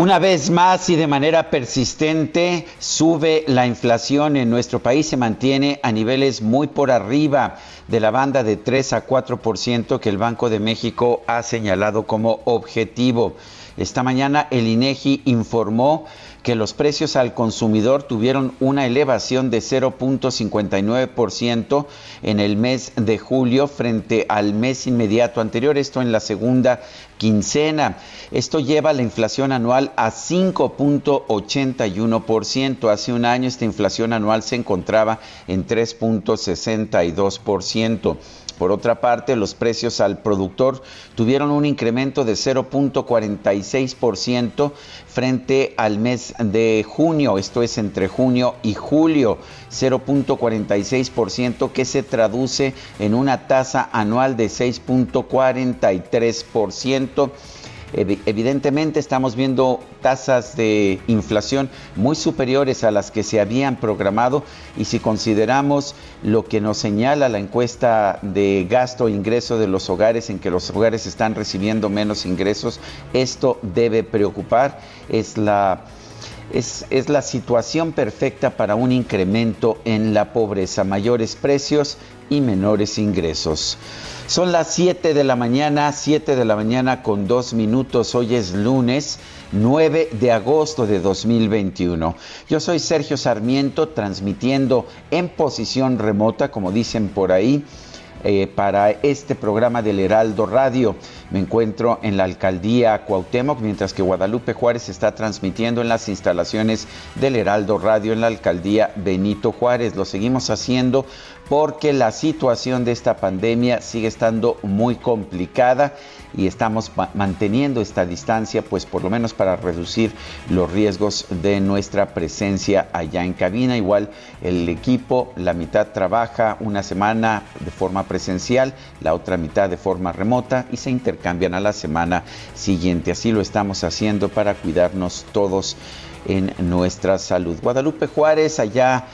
Una vez más y de manera persistente sube la inflación en nuestro país, se mantiene a niveles muy por arriba de la banda de 3 a 4% que el Banco de México ha señalado como objetivo. Esta mañana el INEGI informó que los precios al consumidor tuvieron una elevación de 0.59% en el mes de julio frente al mes inmediato anterior, esto en la segunda quincena. Esto lleva la inflación anual a 5.81%. Hace un año esta inflación anual se encontraba en 3.62%. Por otra parte, los precios al productor tuvieron un incremento de 0.46% frente al mes de junio, esto es entre junio y julio, 0.46% que se traduce en una tasa anual de 6.43%. Evidentemente estamos viendo tasas de inflación muy superiores a las que se habían programado y si consideramos lo que nos señala la encuesta de gasto e ingreso de los hogares en que los hogares están recibiendo menos ingresos, esto debe preocupar. Es la es, es, la situación perfecta para un incremento en la pobreza, mayores precios y menores ingresos. Son las 7 de la mañana, 7 de la mañana con dos minutos. Hoy es lunes 9 de agosto de 2021. Yo soy Sergio Sarmiento, transmitiendo en posición remota, como dicen por ahí. Eh, para este programa del Heraldo Radio. Me encuentro en la alcaldía Cuauhtémoc, mientras que Guadalupe Juárez está transmitiendo en las instalaciones del Heraldo Radio en la alcaldía Benito Juárez. Lo seguimos haciendo porque la situación de esta pandemia sigue estando muy complicada y estamos manteniendo esta distancia, pues por lo menos para reducir los riesgos de nuestra presencia allá en cabina. Igual el equipo, la mitad trabaja una semana de forma presencial, la otra mitad de forma remota y se intercambian a la semana siguiente. Así lo estamos haciendo para cuidarnos todos en nuestra salud. Guadalupe Juárez, allá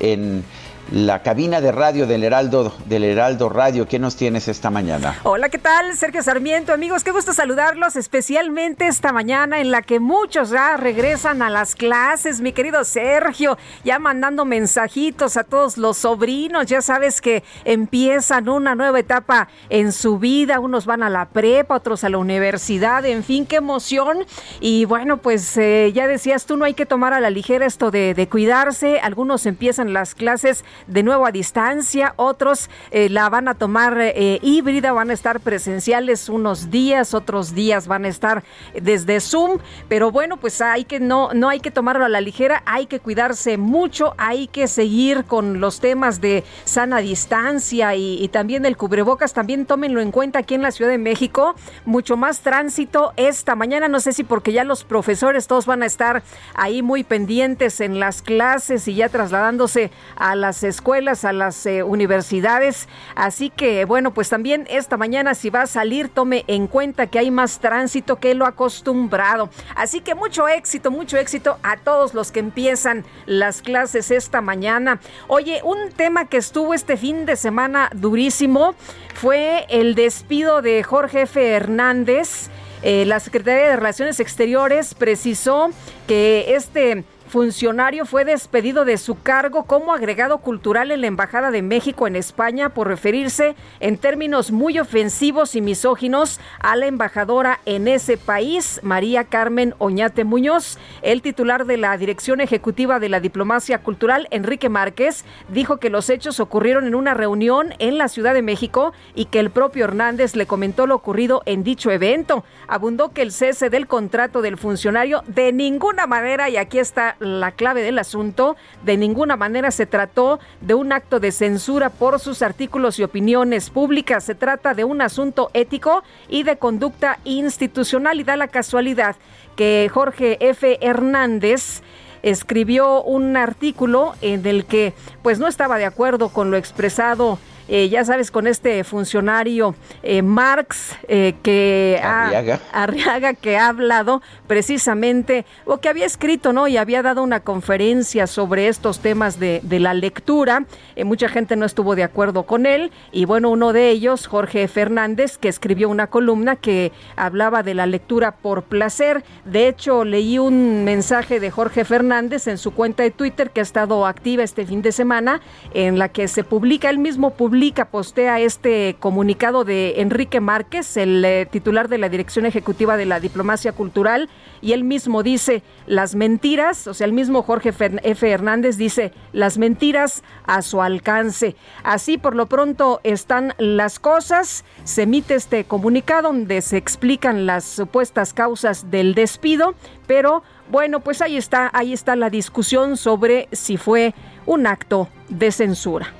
en la cabina de radio del Heraldo, del Heraldo Radio. ¿Qué nos tienes esta mañana? Hola, ¿qué tal? Sergio Sarmiento, amigos, qué gusto saludarlos, especialmente esta mañana en la que muchos ya regresan a las clases. Mi querido Sergio, ya mandando mensajitos a todos los sobrinos, ya sabes que empiezan una nueva etapa en su vida, unos van a la prepa, otros a la universidad, en fin, qué emoción. Y bueno, pues eh, ya decías tú, no hay que tomar a la ligera esto de, de cuidarse, algunos empiezan las clases de nuevo a distancia, otros eh, la van a tomar eh, híbrida, van a estar presenciales unos días, otros días van a estar desde Zoom, pero bueno, pues hay que no no hay que tomarlo a la ligera, hay que cuidarse mucho, hay que seguir con los temas de sana distancia y, y también el cubrebocas, también tómenlo en cuenta aquí en la Ciudad de México, mucho más tránsito esta mañana, no sé si porque ya los profesores todos van a estar ahí muy pendientes en las clases y ya trasladándose a las escuelas, a las eh, universidades. Así que, bueno, pues también esta mañana si va a salir, tome en cuenta que hay más tránsito que lo acostumbrado. Así que mucho éxito, mucho éxito a todos los que empiezan las clases esta mañana. Oye, un tema que estuvo este fin de semana durísimo fue el despido de Jorge F. Hernández. Eh, la Secretaría de Relaciones Exteriores precisó que este funcionario fue despedido de su cargo como agregado cultural en la Embajada de México en España por referirse en términos muy ofensivos y misóginos a la embajadora en ese país, María Carmen Oñate Muñoz. El titular de la Dirección Ejecutiva de la Diplomacia Cultural, Enrique Márquez, dijo que los hechos ocurrieron en una reunión en la Ciudad de México y que el propio Hernández le comentó lo ocurrido en dicho evento. Abundó que el cese del contrato del funcionario de ninguna manera, y aquí está la clave del asunto, de ninguna manera se trató de un acto de censura por sus artículos y opiniones públicas. Se trata de un asunto ético y de conducta institucional y da la casualidad que Jorge F. Hernández escribió un artículo en el que pues no estaba de acuerdo con lo expresado eh, ya sabes, con este funcionario eh, Marx, eh, que Arriaga. Ha, Arriaga, que ha hablado precisamente, o que había escrito, ¿no? Y había dado una conferencia sobre estos temas de, de la lectura. mucha gente no estuvo de acuerdo con él. Y bueno, uno de ellos, Jorge Fernández, que escribió una columna que hablaba de la lectura por placer. De hecho, leí un mensaje de Jorge Fernández en su cuenta de Twitter que ha estado activa este fin de semana, en la que se publica, el mismo publica publica, postea este comunicado de Enrique Márquez, el eh, titular de la Dirección Ejecutiva de la Diplomacia Cultural, y él mismo dice las mentiras, o sea, el mismo Jorge F. Hernández dice las mentiras a su alcance. Así por lo pronto están las cosas, se emite este comunicado donde se explican las supuestas causas del despido, pero bueno, pues ahí está, ahí está la discusión sobre si fue un acto de censura.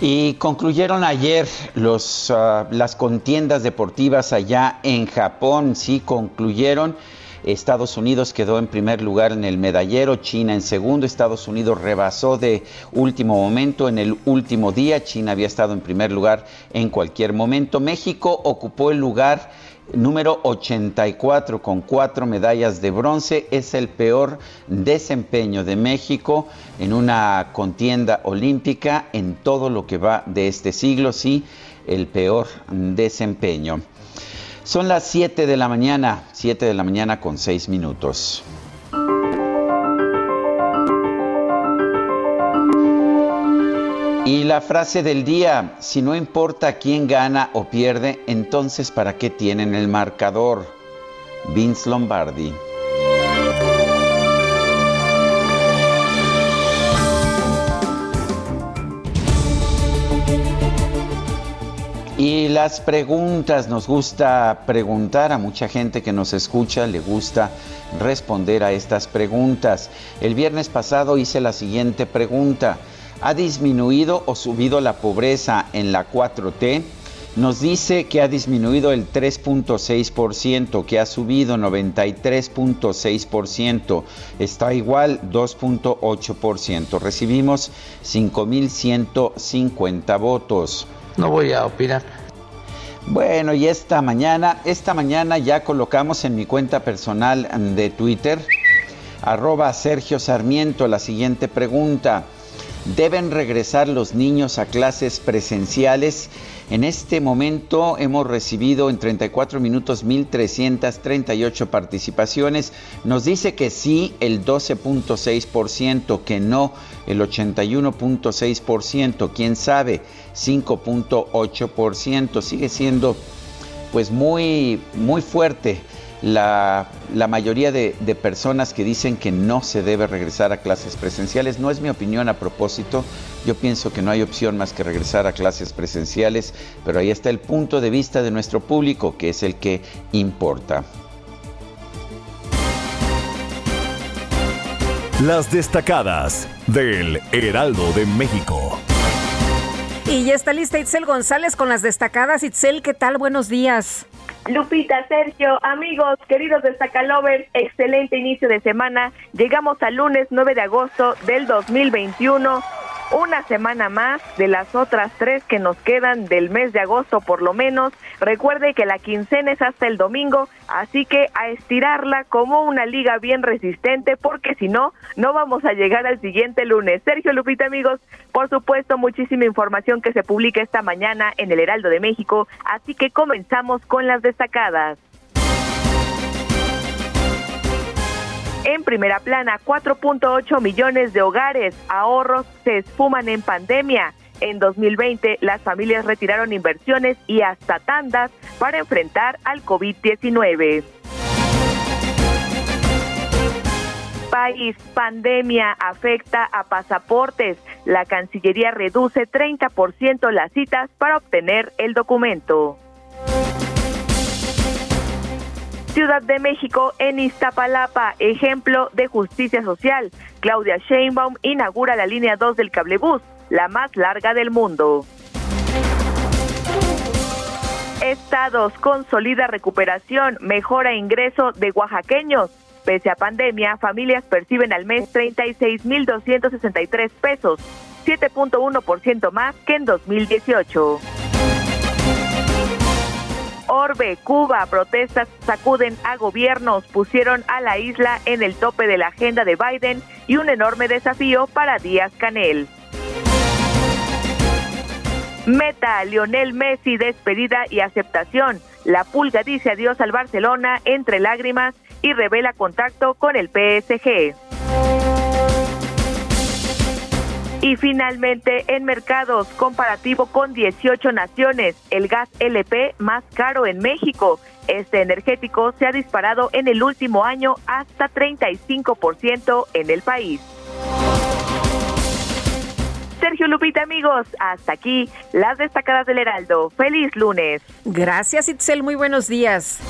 Y concluyeron ayer los, uh, las contiendas deportivas allá en Japón, sí, concluyeron. Estados Unidos quedó en primer lugar en el medallero, China en segundo, Estados Unidos rebasó de último momento en el último día, China había estado en primer lugar en cualquier momento, México ocupó el lugar número 84 con cuatro medallas de bronce. Es el peor desempeño de México en una contienda olímpica en todo lo que va de este siglo, sí, el peor desempeño. Son las 7 de la mañana, 7 de la mañana con 6 minutos. Y la frase del día, si no importa quién gana o pierde, entonces ¿para qué tienen el marcador? Vince Lombardi. Y las preguntas, nos gusta preguntar a mucha gente que nos escucha, le gusta responder a estas preguntas. El viernes pasado hice la siguiente pregunta. ¿Ha disminuido o subido la pobreza en la 4T? Nos dice que ha disminuido el 3.6%, que ha subido 93.6%, está igual 2.8%. Recibimos 5.150 votos. No voy a opinar. Bueno, y esta mañana, esta mañana ya colocamos en mi cuenta personal de Twitter, arroba Sergio Sarmiento, la siguiente pregunta. ¿Deben regresar los niños a clases presenciales? En este momento hemos recibido en 34 minutos 1.338 participaciones. Nos dice que sí el 12.6%, que no el 81.6%, quién sabe 5.8%. Sigue siendo pues muy, muy fuerte la, mayoría de, de, personas que dicen que no se debe regresar a clases presenciales. No es mi opinión a propósito. Yo pienso que no hay opción más que regresar a clases presenciales, pero ahí está el punto de vista de nuestro público, que es el que importa. Las destacadas del Heraldo de México. Y ya está lista Itzel González con las destacadas. Itzel, ¿qué tal? Buenos días. Lupita, Sergio, amigos, queridos Destacalovers, excelente inicio de semana. Llegamos al lunes 9 de agosto del 2021 una semana más de las otras tres que nos quedan del mes de agosto por lo menos. Recuerde que la quincena es hasta el domingo, así que a estirarla como una liga bien resistente porque si no, no vamos a llegar al siguiente lunes. Sergio Lupita amigos, por supuesto muchísima información que se publica esta mañana en el Heraldo de México, así que comenzamos con las destacadas. En primera plana, 4.8 millones de hogares ahorros se esfuman en pandemia. En 2020, las familias retiraron inversiones y hasta tandas para enfrentar al COVID-19. País, pandemia afecta a pasaportes. La Cancillería reduce 30% las citas para obtener el documento. Ciudad de México en Iztapalapa, ejemplo de justicia social. Claudia Sheinbaum inaugura la línea 2 del cablebús, la más larga del mundo. Estados consolida recuperación, mejora ingreso de oaxaqueños. Pese a pandemia, familias perciben al mes 36.263 pesos, 7.1% más que en 2018. Orbe, Cuba, protestas sacuden a gobiernos, pusieron a la isla en el tope de la agenda de Biden y un enorme desafío para Díaz Canel. Meta, Lionel Messi, despedida y aceptación. La pulga dice adiós al Barcelona entre lágrimas y revela contacto con el PSG. Y finalmente, en mercados comparativo con 18 naciones, el gas LP más caro en México. Este energético se ha disparado en el último año hasta 35% en el país. Sergio Lupita, amigos, hasta aquí las destacadas del Heraldo. Feliz lunes. Gracias, Itzel. Muy buenos días.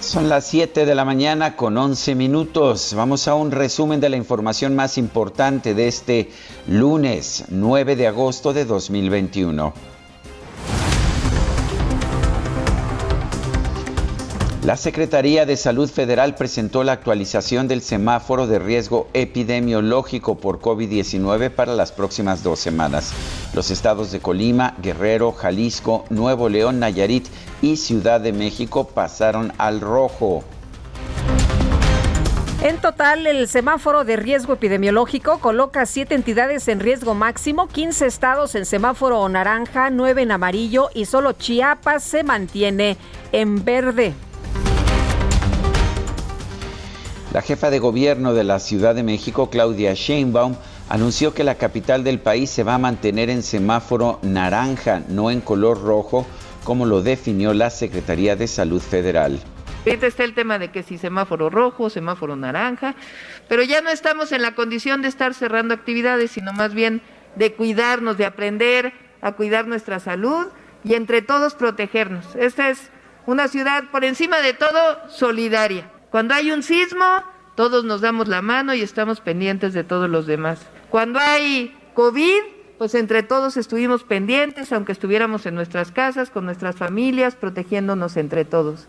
Son las 7 de la mañana con 11 minutos. Vamos a un resumen de la información más importante de este lunes 9 de agosto de 2021. La Secretaría de Salud Federal presentó la actualización del semáforo de riesgo epidemiológico por COVID-19 para las próximas dos semanas. Los estados de Colima, Guerrero, Jalisco, Nuevo León, Nayarit y Ciudad de México pasaron al rojo. En total, el semáforo de riesgo epidemiológico coloca siete entidades en riesgo máximo, 15 estados en semáforo naranja, 9 en amarillo y solo Chiapas se mantiene en verde. La jefa de gobierno de la Ciudad de México, Claudia Sheinbaum, anunció que la capital del país se va a mantener en semáforo naranja, no en color rojo, como lo definió la Secretaría de Salud Federal. Este está el tema de que si semáforo rojo, semáforo naranja, pero ya no estamos en la condición de estar cerrando actividades, sino más bien de cuidarnos, de aprender a cuidar nuestra salud y entre todos protegernos. Esta es una ciudad por encima de todo solidaria cuando hay un sismo, todos nos damos la mano y estamos pendientes de todos los demás. Cuando hay COVID, pues entre todos estuvimos pendientes, aunque estuviéramos en nuestras casas, con nuestras familias, protegiéndonos entre todos.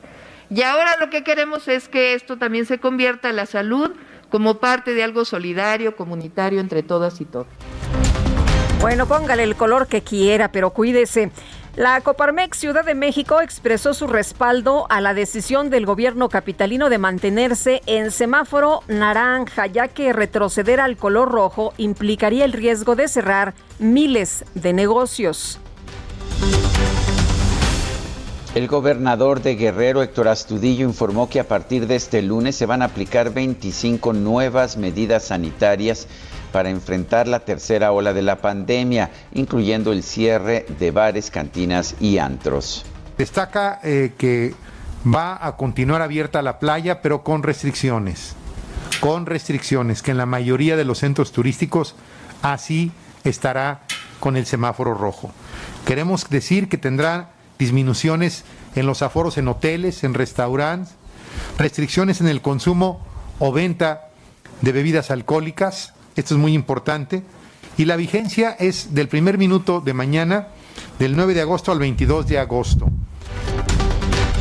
Y ahora lo que queremos es que esto también se convierta en la salud como parte de algo solidario, comunitario entre todas y todos. Bueno, póngale el color que quiera, pero cuídese. La Coparmex Ciudad de México expresó su respaldo a la decisión del gobierno capitalino de mantenerse en semáforo naranja, ya que retroceder al color rojo implicaría el riesgo de cerrar miles de negocios. El gobernador de Guerrero, Héctor Astudillo, informó que a partir de este lunes se van a aplicar 25 nuevas medidas sanitarias para enfrentar la tercera ola de la pandemia, incluyendo el cierre de bares, cantinas y antros. Destaca eh, que va a continuar abierta la playa, pero con restricciones, con restricciones, que en la mayoría de los centros turísticos así estará con el semáforo rojo. Queremos decir que tendrá disminuciones en los aforos en hoteles, en restaurantes, restricciones en el consumo o venta de bebidas alcohólicas, esto es muy importante. Y la vigencia es del primer minuto de mañana, del 9 de agosto al 22 de agosto.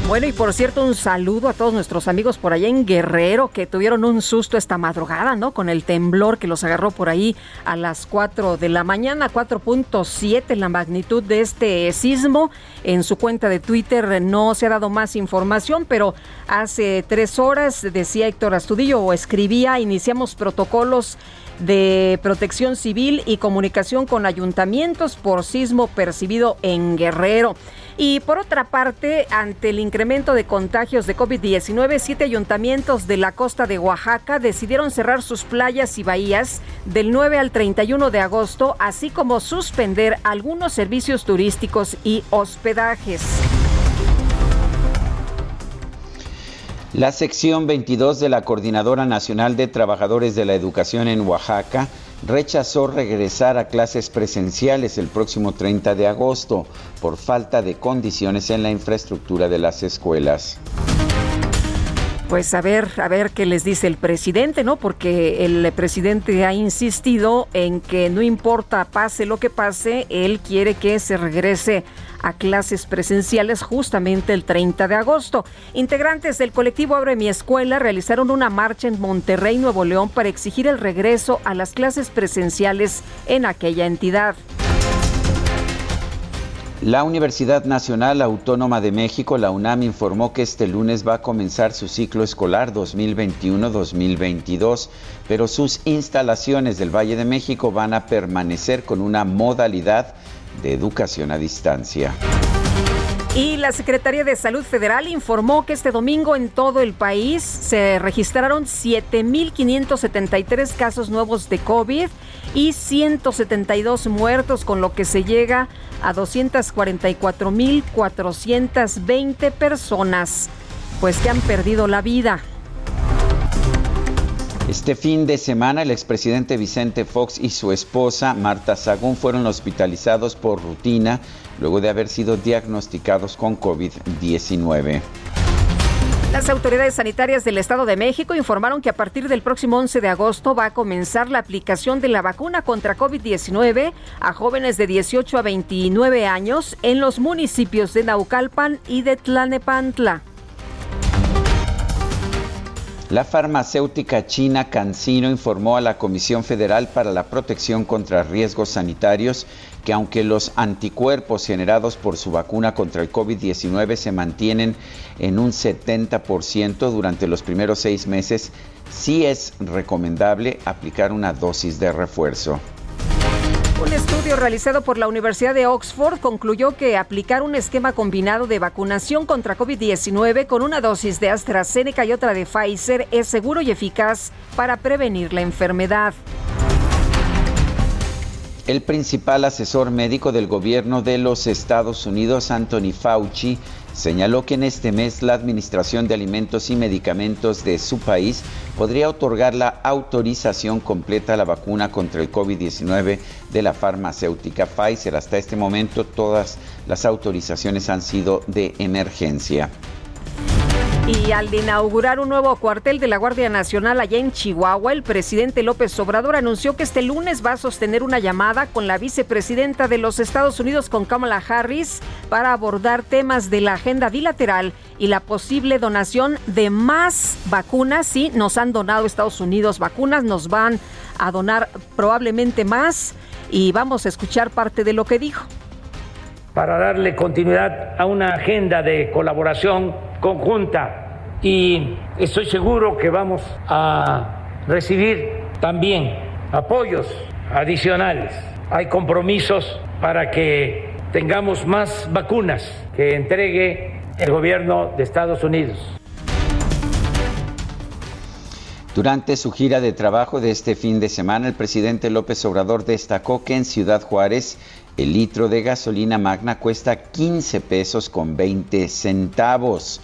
Bueno, y por cierto, un saludo a todos nuestros amigos por allá en Guerrero que tuvieron un susto esta madrugada, ¿no? Con el temblor que los agarró por ahí a las 4 de la mañana, 4.7 la magnitud de este sismo. En su cuenta de Twitter no se ha dado más información, pero hace tres horas, decía Héctor Astudillo, o escribía, iniciamos protocolos de protección civil y comunicación con ayuntamientos por sismo percibido en Guerrero. Y por otra parte, ante el incremento de contagios de COVID-19, siete ayuntamientos de la costa de Oaxaca decidieron cerrar sus playas y bahías del 9 al 31 de agosto, así como suspender algunos servicios turísticos y hospedajes. La sección 22 de la Coordinadora Nacional de Trabajadores de la Educación en Oaxaca rechazó regresar a clases presenciales el próximo 30 de agosto por falta de condiciones en la infraestructura de las escuelas. Pues a ver, a ver qué les dice el presidente, ¿no? Porque el presidente ha insistido en que no importa, pase lo que pase, él quiere que se regrese a clases presenciales justamente el 30 de agosto. Integrantes del colectivo Abre mi Escuela realizaron una marcha en Monterrey, Nuevo León, para exigir el regreso a las clases presenciales en aquella entidad. La Universidad Nacional Autónoma de México, la UNAM, informó que este lunes va a comenzar su ciclo escolar 2021-2022, pero sus instalaciones del Valle de México van a permanecer con una modalidad de Educación a Distancia. Y la Secretaría de Salud Federal informó que este domingo en todo el país se registraron 7.573 casos nuevos de COVID y 172 muertos, con lo que se llega a 244.420 personas, pues que han perdido la vida. Este fin de semana el expresidente Vicente Fox y su esposa Marta Sagún fueron hospitalizados por rutina luego de haber sido diagnosticados con COVID-19. Las autoridades sanitarias del Estado de México informaron que a partir del próximo 11 de agosto va a comenzar la aplicación de la vacuna contra COVID-19 a jóvenes de 18 a 29 años en los municipios de Naucalpan y de Tlanepantla. La farmacéutica china CanSino informó a la Comisión Federal para la Protección contra Riesgos Sanitarios que aunque los anticuerpos generados por su vacuna contra el COVID-19 se mantienen en un 70% durante los primeros seis meses, sí es recomendable aplicar una dosis de refuerzo. Un estudio realizado por la Universidad de Oxford concluyó que aplicar un esquema combinado de vacunación contra COVID-19 con una dosis de AstraZeneca y otra de Pfizer es seguro y eficaz para prevenir la enfermedad. El principal asesor médico del gobierno de los Estados Unidos, Anthony Fauci, señaló que en este mes la Administración de Alimentos y Medicamentos de su país podría otorgar la autorización completa a la vacuna contra el COVID-19 de la farmacéutica Pfizer. Hasta este momento todas las autorizaciones han sido de emergencia. Y al inaugurar un nuevo cuartel de la Guardia Nacional allá en Chihuahua, el presidente López Obrador anunció que este lunes va a sostener una llamada con la vicepresidenta de los Estados Unidos, con Kamala Harris, para abordar temas de la agenda bilateral y la posible donación de más vacunas. Sí, nos han donado Estados Unidos vacunas, nos van a donar probablemente más y vamos a escuchar parte de lo que dijo. Para darle continuidad a una agenda de colaboración conjunta y estoy seguro que vamos a recibir también apoyos adicionales. Hay compromisos para que tengamos más vacunas que entregue el gobierno de Estados Unidos. Durante su gira de trabajo de este fin de semana, el presidente López Obrador destacó que en Ciudad Juárez el litro de gasolina magna cuesta 15 pesos con 20 centavos.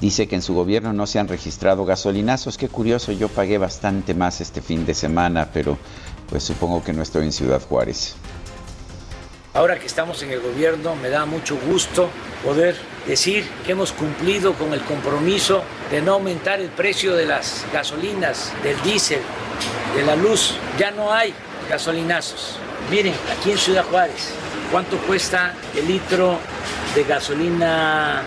Dice que en su gobierno no se han registrado gasolinazos. Qué curioso, yo pagué bastante más este fin de semana, pero pues supongo que no estoy en Ciudad Juárez. Ahora que estamos en el gobierno, me da mucho gusto poder decir que hemos cumplido con el compromiso de no aumentar el precio de las gasolinas, del diésel, de la luz. Ya no hay gasolinazos. Miren, aquí en Ciudad Juárez, ¿cuánto cuesta el litro de gasolina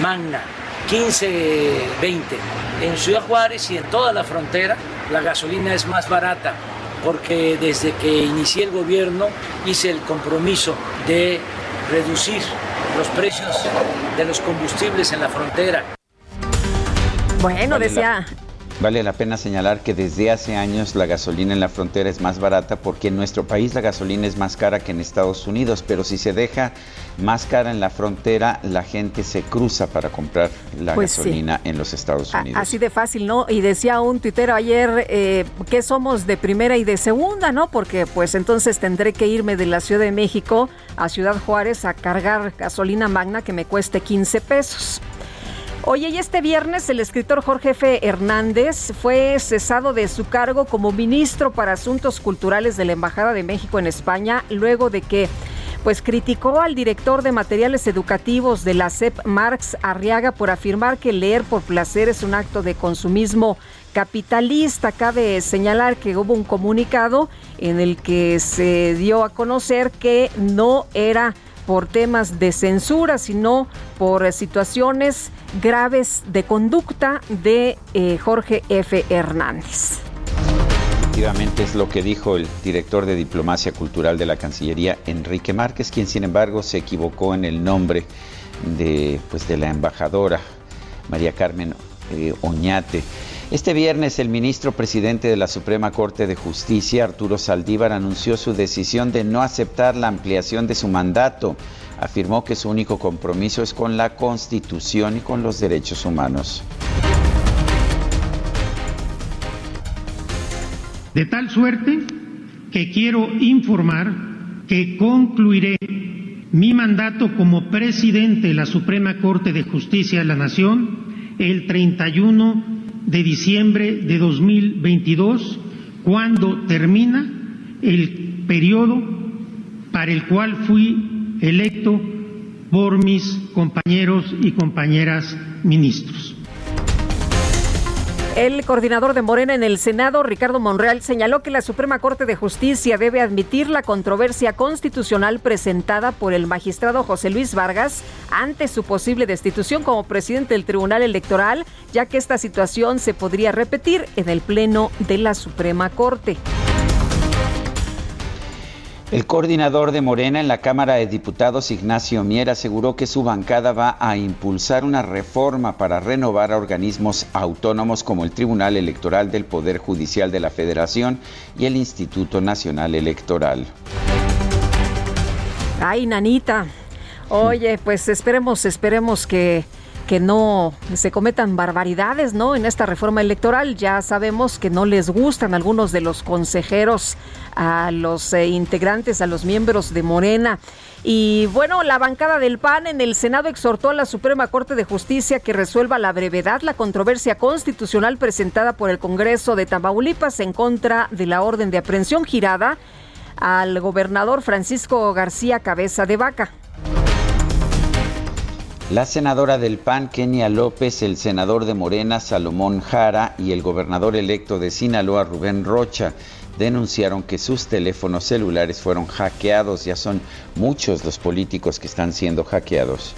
magna? 15, 20. En Ciudad Juárez y en toda la frontera la gasolina es más barata porque desde que inicié el gobierno hice el compromiso de reducir los precios de los combustibles en la frontera. Bueno, decía, Vale la pena señalar que desde hace años la gasolina en la frontera es más barata porque en nuestro país la gasolina es más cara que en Estados Unidos, pero si se deja más cara en la frontera, la gente se cruza para comprar la Pues sí. gasolina en los Estados Unidos. Así de fácil, ¿no? Y decía un tuitero ayer eh, que somos de primera y de segunda, ¿no? Porque pues entonces tendré que irme de la Ciudad de México a Ciudad Juárez a cargar gasolina magna que me cueste 15 pesos. Oye, y este viernes el escritor Jorge F. Hernández fue cesado de su cargo como ministro para Asuntos Culturales de la Embajada de México en España luego de que pues criticó al director de materiales educativos de la CEP, Marx Arriaga, por afirmar que leer por placer es un acto de consumismo capitalista. Cabe señalar que hubo un comunicado en el que se dio a conocer que no era por temas de censura, sino por situaciones graves de conducta de eh, Jorge F. Hernández. Efectivamente es lo que dijo el director de Diplomacia Cultural de la Cancillería, Enrique Márquez, quien sin embargo se equivocó en el nombre de, pues, de la embajadora María Carmen eh, Oñate. Este viernes el ministro presidente de la Suprema Corte de Justicia, Arturo Saldívar, anunció su decisión de no aceptar la ampliación de su mandato. Afirmó que su único compromiso es con la Constitución y con los derechos humanos. De tal suerte que quiero informar que concluiré mi mandato como presidente de la Suprema Corte de Justicia de la Nación el 31 de diciembre de 2022, cuando termina el periodo para el cual fui electo por mis compañeros y compañeras ministros. El coordinador de Morena en el Senado, Ricardo Monreal, señaló que la Suprema Corte de Justicia debe admitir la controversia constitucional presentada por el magistrado José Luis Vargas ante su posible destitución como presidente del Tribunal Electoral, ya que esta situación se podría repetir en el Pleno de la Suprema Corte. El coordinador de Morena en la Cámara de Diputados, Ignacio Mier, aseguró que su bancada va a impulsar una reforma para renovar a organismos autónomos como el Tribunal Electoral del Poder Judicial de la Federación y el Instituto Nacional Electoral. Ay, nanita. Oye, pues esperemos, esperemos que, que no se cometan barbaridades, ¿no? En esta reforma electoral ya sabemos que no les gustan algunos de los consejeros a los eh, integrantes, a los miembros de Morena. Y bueno, la bancada del PAN en el Senado exhortó a la Suprema Corte de Justicia que resuelva la brevedad la controversia constitucional presentada por el Congreso de Tamaulipas en contra de la orden de aprehensión girada al gobernador Francisco García Cabeza de Vaca. La senadora del PAN, Kenia López, el senador de Morena, Salomón Jara, y el gobernador electo de Sinaloa, Rubén Rocha, denunciaron que sus teléfonos celulares fueron hackeados. Ya son muchos los políticos que están siendo hackeados.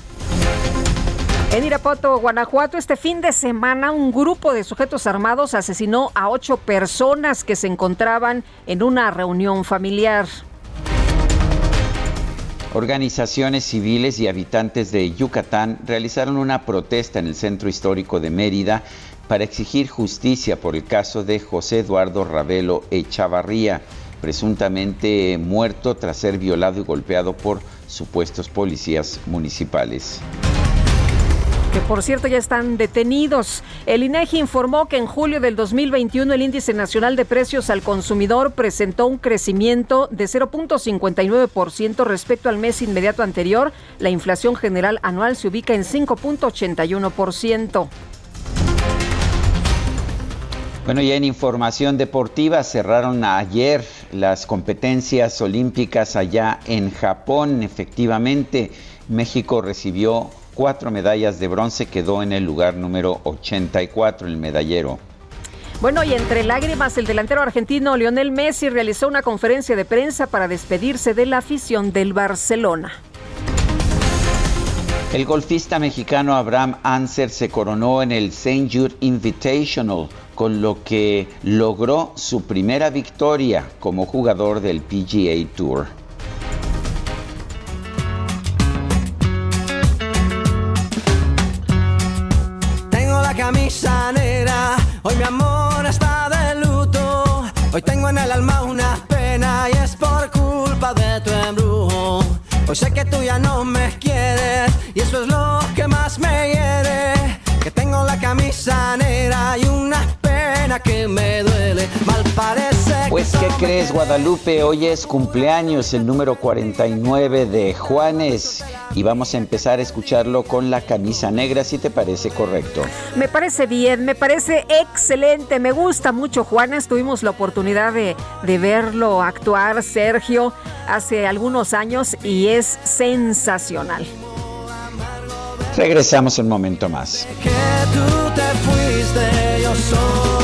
En Irapuato, Guanajuato, este fin de semana un grupo de sujetos armados asesinó a ocho personas que se encontraban en una reunión familiar. Organizaciones civiles y habitantes de Yucatán realizaron una protesta en el centro histórico de Mérida para exigir justicia por el caso de José Eduardo Ravelo Echavarría, presuntamente muerto tras ser violado y golpeado por supuestos policías municipales que por cierto ya están detenidos. El INEGI informó que en julio del 2021 el índice nacional de precios al consumidor presentó un crecimiento de 0.59% respecto al mes inmediato anterior. La inflación general anual se ubica en 5.81%. Bueno, ya en información deportiva cerraron ayer las competencias olímpicas allá en Japón. Efectivamente, México recibió cuatro medallas de bronce, quedó en el lugar número 84 el medallero. Bueno, y entre lágrimas, el delantero argentino Lionel Messi realizó una conferencia de prensa para despedirse de la afición del Barcelona. El golfista mexicano Abraham Anser se coronó en el St. Jude Invitational, con lo que logró su primera victoria como jugador del PGA Tour. camisa negra. Hoy mi amor está de luto. Hoy tengo en el alma una pena y es por culpa de tu embrujo. Hoy sé que tú ya no me quieres y eso es lo que más me hiere. Que tengo la camisa negra y una pena que me duele. Mal parece. Pues, ¿qué crees, Guadalupe? Hoy es cumpleaños, el número 49 de Juanes. Y vamos a empezar a escucharlo con la camisa negra, si te parece correcto. Me parece bien, me parece excelente, me gusta mucho Juanes. Tuvimos la oportunidad de, de verlo actuar, Sergio, hace algunos años y es sensacional. Regresamos un momento más. Que tú te fuiste, yo tengo,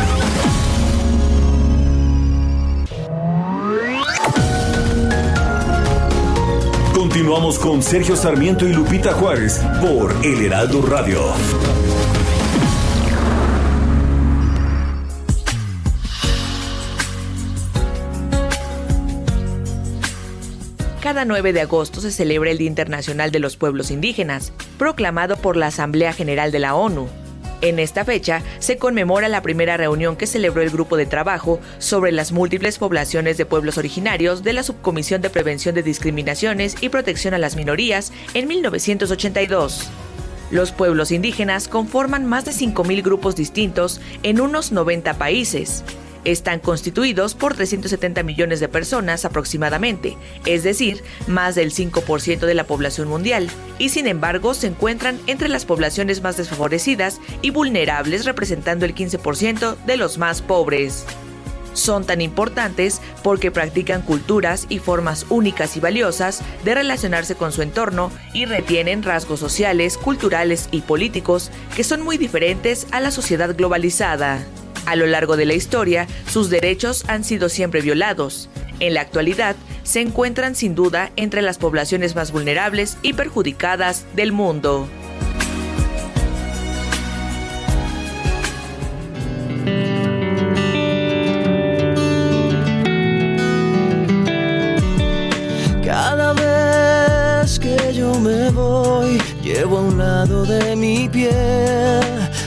Continuamos con Sergio Sarmiento y Lupita Juárez por El Heraldo Radio. Cada 9 de agosto se celebra el Día Internacional de los Pueblos Indígenas, proclamado por la Asamblea General de la ONU. En esta fecha se conmemora la primera reunión que celebró el grupo de trabajo sobre las múltiples poblaciones de pueblos originarios de la Subcomisión de Prevención de Discriminaciones y Protección a las Minorías en 1982. Los pueblos indígenas conforman más de 5.000 grupos distintos en unos 90 países. Están constituidos por 370 millones de personas aproximadamente, es decir, más del 5% de la población mundial, y sin embargo se encuentran entre las poblaciones más desfavorecidas y vulnerables representando el 15% de los más pobres. Son tan importantes porque practican culturas y formas únicas y valiosas de relacionarse con su entorno y retienen rasgos sociales, culturales y políticos que son muy diferentes a la sociedad globalizada. A lo largo de la historia, sus derechos han sido siempre violados. En la actualidad, se encuentran sin duda entre las poblaciones más vulnerables y perjudicadas del mundo. Cada vez que yo me voy, llevo a un lado de mi piel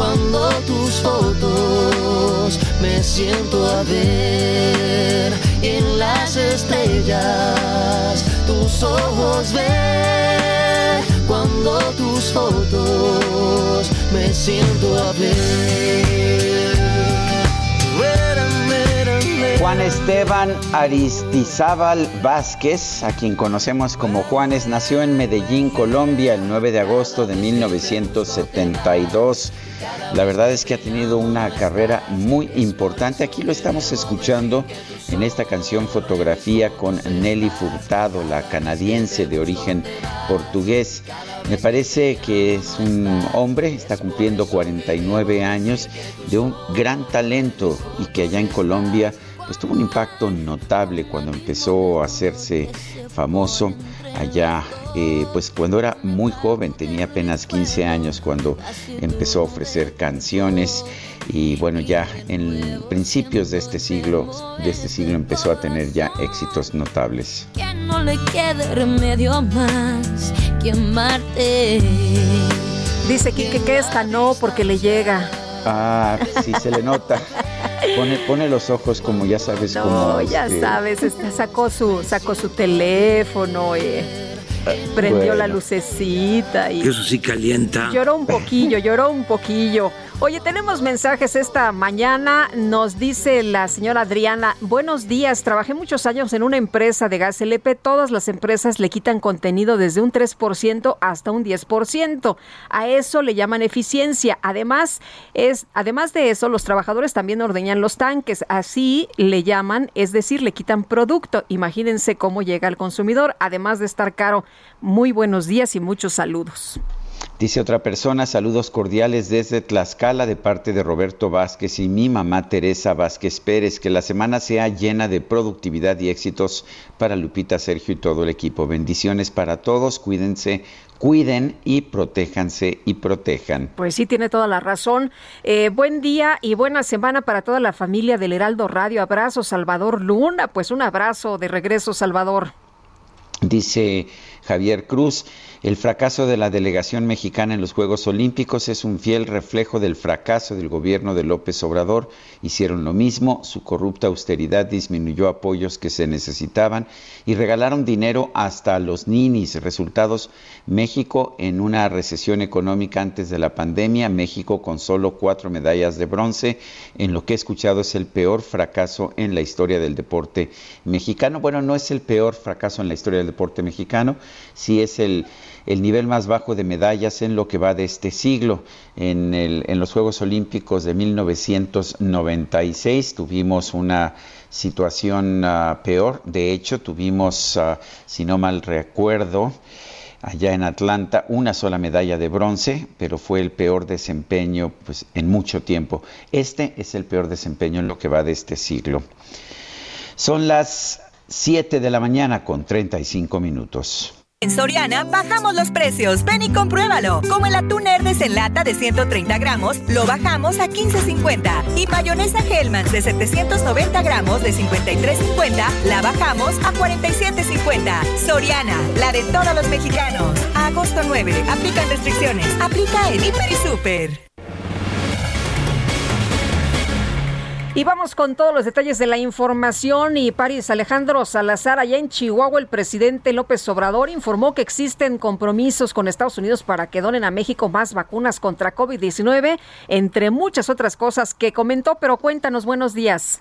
cuando tus fotos me siento a ver en las estrellas tus ojos ver cuando tus fotos me siento a ver. Juan Esteban Aristizábal Vázquez, a quien conocemos como Juanes, nació en Medellín, Colombia, el 9 de agosto de 1972. La verdad es que ha tenido una carrera muy importante. Aquí lo estamos escuchando en esta canción Fotografía con Nelly Furtado, la canadiense de origen portugués. Me parece que es un hombre, está cumpliendo 49 años, de un gran talento y que allá en Colombia pues tuvo un impacto notable cuando empezó a hacerse famoso allá, eh, pues cuando era muy joven, tenía apenas 15 años cuando empezó a ofrecer canciones y bueno, ya en principios de este siglo, de este siglo empezó a tener ya éxitos notables. Que no le quede remedio más que amarte. Dice Kike que esta no porque le llega. Ah, sí se le nota. Pone, pone los ojos como ya sabes No, como ya este, sabes, este, sacó su, sacó su teléfono y prendió la lucecita y Eso sí calienta. lloró un poquillo, lloró un poquillo. Oye, tenemos mensajes esta mañana. Nos dice la señora Adriana, buenos días, trabajé muchos años en una empresa de gas LP. Todas las empresas le quitan contenido desde un 3% hasta un 10%. A eso le llaman eficiencia. Además, es, además de eso, los trabajadores también ordeñan los tanques. Así le llaman, es decir, le quitan producto. Imagínense cómo llega al consumidor, además de estar caro. Muy buenos días y muchos saludos. Dice otra persona, saludos cordiales desde Tlaxcala de parte de Roberto Vázquez y mi mamá Teresa Vázquez Pérez. Que la semana sea llena de productividad y éxitos para Lupita, Sergio y todo el equipo. Bendiciones para todos, cuídense, cuiden y protéjanse y protejan. Pues sí, tiene toda la razón. Eh, buen día y buena semana para toda la familia del Heraldo Radio. Abrazo, Salvador Luna. Pues un abrazo de regreso, Salvador. Dice Javier Cruz, el fracaso de la delegación mexicana en los Juegos Olímpicos es un fiel reflejo del fracaso del gobierno de López Obrador. Hicieron lo mismo, su corrupta austeridad disminuyó apoyos que se necesitaban y regalaron dinero hasta a los ninis. Resultados, México en una recesión económica antes de la pandemia, México con solo cuatro medallas de bronce, en lo que he escuchado es el peor fracaso en la historia del deporte mexicano. Bueno, no es el peor fracaso en la historia del deporte mexicano, sí es el el nivel más bajo de medallas en lo que va de este siglo. En, el, en los Juegos Olímpicos de 1996 tuvimos una situación uh, peor. De hecho, tuvimos, uh, si no mal recuerdo, allá en Atlanta una sola medalla de bronce, pero fue el peor desempeño pues, en mucho tiempo. Este es el peor desempeño en lo que va de este siglo. Son las 7 de la mañana con 35 minutos. En Soriana bajamos los precios. Ven y compruébalo. Como el atún Herdes en lata de 130 gramos, lo bajamos a 15.50. Y mayonesa Hellmann's de 790 gramos de 53.50, la bajamos a 47.50. Soriana, la de todos los mexicanos. agosto 9. Aplican restricciones. Aplica en Hiper y Super. Y vamos con todos los detalles de la información y París Alejandro Salazar, allá en Chihuahua, el presidente López Obrador informó que existen compromisos con Estados Unidos para que donen a México más vacunas contra COVID-19, entre muchas otras cosas que comentó, pero cuéntanos, buenos días.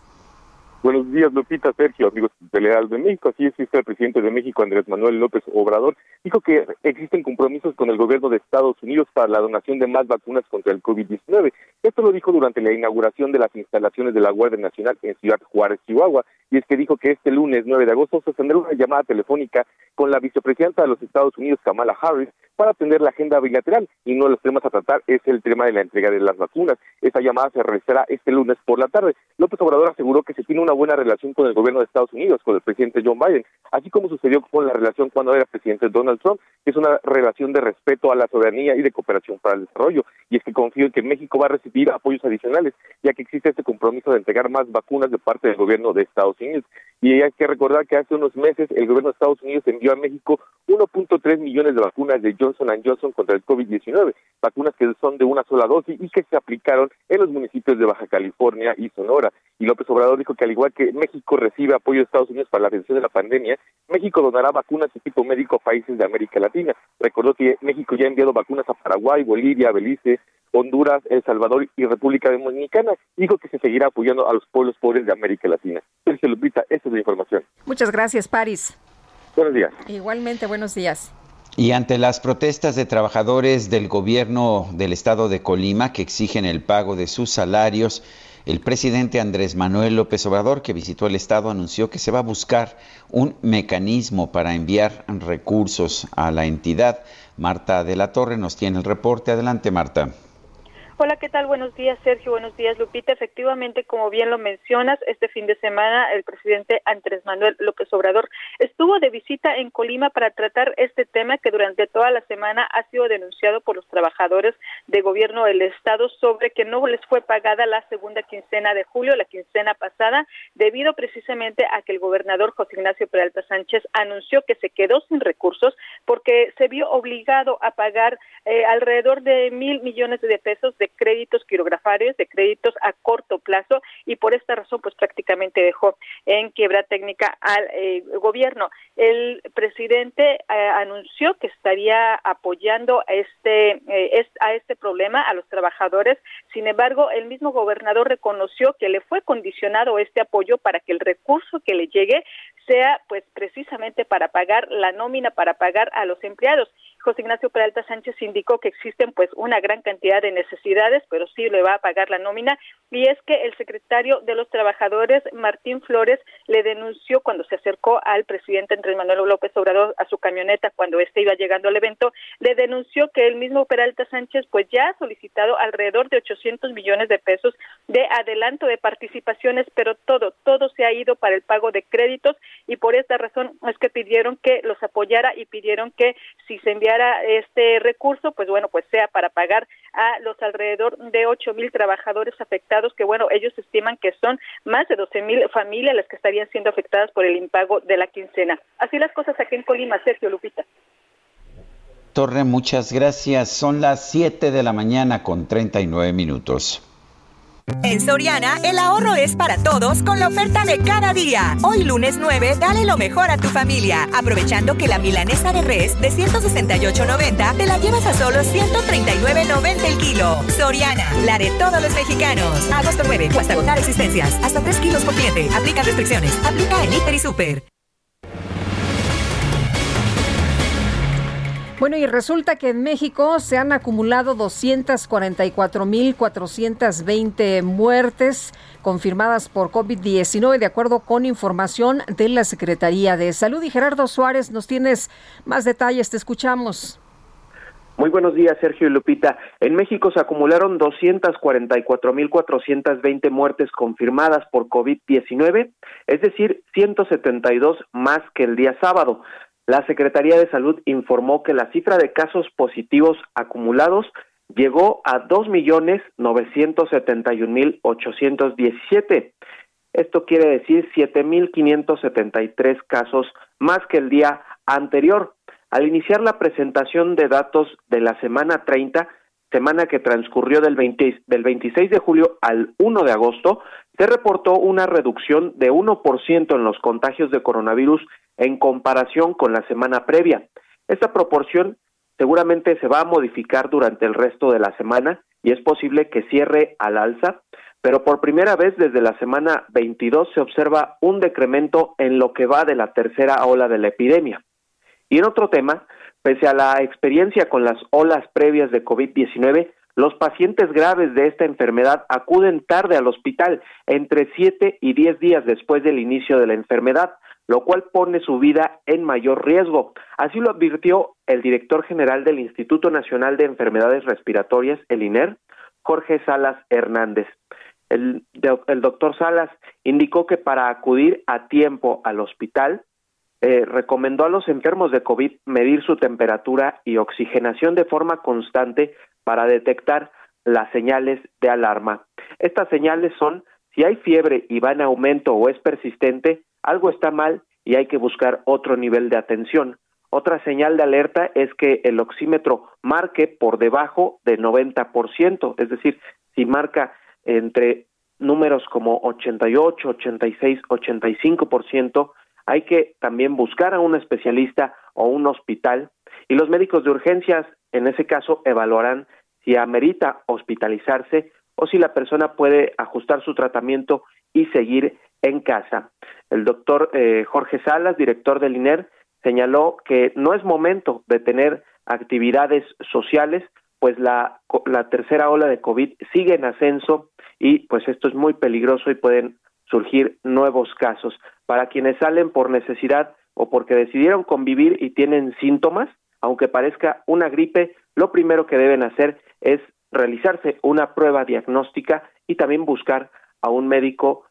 Buenos días, Lupita, Sergio, amigos de Leal de México. Así es, el presidente de México, Andrés Manuel López Obrador, dijo que existen compromisos con el gobierno de Estados Unidos para la donación de más vacunas contra el COVID-19. Esto lo dijo durante la inauguración de las instalaciones de la Guardia Nacional en Ciudad Juárez, Chihuahua. Y es que dijo que este lunes 9 de agosto se tendrá una llamada telefónica con la vicepresidenta de los Estados Unidos, Kamala Harris, para atender la agenda bilateral. Y uno de los temas a tratar es el tema de la entrega de las vacunas. Esa llamada se realizará este lunes por la tarde. López Obrador aseguró que se tiene una buena relación con el gobierno de Estados Unidos, con el presidente John Biden, así como sucedió con la relación cuando era presidente Donald Trump, que es una relación de respeto a la soberanía y de cooperación para el desarrollo. Y es que confío en que México va a recibir apoyos adicionales, ya que existe este compromiso de entregar más vacunas de parte del gobierno de Estados Unidos. Y hay que recordar que hace unos meses el gobierno de Estados Unidos envió a México 1.3 millones de vacunas de Johnson Johnson contra el COVID-19, vacunas que son de una sola dosis y que se aplicaron en los municipios de Baja California y Sonora. Y López Obrador dijo que al igual que México recibe apoyo de Estados Unidos para la atención de la pandemia, México donará vacunas de tipo médico a países de América Latina. Recordó que México ya ha enviado vacunas a Paraguay, Bolivia, Belice, Honduras, El Salvador y República Dominicana. Dijo que se seguirá apoyando a los pueblos pobres de América Latina. Sergio Lupita, esa es la información. Muchas gracias, Paris. Buenos días. Igualmente, buenos días. Y ante las protestas de trabajadores del gobierno del estado de Colima que exigen el pago de sus salarios, el presidente Andrés Manuel López Obrador, que visitó el estado, anunció que se va a buscar un mecanismo para enviar recursos a la entidad. Marta de la Torre nos tiene el reporte. Adelante, Marta. Hola, ¿qué tal? Buenos días, Sergio. Buenos días, Lupita. Efectivamente, como bien lo mencionas, este fin de semana el presidente Andrés Manuel López Obrador estuvo de visita en Colima para tratar este tema que durante toda la semana ha sido denunciado por los trabajadores de gobierno del Estado sobre que no les fue pagada la segunda quincena de julio, la quincena pasada, debido precisamente a que el gobernador José Ignacio Peralta Sánchez anunció que se quedó sin recursos porque se vio obligado a pagar eh, alrededor de mil millones de pesos de créditos quirografarios, de créditos a corto plazo y por esta razón pues prácticamente dejó en quiebra técnica al eh, gobierno. El presidente eh, anunció que estaría apoyando a este, eh, a este problema a los trabajadores. Sin embargo, el mismo gobernador reconoció que le fue condicionado este apoyo para que el recurso que le llegue sea pues precisamente para pagar la nómina, para pagar a los empleados. José Ignacio Peralta Sánchez indicó que existen pues una gran cantidad de necesidades, pero sí le va a pagar la nómina. Y es que el secretario de los trabajadores Martín Flores le denunció cuando se acercó al presidente Andrés Manuel López Obrador a su camioneta cuando éste iba llegando al evento, le denunció que el mismo Peralta Sánchez pues ya ha solicitado alrededor de 800 millones de pesos de adelanto de participaciones, pero todo todo se ha ido para el pago de créditos y por esta razón es que pidieron que los apoyara y pidieron que si se este recurso, pues bueno, pues sea para pagar a los alrededor de ocho mil trabajadores afectados, que bueno, ellos estiman que son más de doce mil familias las que estarían siendo afectadas por el impago de la quincena. Así las cosas aquí en Colima, Sergio Lupita. Torre, muchas gracias. Son las 7 de la mañana con 39 minutos. En Soriana, el ahorro es para todos con la oferta de cada día. Hoy lunes 9, dale lo mejor a tu familia, aprovechando que la milanesa de res de 168.90 te la llevas a solo 139.90 el kilo. Soriana, la de todos los mexicanos. Agosto 9, hasta agotar existencias. Hasta 3 kilos por cliente. Aplica restricciones. Aplica en Hiper y Super. Bueno, y resulta que en México se han acumulado 244.420 muertes confirmadas por COVID-19, de acuerdo con información de la Secretaría de Salud. Y Gerardo Suárez, nos tienes más detalles, te escuchamos. Muy buenos días, Sergio y Lupita. En México se acumularon 244.420 muertes confirmadas por COVID-19, es decir, 172 más que el día sábado. La Secretaría de Salud informó que la cifra de casos positivos acumulados llegó a 2.971.817. Esto quiere decir 7.573 casos más que el día anterior. Al iniciar la presentación de datos de la semana 30, semana que transcurrió del, 20, del 26 de julio al 1 de agosto, se reportó una reducción de 1% en los contagios de coronavirus en comparación con la semana previa. Esta proporción seguramente se va a modificar durante el resto de la semana y es posible que cierre al alza, pero por primera vez desde la semana 22 se observa un decremento en lo que va de la tercera ola de la epidemia. Y en otro tema, pese a la experiencia con las olas previas de COVID-19, los pacientes graves de esta enfermedad acuden tarde al hospital, entre 7 y 10 días después del inicio de la enfermedad, lo cual pone su vida en mayor riesgo. Así lo advirtió el director general del Instituto Nacional de Enfermedades Respiratorias, el INER, Jorge Salas Hernández. El, doctor Salas indicó que para acudir a tiempo al hospital, eh, recomendó a los enfermos de COVID medir su temperatura y oxigenación de forma constante para detectar las señales de alarma. Estas señales son si hay fiebre y va en aumento o es persistente, algo está mal y hay que buscar otro nivel de atención. Otra señal de alerta es que el oxímetro marque por debajo de 90%, es decir, si marca entre números como 88, 86, 85%, hay que también buscar a un especialista o un hospital y los médicos de urgencias en ese caso evaluarán si amerita hospitalizarse o si la persona puede ajustar su tratamiento y seguir en casa. El doctor eh, Jorge Salas, director del INER, señaló que no es momento de tener actividades sociales, pues la, la tercera ola de COVID sigue en ascenso y pues esto es muy peligroso y pueden surgir nuevos casos. Para quienes salen por necesidad o porque decidieron convivir y tienen síntomas, aunque parezca una gripe, lo primero que deben hacer es realizarse una prueba diagnóstica y también buscar a un médico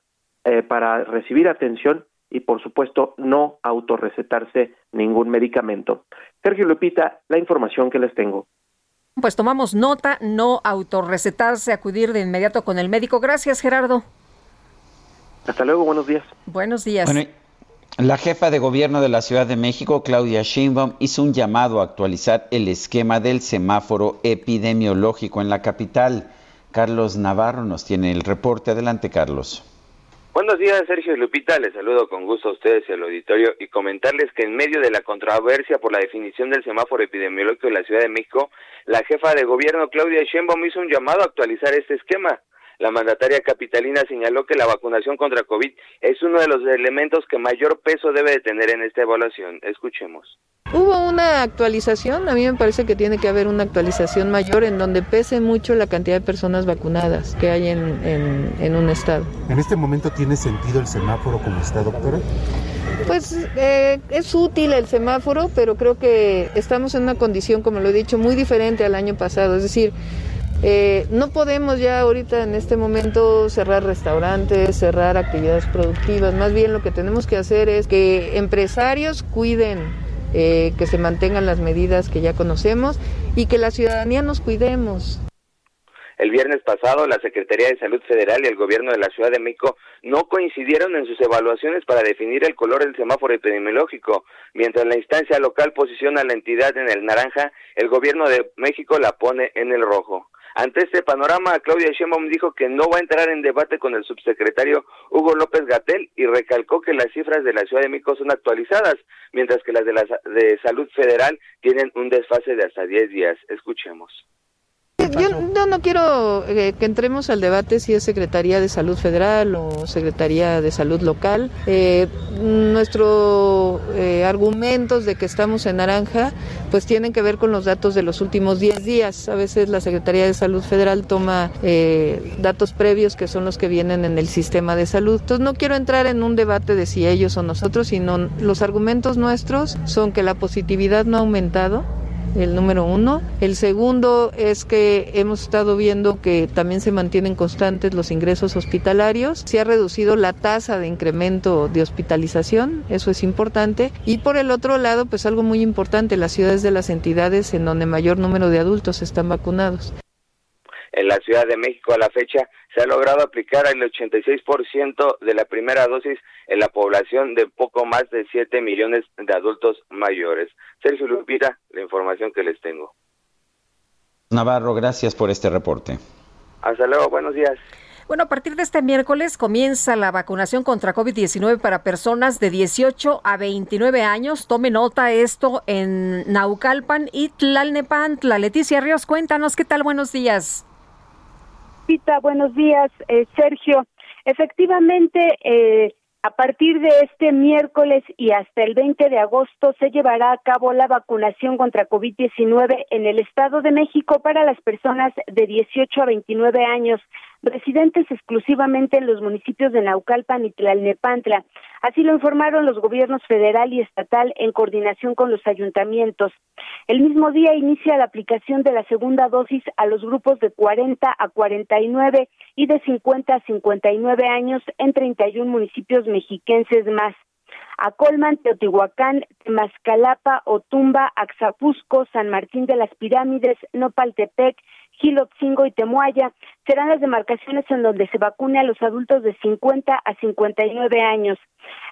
eh, para recibir atención y por supuesto no autorrecetarse ningún medicamento. Sergio Lupita, la información que les tengo. Pues tomamos nota, no autorrecetarse, acudir de inmediato con el médico. Gracias, Gerardo. Hasta luego, buenos días. Buenos días. La jefa de gobierno de la Ciudad de México, Claudia Sheinbaum, hizo un llamado a actualizar el esquema del semáforo epidemiológico en la capital. Carlos Navarro nos tiene el reporte. Adelante, Carlos. Buenos días, Sergio Lupita. Les saludo con gusto a ustedes y al auditorio y comentarles que en medio de la controversia por la definición del semáforo epidemiológico en la Ciudad de México, la jefa de gobierno Claudia Sheinbaum hizo un llamado a actualizar este esquema. La mandataria capitalina señaló que la vacunación contra COVID es uno de los elementos que mayor peso debe de tener en esta evaluación. Escuchemos. Hubo una actualización, a mí me parece que tiene que haber una actualización mayor en donde pese mucho la cantidad de personas vacunadas que hay en, en, un estado. ¿En este momento tiene sentido el semáforo como está, doctora? Pues eh, es útil el semáforo, pero creo que estamos en una condición, como lo he dicho, muy diferente al año pasado. Es decir, eh, no podemos ya ahorita en este momento cerrar restaurantes, cerrar actividades productivas. Más bien lo que tenemos que hacer es que empresarios cuiden eh, que se mantengan las medidas que ya conocemos y que la ciudadanía nos cuidemos. El viernes pasado, la Secretaría de Salud Federal y el Gobierno de la Ciudad de México no coincidieron en sus evaluaciones para definir el color del semáforo epidemiológico. Mientras la instancia local posiciona a la entidad en el naranja, el Gobierno de México la pone en el rojo. Ante este panorama, Claudia Sheinbaum dijo que no va a entrar en debate con el subsecretario Hugo López Gatel y recalcó que las cifras de la Ciudad de México son actualizadas, mientras que las de la de Salud Federal tienen un desfase de hasta 10 días. Escuchemos. Yo no, quiero eh, que entremos al debate si es Secretaría de Salud Federal o Secretaría de Salud Local. Eh, nuestros eh, argumentos de que estamos en naranja pues tienen que ver con los datos de los últimos 10 días. A veces la Secretaría de Salud Federal toma datos previos que son los que vienen en el sistema de salud. Entonces no quiero entrar en un debate de si ellos o nosotros, sino los argumentos nuestros son que la positividad no ha aumentado el número uno. El segundo es que hemos estado viendo que también se mantienen constantes los ingresos hospitalarios. Se ha reducido la tasa de incremento de hospitalización, eso es importante. Y por el otro lado, pues algo muy importante, las ciudades de las entidades en donde mayor número de adultos están vacunados. En la Ciudad de México a la fecha se ha logrado aplicar el 86% de la primera dosis en la población de poco más de 7 millones de adultos mayores. Sergio Lupita, la información que les tengo. Navarro, gracias por este reporte. Hasta luego, buenos días. Bueno, a partir de este miércoles comienza la vacunación contra COVID-19 para personas de 18 a 29 años. Tome nota esto en Naucalpan y Tlalnepantla. Leticia Ríos, cuéntanos qué tal, buenos días buenos días, eh, Sergio. Efectivamente, eh, a partir de este miércoles y hasta el 20 de agosto se llevará a cabo la vacunación contra COVID-19 en el Estado de México para las personas de 18 a 29 años residentes exclusivamente en los municipios de Naucalpan y Tlalnepantla. Así lo informaron los gobiernos federal y estatal en coordinación con los ayuntamientos. El mismo día inicia la aplicación de la segunda dosis a los grupos de 40 a 49 y de 50 a 59 años en 31 municipios mexiquenses más. A Colman, Teotihuacán, Temascalapa, Otumba, Axapusco, San Martín de las Pirámides, Nopaltepec, Gilotzingo y Temuaya serán las demarcaciones en donde se vacune a los adultos de 50 a 59 años.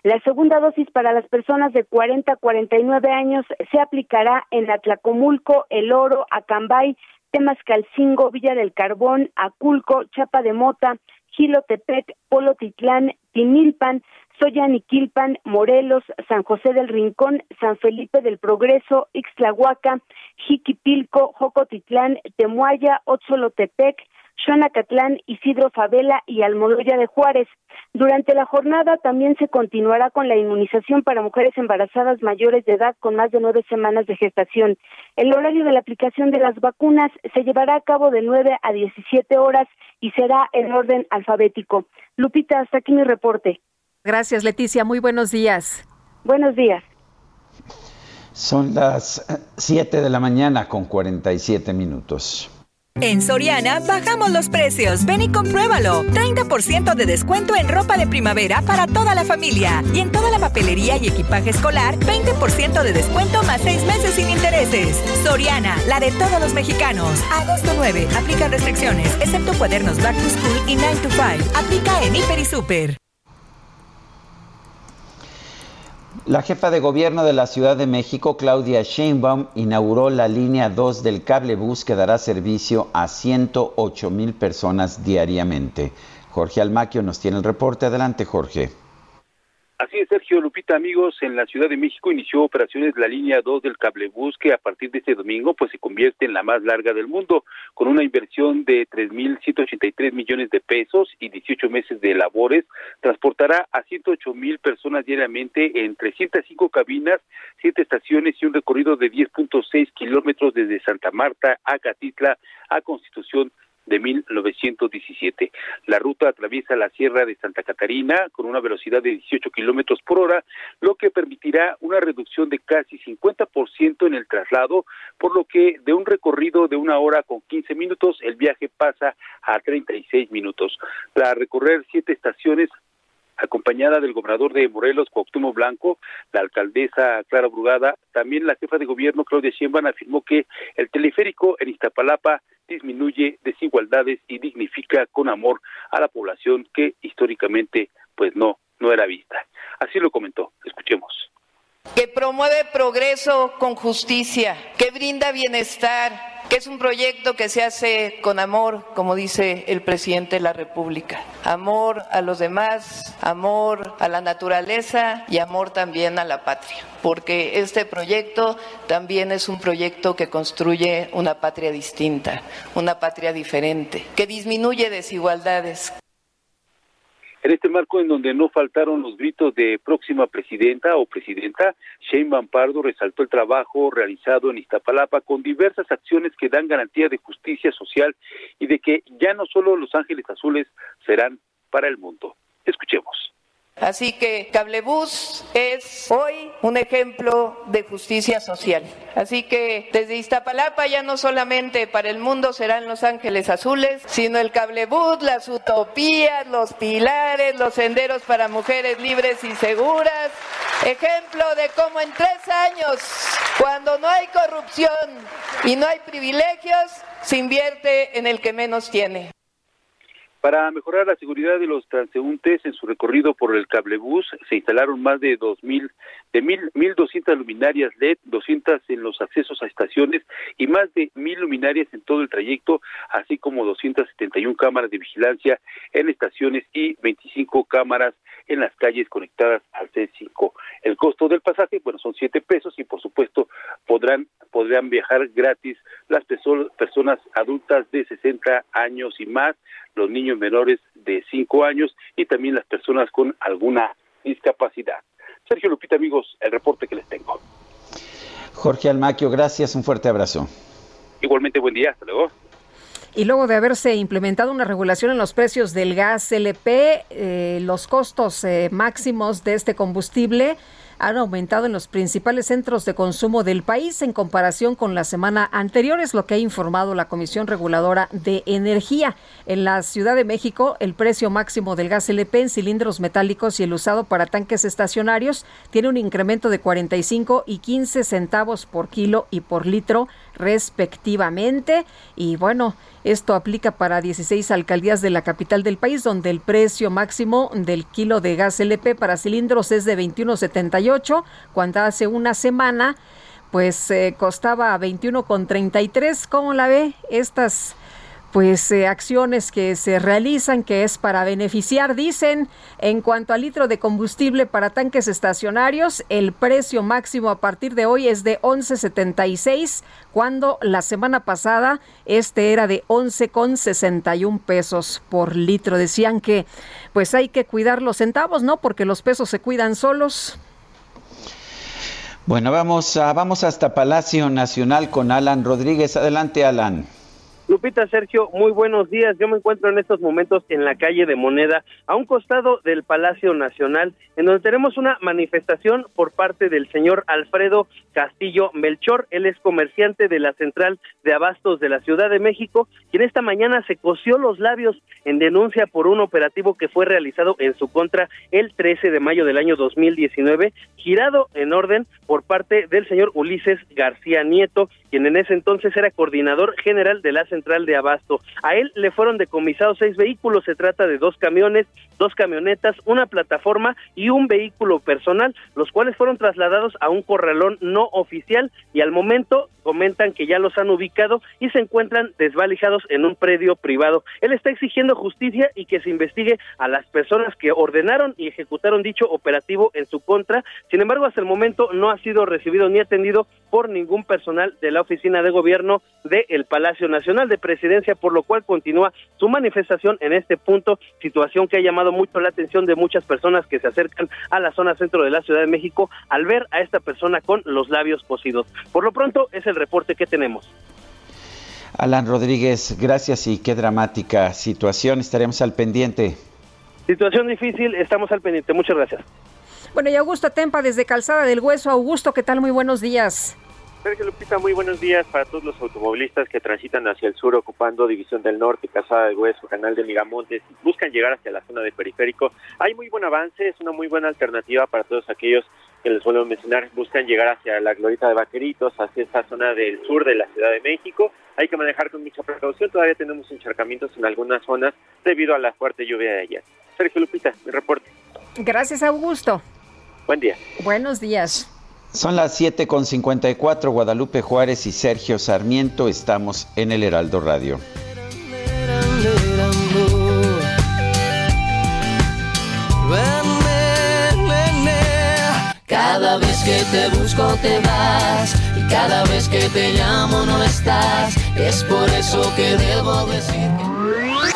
La segunda dosis para las personas de 40 a 49 años se aplicará en Atlacomulco, El Oro, Acambay, Temascalcingo, Villa del Carbón, Aculco, Chapa de Mota, Gilotepec, Polotitlán, Tinilpan, Soyaniquilpan, Morelos, San José del Rincón, San Felipe del Progreso, Ixtlahuaca, Jiquipilco, Jocotitlán, Temuaya, Otzolotepec, Xonacatlán, Isidro Favela y Almoloya de Juárez. Durante la jornada también se continuará con la inmunización para mujeres embarazadas mayores de edad con más de nueve semanas de gestación. El horario de la aplicación de las vacunas se llevará a cabo de nueve a diecisiete horas y será en orden alfabético. Lupita, hasta aquí mi reporte. Gracias, Leticia. Muy buenos días. Buenos días. Son las 7 de la mañana con 47 minutos. En Soriana bajamos los precios. Ven y compruébalo. 30% de descuento en ropa de primavera para toda la familia. Y en toda la papelería y equipaje escolar, 20% de descuento más 6 meses sin intereses. Soriana, la de todos los mexicanos. Agosto 9. Aplica restricciones, excepto cuadernos Back to School y 9 to 5. Aplica en Hiper y Super. La jefa de gobierno de la Ciudad de México, Claudia Sheinbaum, inauguró la línea 2 del cable bus que dará servicio a 108 mil personas diariamente. Jorge Almaquio nos tiene el reporte. Adelante, Jorge. Así es, Sergio Lupita, amigos, en la Ciudad de México inició operaciones la línea 2 del cablebús que a partir de este domingo pues se convierte en la más larga del mundo con una inversión de 3.183 millones de pesos y 18 meses de labores. Transportará a 108 mil personas diariamente en 305 cabinas, 7 estaciones y un recorrido de 10.6 kilómetros desde Santa Marta a Catitla a Constitución de 1917. La ruta atraviesa la Sierra de Santa Catarina con una velocidad de 18 kilómetros por hora, lo que permitirá una reducción de casi 50% en el traslado, por lo que de un recorrido de una hora con 15 minutos, el viaje pasa a 36 minutos. Para recorrer siete estaciones acompañada del gobernador de Morelos, Cuauhtémoc Blanco, la alcaldesa Clara Brugada, también la jefa de gobierno Claudia Sheinbaum afirmó que el teleférico en Iztapalapa disminuye desigualdades y dignifica con amor a la población que históricamente pues no no era vista. Así lo comentó. Escuchemos. Que promueve progreso con justicia, que brinda bienestar, que es un proyecto que se hace con amor, como dice el presidente de la República. Amor a los demás, amor a la naturaleza y amor también a la patria, porque este proyecto también es un proyecto que construye una patria distinta, una patria diferente, que disminuye desigualdades, en este marco en donde no faltaron los gritos de próxima presidenta o presidenta, Shane Pardo resaltó el trabajo realizado en Iztapalapa con diversas acciones que dan garantía de justicia social y de que ya no solo los ángeles azules serán para el mundo. Escuchemos. Así que Cablebús es hoy un ejemplo de justicia social. Así que desde Iztapalapa ya no solamente para el mundo serán los ángeles azules, sino el Cablebús, las utopías, los pilares, los senderos para mujeres libres y seguras. Ejemplo de cómo en tres años, cuando no hay corrupción y no hay privilegios, se invierte en el que menos tiene. Para mejorar la seguridad de los transeúntes en su recorrido por el cablebús, se instalaron más de 2.000, de 1.200 luminarias LED, 200 en los accesos a estaciones y más de 1.000 luminarias en todo el trayecto, así como 271 cámaras de vigilancia en estaciones y 25 cámaras en las calles conectadas al C5. El costo del pasaje, bueno, son 7 pesos y por supuesto podrán, podrán viajar gratis las personas adultas de 60 años y más, los niños menores de 5 años y también las personas con alguna discapacidad. Sergio Lupita, amigos, el reporte que les tengo. Jorge Almaquio, gracias, un fuerte abrazo. Igualmente, buen día, hasta luego. Y luego de haberse implementado una regulación en los precios del gas LP, eh, los costos eh, máximos de este combustible han aumentado en los principales centros de consumo del país en comparación con la semana anterior, es lo que ha informado la Comisión Reguladora de Energía. En la Ciudad de México, el precio máximo del gas LP en cilindros metálicos y el usado para tanques estacionarios tiene un incremento de 45 y 15 centavos por kilo y por litro respectivamente. Y bueno, esto aplica para 16 alcaldías de la capital del país, donde el precio máximo del kilo de gas LP para cilindros es de 21.78, cuando hace una semana pues eh, costaba 21.33. ¿Cómo la ve? Estas pues eh, acciones que se realizan que es para beneficiar, dicen, en cuanto al litro de combustible para tanques estacionarios, el precio máximo a partir de hoy es de 11.76, cuando la semana pasada este era de 11.61 pesos por litro. Decían que pues hay que cuidar los centavos, ¿no? Porque los pesos se cuidan solos. Bueno, vamos, a, vamos hasta Palacio Nacional con Alan Rodríguez. Adelante, Alan. Lupita Sergio, muy buenos días. Yo me encuentro en estos momentos en la calle de Moneda, a un costado del Palacio Nacional, en donde tenemos una manifestación por parte del señor Alfredo Castillo Melchor. Él es comerciante de la central de abastos de la Ciudad de México, quien esta mañana se coció los labios en denuncia por un operativo que fue realizado en su contra el 13 de mayo del año 2019, girado en orden por parte del señor Ulises García Nieto, quien en ese entonces era coordinador general de la central de Abasto. A él le fueron decomisados seis vehículos, se trata de dos camiones, dos camionetas, una plataforma y un vehículo personal, los cuales fueron trasladados a un corralón no oficial y al momento comentan que ya los han ubicado y se encuentran desvalijados en un predio privado. Él está exigiendo justicia y que se investigue a las personas que ordenaron y ejecutaron dicho operativo en su contra. Sin embargo, hasta el momento no ha sido recibido ni atendido por ningún personal de la oficina de gobierno del Palacio Nacional de Presidencia, por lo cual continúa su manifestación en este punto, situación que ha llamado mucho la atención de muchas personas que se acercan a la zona centro de la Ciudad de México al ver a esta persona con los labios cosidos. Por lo pronto es el reporte que tenemos. Alan Rodríguez, gracias y qué dramática situación. Estaremos al pendiente. Situación difícil, estamos al pendiente. Muchas gracias. Bueno, y Augusto Tempa desde Calzada del Hueso. Augusto, ¿qué tal? Muy buenos días. Sergio Lupita, muy buenos días para todos los automovilistas que transitan hacia el sur ocupando División del Norte, Calzada del Hueso, Canal de Miramontes, buscan llegar hacia la zona de periférico. Hay muy buen avance, es una muy buena alternativa para todos aquellos que les vuelvo a mencionar, buscan llegar hacia la glorita de Vaqueritos, hacia esta zona del sur de la Ciudad de México. Hay que manejar con mucha precaución, todavía tenemos encharcamientos en algunas zonas debido a la fuerte lluvia de ayer. Sergio Lupita, mi reporte. Gracias, Augusto. Buen día. Buenos días. Son las 7.54, Guadalupe Juárez y Sergio Sarmiento, estamos en el Heraldo Radio. Cada vez que te busco te vas y cada vez que te llamo no estás. Es por eso que debo decir que...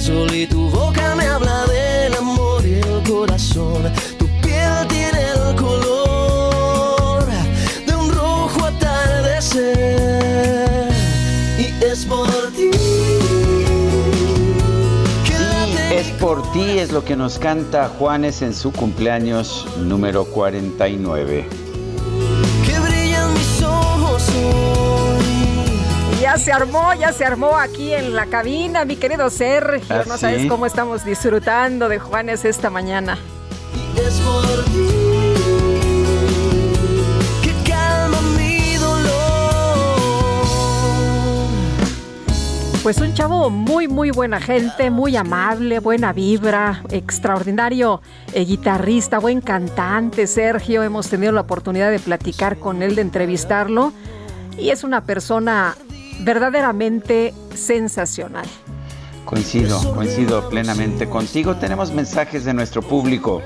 sol y tu boca me habla del amor y el corazón. Tu piel tiene el color de un rojo atardecer y es por ti. Y es por ti, es lo que nos canta Juanes en su cumpleaños número 49. que brillan mis ojos. Ya se armó, ya se armó aquí en la cabina, mi querido Sergio. ¿Ah, no sí? sabes cómo estamos disfrutando de Juanes esta mañana. Es por ti que calma mi dolor. Pues un chavo muy, muy buena gente, muy amable, buena vibra, extraordinario eh, guitarrista, buen cantante, Sergio. Hemos tenido la oportunidad de platicar con él, de entrevistarlo. Y es una persona verdaderamente sensacional. Coincido, coincido plenamente contigo. Tenemos mensajes de nuestro público.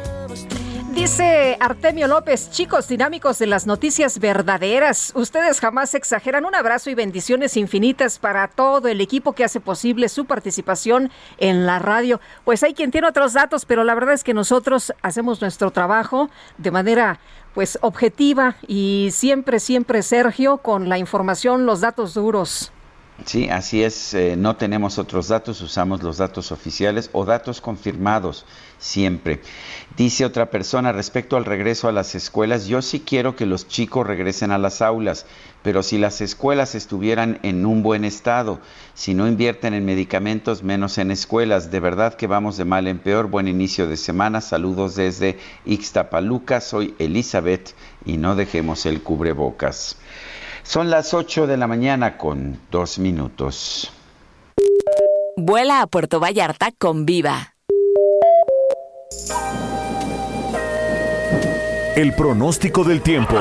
Dice Artemio López, chicos dinámicos de las noticias verdaderas, ustedes jamás exageran. Un abrazo y bendiciones infinitas para todo el equipo que hace posible su participación en la radio. Pues hay quien tiene otros datos, pero la verdad es que nosotros hacemos nuestro trabajo de manera pues objetiva y siempre, siempre Sergio con la información, los datos duros. Sí, así es. eh, no tenemos otros datos, usamos los datos oficiales o datos confirmados siempre. Dice otra persona respecto al regreso a las escuelas, yo sí quiero que los chicos regresen a las aulas, pero si las escuelas estuvieran en un buen estado, si no invierten en medicamentos, menos en escuelas, de verdad que vamos de mal en peor. Buen inicio de semana, saludos desde Ixtapaluca, soy Elizabeth y no dejemos el cubrebocas. Son las 8 de la mañana con dos minutos. Vuela a Puerto Vallarta con Viva. el pronóstico del tiempo.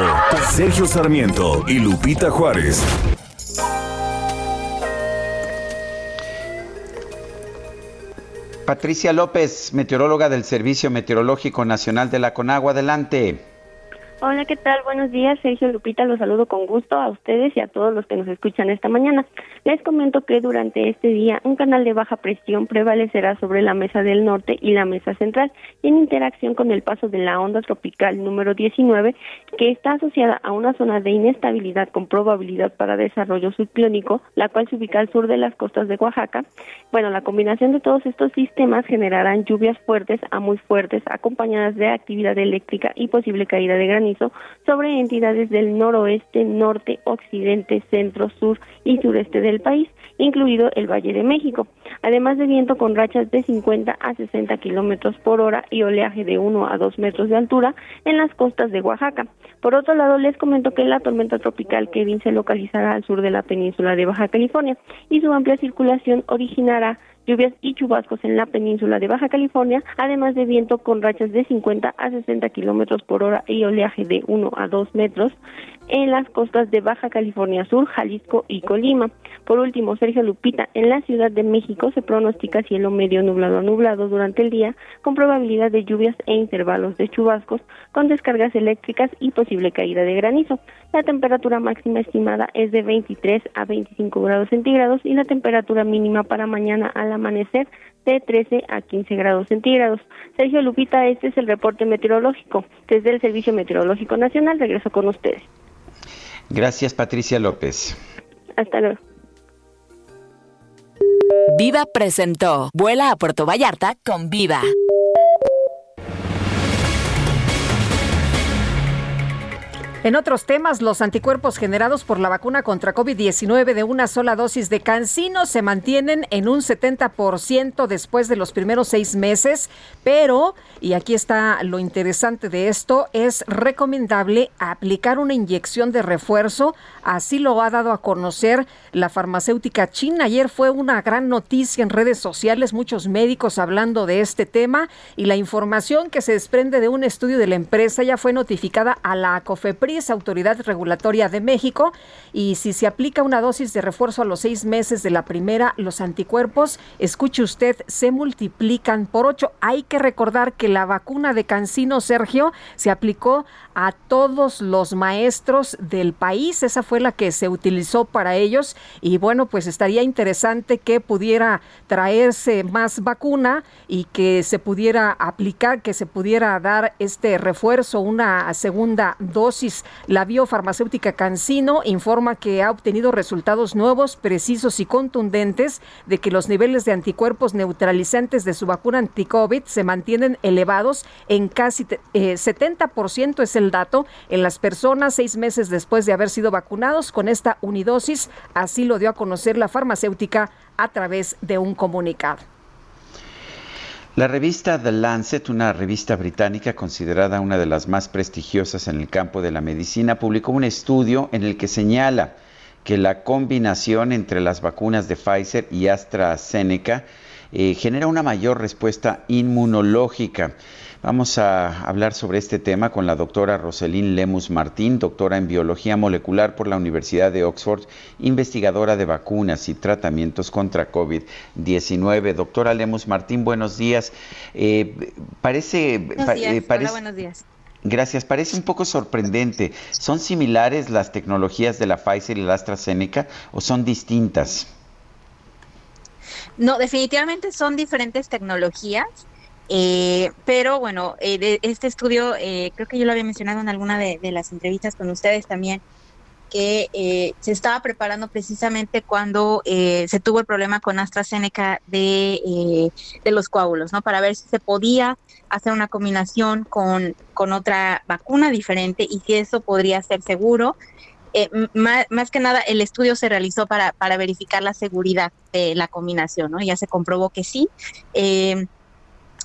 Sergio Sarmiento y Lupita Juárez. Patricia López, meteoróloga del Servicio Meteorológico Nacional de la Conagua, adelante. Hola, ¿qué tal? Buenos días, Sergio Lupita, los saludo con gusto a ustedes y a todos los que nos escuchan esta mañana. Les comento que durante este día un canal de baja presión prevalecerá sobre la mesa del norte y la mesa central en interacción con el paso de la onda tropical número 19 que está asociada a una zona de inestabilidad con probabilidad para desarrollo subclónico, la cual se ubica al sur de las costas de Oaxaca. Bueno, la combinación de todos estos sistemas generarán lluvias fuertes a muy fuertes acompañadas de actividad eléctrica y posible caída de granizo sobre entidades del noroeste, norte, occidente, centro, sur y sureste del país, incluido el Valle de México, además de viento con rachas de 50 a 60 kilómetros por hora y oleaje de 1 a 2 metros de altura en las costas de Oaxaca. Por otro lado, les comento que la tormenta tropical Kevin se localizará al sur de la península de Baja California y su amplia circulación originará lluvias y chubascos en la península de Baja California, además de viento con rachas de 50 a 60 kilómetros por hora y oleaje de 1 a 2 metros en las costas de Baja California Sur, Jalisco y Colima. Por último, Sergio Lupita, en la Ciudad de México se pronostica cielo medio nublado a nublado durante el día, con probabilidad de lluvias e intervalos de chubascos, con descargas eléctricas y posible caída de granizo. La temperatura máxima estimada es de 23 a 25 grados centígrados y la temperatura mínima para mañana al amanecer de 13 a 15 grados centígrados. Sergio Lupita, este es el reporte meteorológico. Desde el Servicio Meteorológico Nacional regreso con ustedes. Gracias, Patricia López. Hasta luego. Viva presentó Vuela a Puerto Vallarta con Viva. En otros temas, los anticuerpos generados por la vacuna contra COVID-19 de una sola dosis de cancino se mantienen en un 70% después de los primeros seis meses, pero, y aquí está lo interesante de esto, es recomendable aplicar una inyección de refuerzo, así lo ha dado a conocer la farmacéutica china. Ayer fue una gran noticia en redes sociales, muchos médicos hablando de este tema y la información que se desprende de un estudio de la empresa ya fue notificada a la COFEPRI es Autoridad Regulatoria de México, y si se aplica una dosis de refuerzo a los seis meses de la primera, los anticuerpos, escuche usted, se multiplican por ocho. Hay que recordar que la vacuna de Cancino, Sergio, se aplicó a todos los maestros del país. Esa fue la que se utilizó para ellos. Y bueno, pues estaría interesante que pudiera traerse más vacuna y que se pudiera aplicar, que se pudiera dar este refuerzo, una segunda dosis. La biofarmacéutica Cancino informa que ha obtenido resultados nuevos, precisos y contundentes de que los niveles de anticuerpos neutralizantes de su vacuna anti-COVID se mantienen elevados en casi eh, 70% es el el dato en las personas seis meses después de haber sido vacunados con esta unidosis. Así lo dio a conocer la farmacéutica a través de un comunicado. La revista The Lancet, una revista británica considerada una de las más prestigiosas en el campo de la medicina, publicó un estudio en el que señala que la combinación entre las vacunas de Pfizer y AstraZeneca eh, genera una mayor respuesta inmunológica. Vamos a hablar sobre este tema con la doctora Roselín Lemus Martín, doctora en biología molecular por la Universidad de Oxford, investigadora de vacunas y tratamientos contra COVID-19. Doctora Lemus Martín, buenos días. Eh, parece, buenos días. Eh, Hola, buenos días. Gracias. Parece un poco sorprendente. ¿Son similares las tecnologías de la Pfizer y la AstraZeneca o son distintas? No, definitivamente son diferentes tecnologías. Eh, pero bueno, eh, este estudio, eh, creo que yo lo había mencionado en alguna de, las entrevistas con ustedes también, que se estaba preparando precisamente cuando se tuvo el problema con AstraZeneca de, de, los coágulos, ¿no? Para ver si se podía hacer una combinación con, con otra vacuna diferente y si eso podría ser seguro. Más, más, que nada, el estudio se realizó para, para verificar la seguridad de la combinación, ¿no? Ya se comprobó que sí. Eh,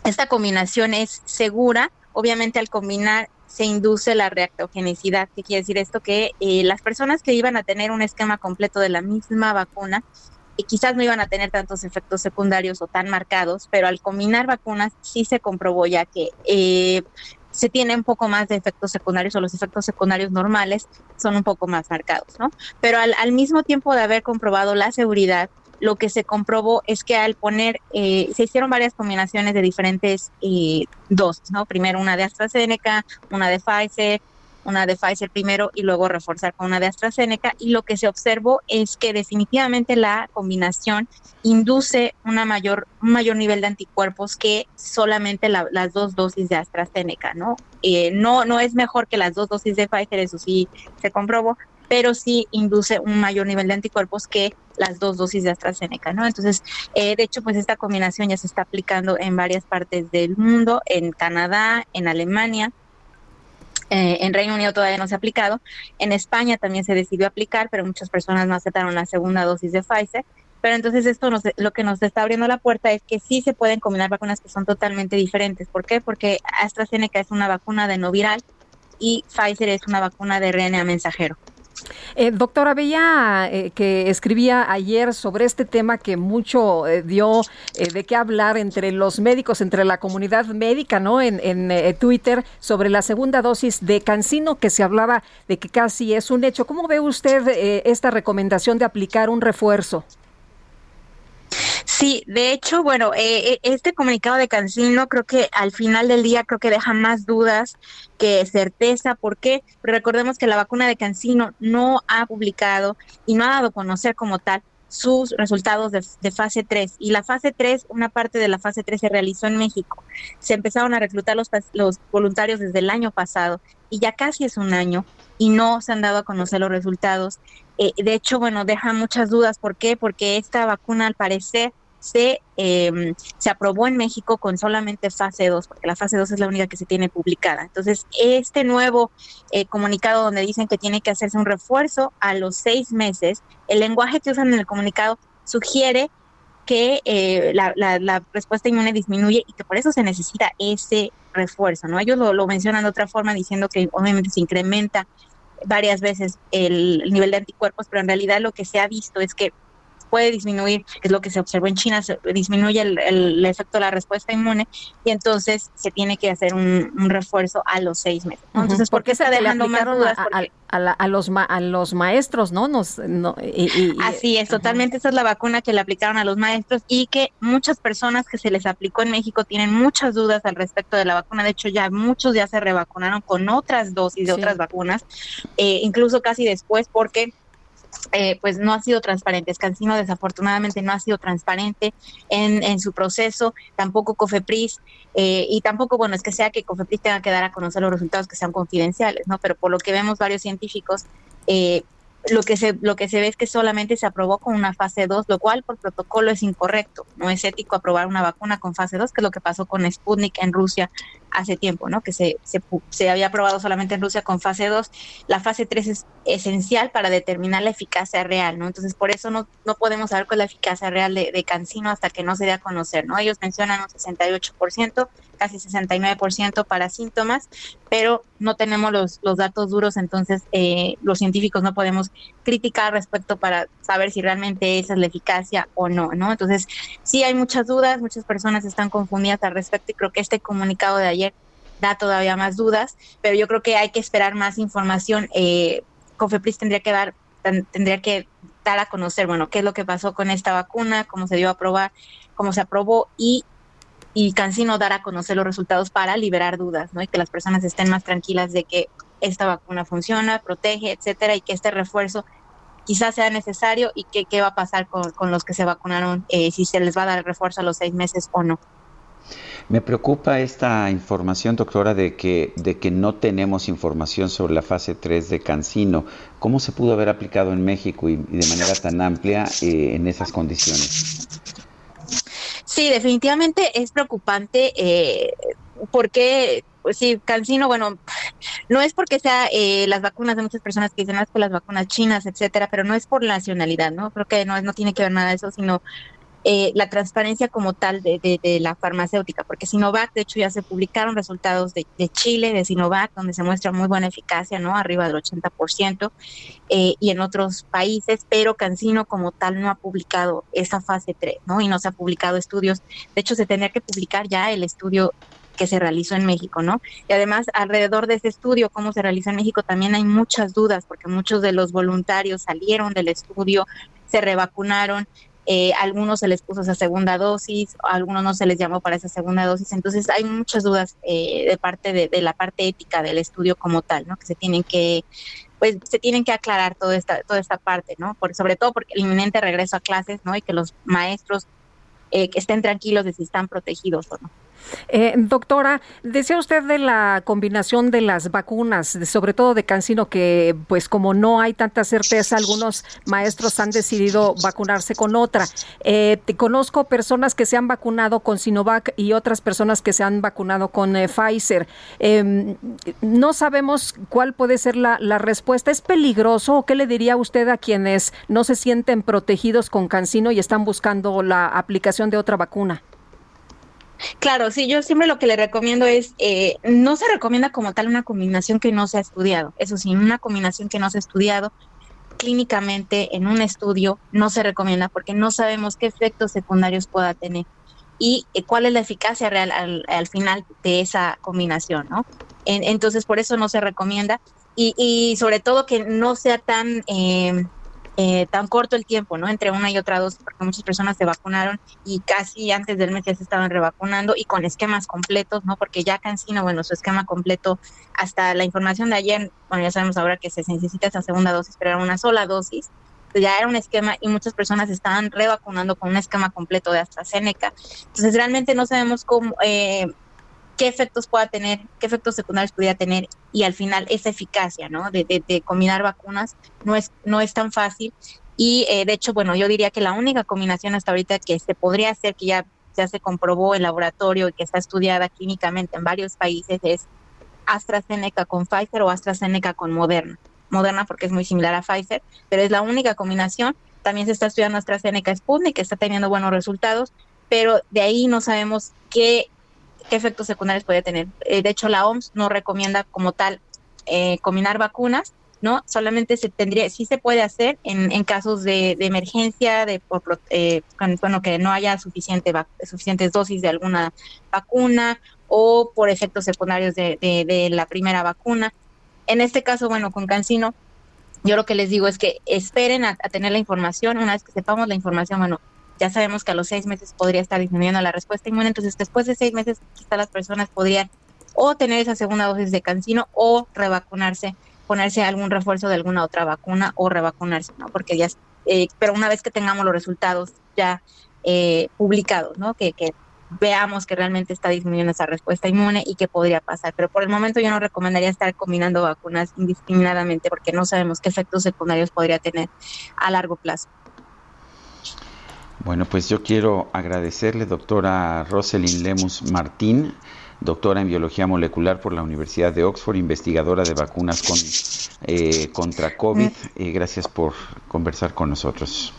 esta combinación es segura, obviamente al combinar se induce la reactogenicidad. ¿Qué quiere decir esto? Que eh, las personas que iban a tener un esquema completo de la misma vacuna, y quizás no iban a tener tantos efectos secundarios o tan marcados, pero al combinar vacunas sí se comprobó ya que eh, se tiene un poco más de efectos secundarios o los efectos secundarios normales son un poco más marcados, ¿no? Pero al mismo tiempo de haber comprobado la seguridad, lo que se comprobó es que al poner, eh, se hicieron varias combinaciones de diferentes eh, dosis, ¿no? Primero una de AstraZeneca, una de Pfizer, una de Pfizer primero y luego reforzar con una de AstraZeneca. Y lo que se observó es que definitivamente la combinación induce una mayor, un mayor nivel de anticuerpos que solamente las dos dosis de AstraZeneca, ¿no? Eh, no, no es mejor que las dos dosis de Pfizer, eso sí se comprobó, pero sí induce un mayor nivel de anticuerpos que las dos dosis de AstraZeneca, ¿no? Entonces, eh, de hecho, pues esta combinación ya se está aplicando en varias partes del mundo, en Canadá, en Alemania, eh, en Reino Unido todavía no se ha aplicado, en España también se decidió aplicar, pero muchas personas no aceptaron la segunda dosis de Pfizer. Pero entonces esto nos, lo que nos está abriendo la puerta es que sí se pueden combinar vacunas que son totalmente diferentes. ¿Por qué? Porque AstraZeneca es una vacuna de no viral y Pfizer es una vacuna de RNA mensajero. Eh, doctora, veía eh, que escribía ayer sobre este tema que mucho eh, dio eh, de qué hablar entre los médicos, entre la comunidad médica, ¿no? En, en Twitter, sobre la segunda dosis de Cancino, que se hablaba de que casi es un hecho. ¿Cómo ve usted esta recomendación de aplicar un refuerzo? Sí, de hecho, bueno, eh, eh, este comunicado de Cancino creo que al final del día creo que deja más dudas que certeza. ¿Por qué? recordemos que la vacuna de Cancino no ha publicado y no ha dado a conocer como tal sus resultados de, fase 3. Y la fase 3, una parte de la fase 3 se realizó en México. Se empezaron a reclutar los, los voluntarios desde el año pasado y ya casi es un año y no se han dado a conocer los resultados. Eh, de hecho, bueno, deja muchas dudas. ¿Por qué? Porque esta vacuna al parecer se, eh, se aprobó en México con solamente fase 2, porque la fase 2 es la única que se tiene publicada. Entonces, este nuevo eh, comunicado donde dicen que tiene que hacerse un refuerzo a los seis meses, el lenguaje que usan en el comunicado sugiere que eh, la, la, respuesta inmune disminuye y que por eso se necesita ese refuerzo, ¿no? Ellos lo, lo mencionan de otra forma diciendo que obviamente se incrementa varias veces el nivel de anticuerpos, pero en realidad lo que se ha visto es que puede disminuir, es lo que se observó en China, se disminuye el, efecto de la respuesta inmune y entonces se tiene que hacer un, refuerzo a los seis meses. Entonces, ¿por qué se dejando más dudas? A, los a los maestros, ¿no? Nos, Así es, totalmente. Esa es la vacuna que le aplicaron a los maestros y que muchas personas que se les aplicó en México tienen muchas dudas al respecto de la vacuna. De hecho, ya muchos ya se revacunaron con otras dosis de otras vacunas, eh, incluso casi después, porque eh, pues no ha sido transparente. Escancino desafortunadamente no ha sido transparente en, en su proceso, tampoco Cofepris, eh, y tampoco, bueno, es que sea que Cofepris tenga que dar a conocer los resultados que sean confidenciales, ¿no? Pero por lo que vemos varios científicos, eh, lo que se lo que se ve es que solamente se aprobó con una fase 2, lo cual por protocolo es incorrecto. No es ético aprobar una vacuna con fase 2, que es lo que pasó con Sputnik en Rusia hace tiempo, ¿no? Que se, se, se había aprobado solamente en Rusia con fase 2. La fase 3 es esencial para determinar la eficacia real, ¿no? Entonces, por eso no, no podemos saber cuál es la eficacia real de, de Cancino hasta que no se dé a conocer, ¿no? Ellos mencionan un 68%, casi 69% para síntomas, pero no tenemos los, los datos duros, entonces eh, los científicos no podemos criticar respecto para saber si realmente esa es la eficacia o no, ¿no? Entonces, sí hay muchas dudas, muchas personas están confundidas al respecto y creo que este comunicado de ayer da todavía más dudas, pero yo creo que hay que esperar más información. Eh, Cofepris tendría que dar tendría que dar a conocer, bueno, qué es lo que pasó con esta vacuna, cómo se dio a probar, cómo se aprobó y y Cancino dar a conocer los resultados para liberar dudas, ¿no? Y que las personas estén más tranquilas de que esta vacuna funciona, protege, etcétera, y que este refuerzo quizás sea necesario y que qué va a pasar con, los que se vacunaron, eh, si se les va a dar refuerzo a los seis meses o no. Me preocupa esta información, doctora, de que, de que no tenemos información sobre la fase 3 de Cancino. ¿Cómo se pudo haber aplicado en México y, de manera tan amplia eh, en esas condiciones? Sí, definitivamente es preocupante eh, porque, pues sí, Cancino, bueno, no es porque sea eh, las vacunas de muchas personas que dicen, no es por las vacunas chinas, etcétera, pero no es por nacionalidad, ¿no? Creo que no, no tiene que ver nada de eso, sino eh, la transparencia como tal de, de, la farmacéutica, porque Sinovac, de hecho, ya se publicaron resultados de, Chile, de Sinovac, donde se muestra muy buena eficacia, ¿no? Arriba del 80%, eh, y en otros países, pero Cancino como tal no ha publicado esa fase 3, ¿no? Y no se ha publicado estudios. De hecho, se tendría que publicar ya el estudio que se realizó en México, ¿no? Y además, alrededor de ese estudio, cómo se realizó en México, también hay muchas dudas, porque muchos de los voluntarios salieron del estudio, se revacunaron, eh, algunos se les puso esa segunda dosis, a algunos no se les llamó para esa segunda dosis, entonces hay muchas dudas eh, de parte de, la parte ética del estudio como tal, ¿no? Que se tienen que pues se tienen que aclarar toda esta toda esta parte, ¿no? Por, sobre todo porque el inminente regreso a clases, ¿no? Y que los maestros eh, que estén tranquilos de si están protegidos o no. Eh, doctora, decía usted de la combinación de las vacunas, sobre todo de Cancino, que pues como no hay tanta certeza, algunos maestros han decidido vacunarse con otra. Eh, te conozco personas que se han vacunado con Sinovac y otras personas que se han vacunado con eh, Pfizer. Em, no sabemos cuál puede ser la, la respuesta. ¿Es peligroso o qué le diría usted a quienes no se sienten protegidos con Cancino y están buscando la aplicación de otra vacuna? Claro, sí, yo siempre lo que le recomiendo es, eh, no se recomienda como tal una combinación que no se ha estudiado, eso sí, una combinación que no se ha estudiado clínicamente en un estudio no se recomienda porque no sabemos qué efectos secundarios pueda tener y eh, cuál es la eficacia real al, final de esa combinación, ¿no? entonces, por eso no se recomienda y, y sobre todo que no sea tan... Eh, eh, tan corto el tiempo, ¿no? Entre una y otra dosis, porque muchas personas se vacunaron y casi antes del mes ya se estaban revacunando y con esquemas completos, ¿no? Porque ya Cancino, bueno, su esquema completo, hasta la información de ayer, bueno, ya sabemos ahora que se necesita esa segunda dosis, pero era una sola dosis, pues ya era un esquema y muchas personas estaban revacunando con un esquema completo de AstraZeneca. Entonces, realmente no sabemos cómo... Eh, qué efectos pueda tener, qué efectos secundarios podría tener y al final esa eficacia, ¿no? De, de, combinar vacunas no es, no es tan fácil y eh, de hecho, bueno, yo diría que la única combinación hasta ahorita que se podría hacer, que ya, ya se comprobó en laboratorio y que está estudiada clínicamente en varios países es AstraZeneca con Pfizer o AstraZeneca con Moderna. Moderna porque es muy similar a Pfizer, pero es la única combinación. También se está estudiando AstraZeneca Sputnik, que está teniendo buenos resultados, pero de ahí no sabemos qué qué efectos secundarios puede tener. Eh, de hecho, la OMS no recomienda como tal eh, combinar vacunas, ¿no? Solamente se tendría, sí se puede hacer en, en casos de, emergencia, de eh, bueno, que no haya suficiente suficientes dosis de alguna vacuna o por efectos secundarios de, de, la primera vacuna. En este caso, bueno, con Cancino, yo lo que les digo es que esperen a tener la información, una vez que sepamos la información, bueno, ya sabemos que a los seis meses podría estar disminuyendo la respuesta inmune, entonces después de seis meses quizá las personas podrían o tener esa segunda dosis de cancino o revacunarse, ponerse algún refuerzo de alguna otra vacuna o revacunarse, ¿no? Porque ya, eh, pero una vez que tengamos los resultados ya eh, publicados, ¿no? Que, que veamos que realmente está disminuyendo esa respuesta inmune y qué podría pasar. Pero por el momento yo no recomendaría estar combinando vacunas indiscriminadamente porque no sabemos qué efectos secundarios podría tener a largo plazo. Bueno, pues yo quiero agradecerle, doctora Roselyn Lemus Martín, doctora en biología molecular por la Universidad de Oxford, investigadora de vacunas con, eh, contra COVID. Eh, gracias por conversar con nosotros.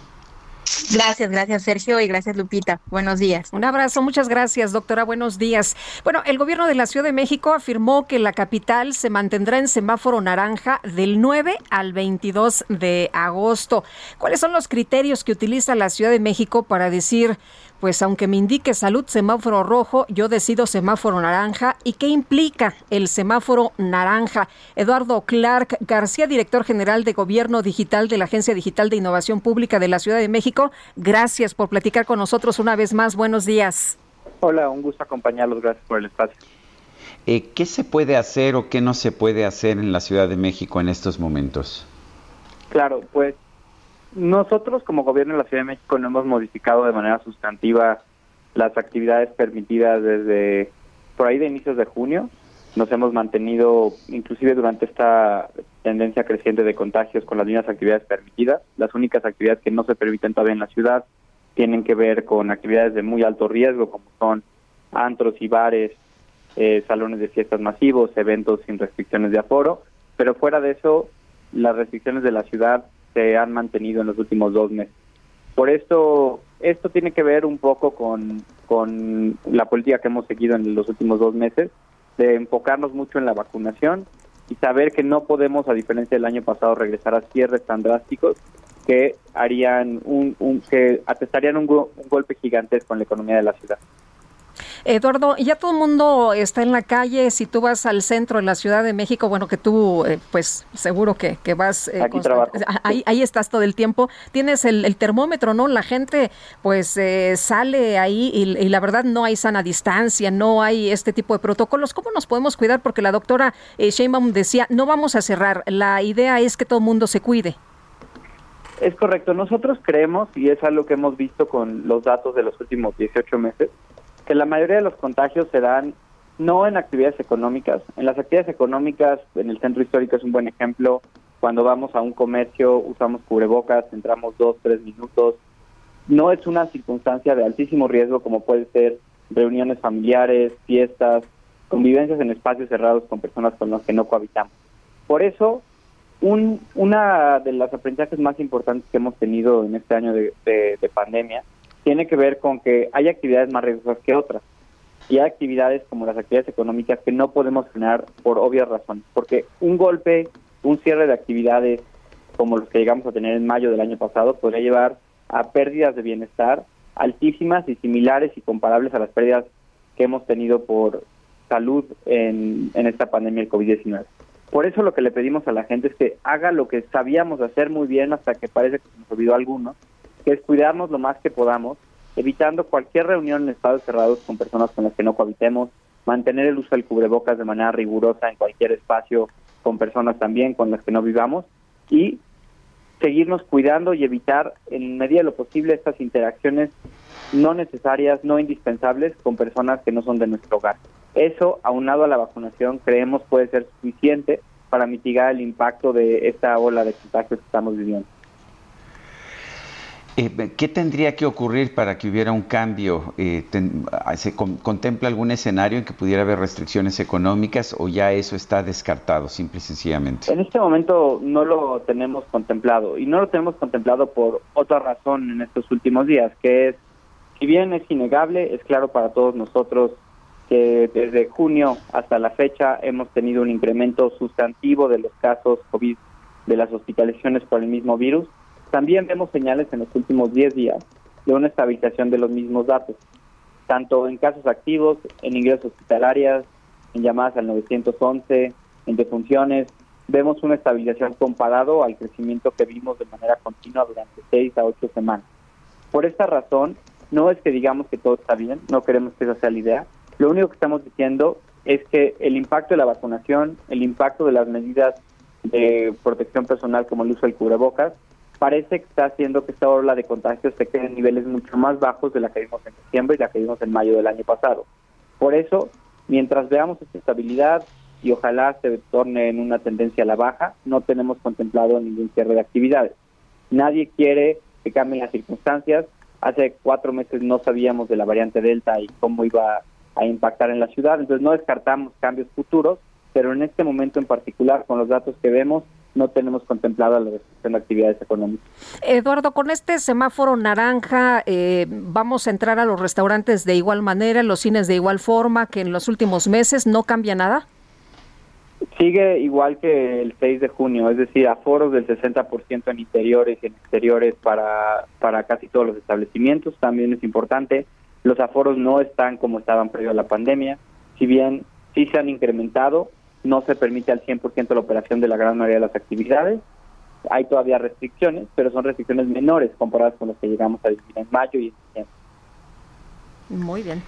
Gracias, gracias Sergio y gracias Lupita. Buenos días. Un abrazo, muchas gracias doctora, buenos días. Bueno, el gobierno de la Ciudad de México afirmó que la capital se mantendrá en semáforo naranja del 9 al 22 de agosto. ¿Cuáles son los criterios que utiliza la Ciudad de México para decir pues aunque me indique salud semáforo rojo, yo decido semáforo naranja. ¿Y qué implica el semáforo naranja? Eduardo Clark García, director general de Gobierno Digital de la Agencia Digital de Innovación Pública de la Ciudad de México, gracias por platicar con nosotros una vez más. Buenos días. Hola, un gusto acompañarlos. Gracias por el espacio. Eh, ¿Qué se puede hacer o qué no se puede hacer en la Ciudad de México en estos momentos? Claro, pues nosotros como gobierno de la Ciudad de México no hemos modificado de manera sustantiva las actividades permitidas desde por ahí de inicios de junio. Nos hemos mantenido, inclusive durante esta tendencia creciente de contagios, con las mismas actividades permitidas. Las únicas actividades que no se permiten todavía en la ciudad tienen que ver con actividades de muy alto riesgo, como son antros y bares, eh, salones de fiestas masivos, eventos sin restricciones de aforo. Pero fuera de eso, las restricciones de la ciudad se han mantenido en los últimos dos meses. Por esto, esto tiene que ver un poco con, con la política que hemos seguido en los últimos dos meses, de enfocarnos mucho en la vacunación y saber que no podemos, a diferencia del año pasado, regresar a cierres tan drásticos que harían un, que atestarían un golpe gigantesco en la economía de la ciudad. Eduardo, ya todo el mundo está en la calle. Si tú vas al centro en la Ciudad de México, bueno, que tú, eh, pues seguro que, que vas. Eh, Aquí trabajo. Ahí, ahí, estás todo el tiempo. Tienes el, termómetro, ¿no? La gente, pues, eh, sale ahí y, y, la verdad no hay sana distancia, no hay este tipo de protocolos. ¿Cómo nos podemos cuidar? Porque la doctora Sheinbaum decía, no vamos a cerrar. La idea es que todo el mundo se cuide. Es correcto. Nosotros creemos, y es algo que hemos visto con los datos de los últimos 18 meses, que la mayoría de los contagios se dan no en actividades económicas. En las actividades económicas, en el centro histórico es un buen ejemplo. Cuando vamos a un comercio, usamos cubrebocas, entramos dos, tres minutos. No es una circunstancia de altísimo riesgo como puede ser reuniones familiares, fiestas, convivencias en espacios cerrados con personas con las que no cohabitamos. Por eso, un, una de las aprendizajes más importantes que hemos tenido en este año de, pandemia tiene que ver con que hay actividades más riesgosas que otras. Y hay actividades como las actividades económicas que no podemos frenar por obvias razones. Porque un golpe, un cierre de actividades como los que llegamos a tener en mayo del año pasado podría llevar a pérdidas de bienestar altísimas y similares y comparables a las pérdidas que hemos tenido por salud en, en esta pandemia del COVID-19. Por eso lo que le pedimos a la gente es que haga lo que sabíamos hacer muy bien hasta que parece que se nos olvidó alguno, que es cuidarnos lo más que podamos, evitando cualquier reunión en estados cerrados con personas con las que no cohabitemos, mantener el uso del cubrebocas de manera rigurosa en cualquier espacio con personas también con las que no vivamos y seguirnos cuidando y evitar en medida de lo posible estas interacciones no necesarias, no indispensables con personas que no son de nuestro hogar. Eso, aunado a la vacunación, creemos puede ser suficiente para mitigar el impacto de esta ola de contagios que estamos viviendo. Eh, ¿Qué tendría que ocurrir para que hubiera un cambio? Eh, ¿Se contempla algún escenario en que pudiera haber restricciones económicas o ya eso está descartado, simple y sencillamente? En este momento no lo tenemos contemplado y no lo tenemos contemplado por otra razón en estos últimos días, que es, si bien es innegable, es claro para todos nosotros que desde junio hasta la fecha hemos tenido un incremento sustantivo de los casos COVID de las hospitalizaciones por el mismo virus. También vemos señales en los últimos 10 días de una estabilización de los mismos datos, tanto en casos activos, en ingresos hospitalarias, en llamadas al 911, en defunciones. Vemos una estabilización comparado al crecimiento que vimos de manera continua durante 6 a 8 semanas. Por esta razón, no es que digamos que todo está bien, no queremos que esa sea la idea, lo único que estamos diciendo es que el impacto de la vacunación, el impacto de las medidas de protección personal como el uso del cubrebocas, parece que está haciendo que esta ola de contagios se quede en niveles mucho más bajos de la que vimos en septiembre y la que vimos en mayo del año pasado. Por eso, mientras veamos esta estabilidad y ojalá se torne en una tendencia a la baja, no tenemos contemplado ningún cierre de actividades. Nadie quiere que cambien las circunstancias. Hace cuatro meses no sabíamos de la variante Delta y cómo iba a impactar en la ciudad. Entonces no descartamos cambios futuros, pero en este momento en particular, con los datos que vemos, no tenemos contemplada la restricción de actividades económicas. Eduardo, con este semáforo naranja, eh, ¿vamos a entrar a los restaurantes de igual manera, los cines de igual forma que en los últimos meses? ¿No cambia nada? Sigue igual que el 6 de junio, es decir, aforos del 60% en interiores y en exteriores para, para casi todos los establecimientos, también es importante. Los aforos no están como estaban previo a la pandemia. Si bien sí se han incrementado, no se permite al 100% la operación de la gran mayoría de las actividades. Hay todavía restricciones, pero son restricciones menores comparadas con las que llegamos a vivir en mayo y en diciembre. Muy bien.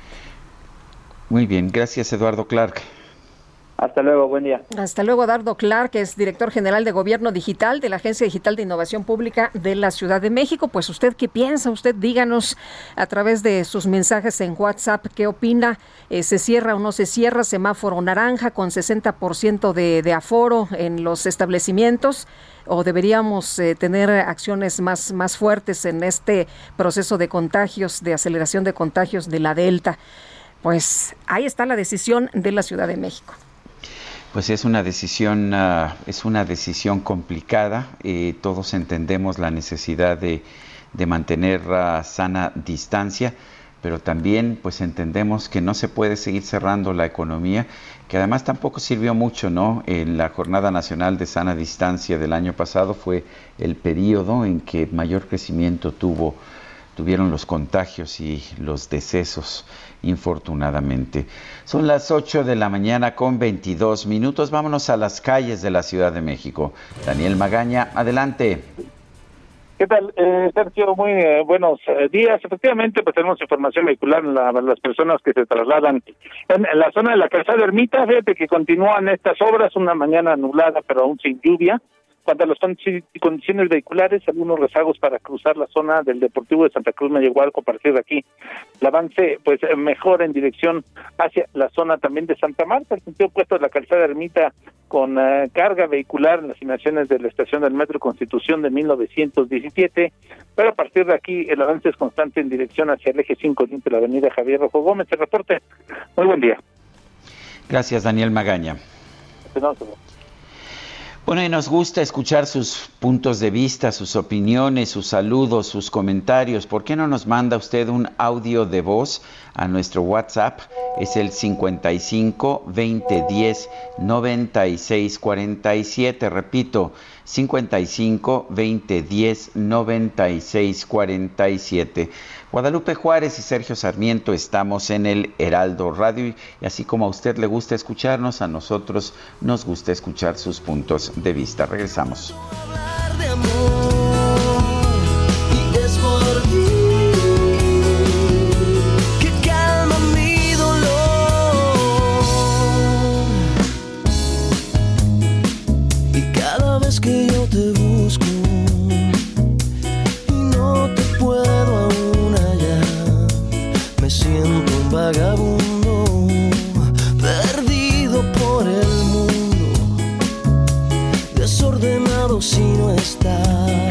Muy bien, gracias Eduardo Clark. Hasta luego, buen día. Hasta luego, Dardo Clark, que es director general de Gobierno Digital de la Agencia Digital de Innovación Pública de la Ciudad de México. Pues usted qué piensa, usted díganos a través de sus mensajes en WhatsApp qué opina, eh, se cierra o no se cierra semáforo naranja con 60% de, de aforo en los establecimientos o deberíamos eh, tener acciones más, más fuertes en este proceso de contagios, de aceleración de contagios de la Delta. Pues ahí está la decisión de la Ciudad de México. Pues es una decisión, ah, es una decisión complicada. Eh, todos entendemos la necesidad de, mantener uh, sana distancia, pero también pues entendemos que no se puede seguir cerrando la economía, que además tampoco sirvió mucho, ¿no? En la Jornada Nacional de Sana Distancia del año pasado fue el periodo en que mayor crecimiento tuvo tuvieron los contagios y los decesos, infortunadamente. Son las 8 de la mañana con 22 minutos. Vámonos a las calles de la Ciudad de México. Daniel Magaña, adelante. ¿Qué tal, eh, Sergio? Muy eh, buenos eh, días. Efectivamente, pues tenemos información vehicular en las personas que se trasladan en, la zona de la calzada Ermita. Fíjate que continúan estas obras, una mañana nublada, pero aún sin lluvia. Cuanto a las condiciones vehiculares, algunos rezagos para cruzar la zona del Deportivo de Santa Cruz Mellehualco a partir de aquí. El avance, pues, mejor en dirección hacia la zona también de Santa Marta, el sentido opuesto de la calzada Ermita con eh, carga vehicular en las inmediaciones de la estación del Metro Constitución de 1917, pero a partir de aquí el avance es constante en dirección hacia el eje 5 de la avenida Javier Rojo Gómez. El reporte, muy buen día. Gracias, Daniel Magaña. Bueno, y nos gusta escuchar sus puntos de vista, sus opiniones, sus saludos, sus comentarios. ¿Por qué no nos manda usted un audio de voz a nuestro WhatsApp? Es el 55 20 10 96 47. Repito, 55 20 10 96 47. Guadalupe Juárez y Sergio Sarmiento estamos en el Heraldo Radio y así como a usted le gusta escucharnos, a nosotros nos gusta escuchar sus puntos de vista. Regresamos. vagabundo, perdido por el mundo, desordenado si no estás.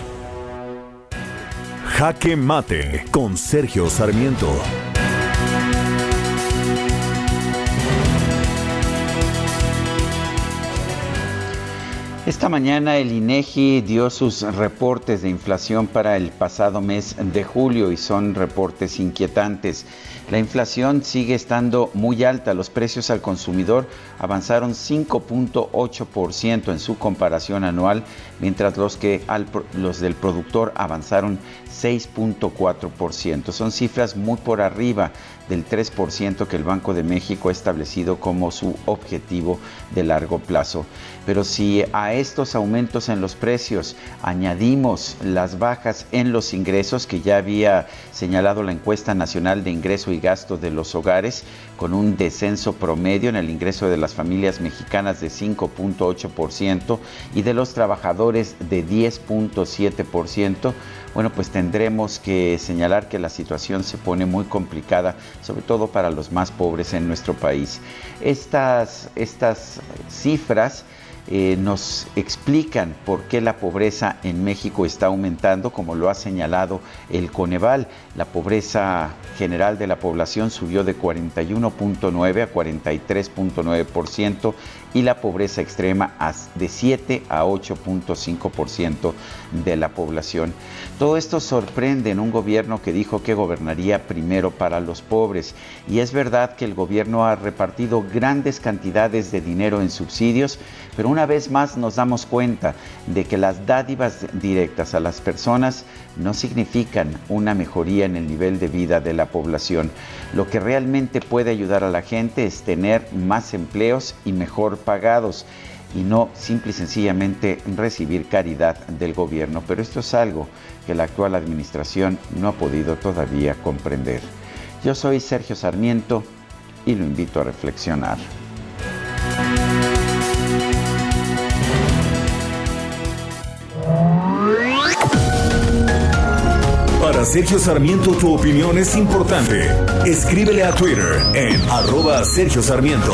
Jaque Mate con Sergio Sarmiento. Esta mañana el INEGI dio sus reportes de inflación para el pasado mes de julio y son reportes inquietantes. La inflación sigue estando muy alta. Los precios al consumidor avanzaron 5.8% en su comparación anual, mientras los, que los del productor avanzaron 6.4%. Son cifras muy por arriba del 3% que el Banco de México ha establecido como su objetivo de largo plazo. Pero si a estos aumentos en los precios añadimos las bajas en los ingresos que ya había señalado la encuesta nacional de ingreso y gasto de los hogares, con un descenso promedio en el ingreso de las familias mexicanas de 5.8% y de los trabajadores de 10.7%, bueno, pues tendremos que señalar que la situación se pone muy complicada, sobre todo para los más pobres en nuestro país. Estas, estas cifras eh, nos explican por qué la pobreza en México está aumentando, como lo ha señalado el Coneval. La pobreza general de la población subió de 41.9 a 43.9%, y la pobreza extrema de 7 a 8.5% de la población. Todo esto sorprende en un gobierno que dijo que gobernaría primero para los pobres y es verdad que el gobierno ha repartido grandes cantidades de dinero en subsidios, pero una vez más nos damos cuenta de que las dádivas directas a las personas no significan una mejoría en el nivel de vida de la población. Lo que realmente puede ayudar a la gente es tener más empleos y mejor pagados y no simple y sencillamente recibir caridad del gobierno. Pero esto es algo que la actual administración no ha podido todavía comprender. Yo soy Sergio Sarmiento y lo invito a reflexionar. Para Sergio Sarmiento tu opinión es importante. Escríbele a Twitter en arroba Sergio Sarmiento.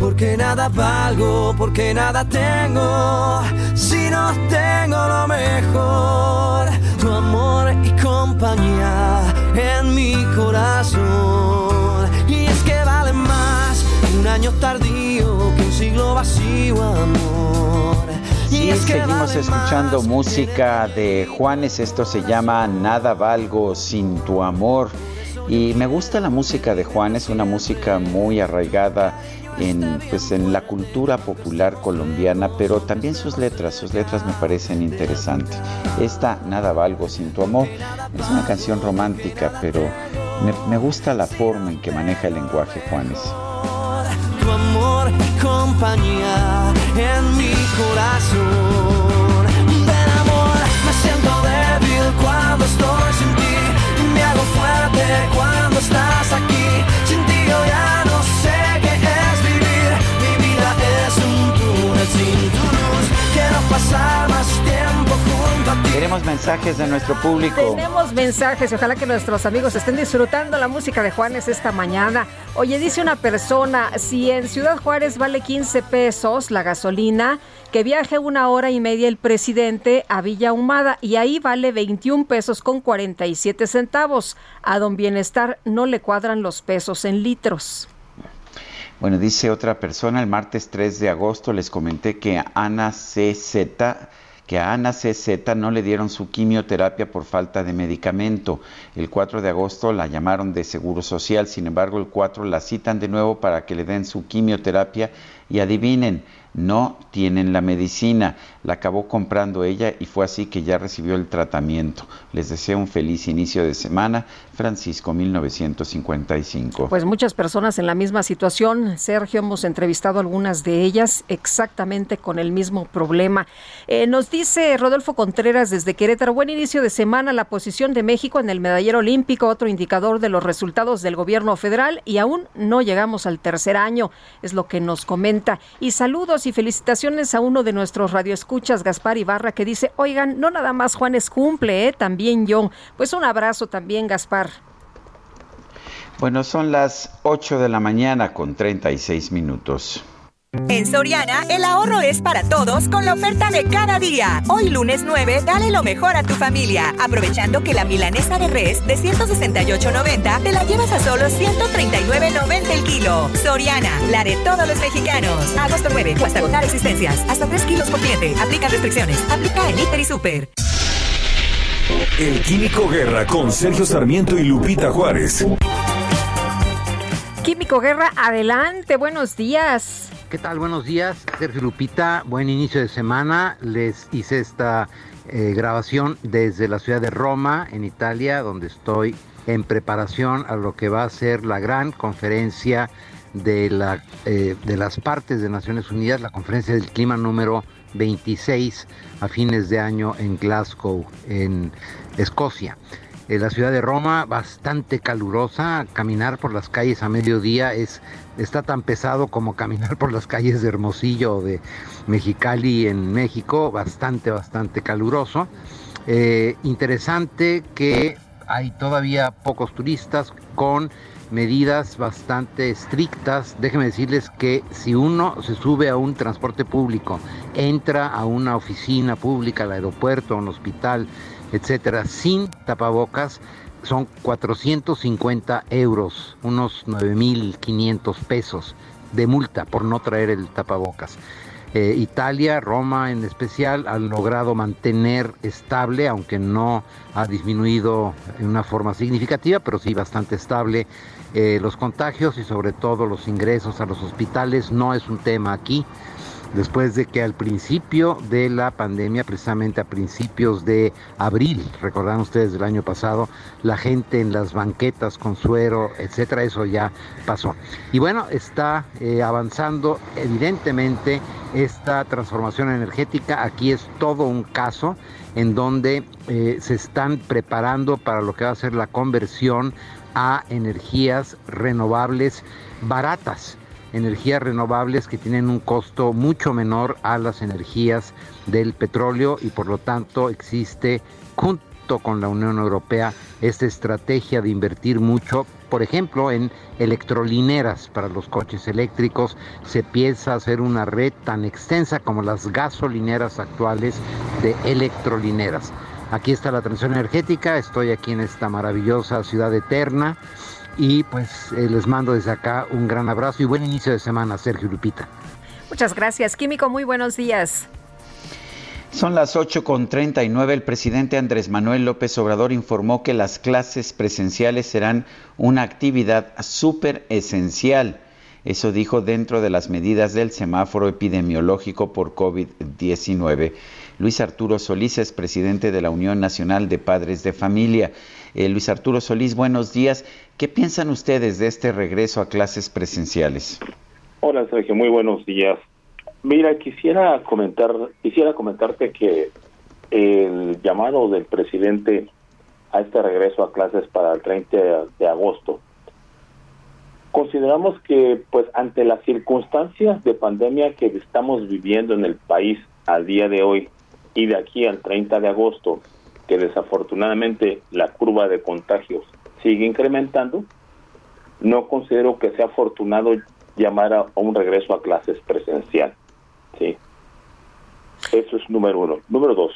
Porque nada valgo, porque nada tengo, si no tengo lo mejor, tu amor y compañía en mi corazón. Y es que vale más un año tardío que un siglo vacío, amor. Que seguimos escuchando música de Juanes, esto se llama Nada valgo sin tu amor. Y me gusta la música de Juanes, una música muy arraigada en, pues, en la cultura popular colombiana, pero también sus letras, sus letras me parecen interesantes. Esta, Nada Valgo sin tu amor, es una canción romántica, pero me, me gusta la forma en que maneja el lenguaje Juanes. Tu amor compañía en mi corazón. Ven amor, me siento débil cuando estoy sin ti, me hago fuerte cuando estás aquí. Sin ti yo ya Queremos mensajes de nuestro público. Tenemos mensajes y ojalá que nuestros amigos estén disfrutando la música de Juanes esta mañana. Oye, dice una persona, si en Ciudad Juárez vale 15 pesos la gasolina, que viaje una hora y media el presidente a Villa Humada y ahí vale 21 pesos con 47 centavos. A don Bienestar no le cuadran los pesos en litros. Bueno, dice otra persona, el martes 3 de agosto les comenté que Ana CZ que a Ana CZ no le dieron su quimioterapia por falta de medicamento. El 4 de agosto la llamaron de Seguro Social, sin embargo el 4 la citan de nuevo para que le den su quimioterapia y adivinen, no tienen la medicina. La acabó comprando ella y fue así que ya recibió el tratamiento. Les deseo un feliz inicio de semana. Francisco 1955. Pues muchas personas en la misma situación. Sergio, hemos entrevistado algunas de ellas exactamente con el mismo problema. Eh, nos dice Rodolfo Contreras desde Querétaro, buen inicio de semana, la posición de México en el medallero olímpico, otro indicador de los resultados del gobierno federal y aún no llegamos al tercer año, es lo que nos comenta. Y saludos y felicitaciones a uno de nuestros radioescuchas, Gaspar Ibarra, que dice, oigan, no nada más Juanes cumple, ¿eh? también yo. Pues un abrazo también, Gaspar. Bueno, son las 8 de la mañana con 36 minutos. En Soriana, el ahorro es para todos con la oferta de cada día. Hoy lunes 9, dale lo mejor a tu familia, aprovechando que la milanesa de res de 168.90 te la llevas a solo 139.90 el kilo. Soriana, la de todos los mexicanos. Agosto 9, o hasta agotar existencias. Hasta 3 kilos por cliente. Aplica restricciones. Aplica en Hiper y Super. El Químico Guerra con Sergio Sarmiento y Lupita Juárez. Químico Guerra, adelante, buenos días. ¿Qué tal? Buenos días, Sergio Lupita. Buen inicio de semana. Les hice esta eh, grabación desde la ciudad de Roma, en Italia, donde estoy en preparación a lo que va a ser la gran conferencia de, eh, de las partes de Naciones Unidas, la conferencia del clima número 26 a fines de año en Glasgow, en Escocia. Eh, la ciudad de Roma, bastante calurosa, caminar por las calles a mediodía es, está tan pesado como caminar por las calles de Hermosillo o de Mexicali en México, bastante, bastante caluroso. Eh, interesante que hay todavía pocos turistas con medidas bastante estrictas. Déjenme decirles que si uno se sube a un transporte público, entra a una oficina pública, al aeropuerto, a un hospital, etcétera, sin tapabocas, son 450 euros, unos 9.500 pesos de multa por no traer el tapabocas. Eh, Italia, Roma en especial, han logrado mantener estable, aunque no ha disminuido en una forma significativa, pero sí bastante estable eh, los contagios y sobre todo los ingresos a los hospitales. No es un tema aquí después de que al principio de la pandemia, precisamente a principios de abril, recordarán ustedes del año pasado, la gente en las banquetas con suero, etcétera, eso ya pasó. Y bueno, está eh, avanzando evidentemente esta transformación energética. Aquí es todo un caso en donde eh, se están preparando para lo que va a ser la conversión a energías renovables baratas energías renovables que tienen un costo mucho menor a las energías del petróleo y por lo tanto existe junto con la Unión Europea esta estrategia de invertir mucho, por ejemplo, en electrolineras para los coches eléctricos. Se piensa hacer una red tan extensa como las gasolineras actuales de electrolineras. Aquí está la transición energética, estoy aquí en esta maravillosa ciudad eterna y pues eh, les mando desde acá un gran abrazo y buen inicio de semana, Sergio Lupita. Muchas gracias, Químico. Muy buenos días. Son las 8.39. El presidente Andrés Manuel López Obrador informó que las clases presenciales serán una actividad súper esencial. Eso dijo dentro de las medidas del semáforo epidemiológico por COVID-19. Luis Arturo Solís es presidente de la Unión Nacional de Padres de Familia. Eh, Luis Arturo Solís, buenos días. ¿Qué piensan ustedes de este regreso a clases presenciales? Hola Sergio, muy buenos días. Mira, quisiera comentar, quisiera comentarte que el llamado del presidente a este regreso a clases para el 30 de agosto, consideramos que pues ante las circunstancias de pandemia que estamos viviendo en el país al día de hoy y de aquí al 30 de agosto, que desafortunadamente la curva de contagios sigue incrementando, no considero que sea afortunado llamar a, un regreso a clases presencial. ¿sí? Eso es número uno. Número dos,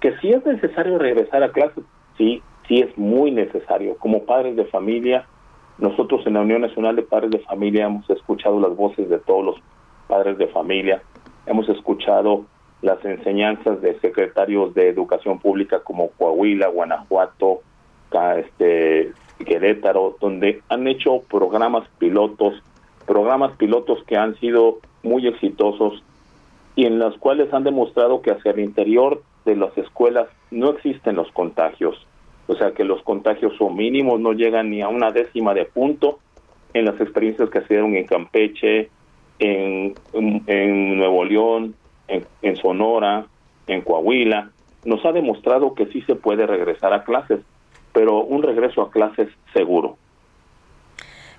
que si es necesario regresar a clases, sí, sí es muy necesario. Como padres de familia, nosotros en la Unión Nacional de Padres de Familia hemos escuchado las voces de todos los padres de familia, hemos escuchado las enseñanzas de secretarios de educación pública como Coahuila, Guanajuato, este, Querétaro, donde han hecho programas pilotos, programas pilotos que han sido muy exitosos y en los cuales han demostrado que hacia el interior de las escuelas no existen los contagios. O sea que los contagios son mínimos, no llegan ni a una décima de punto en las experiencias que se dieron en Campeche, en Nuevo León, en, Sonora, en Coahuila, nos ha demostrado que sí se puede regresar a clases, pero un regreso a clases seguro.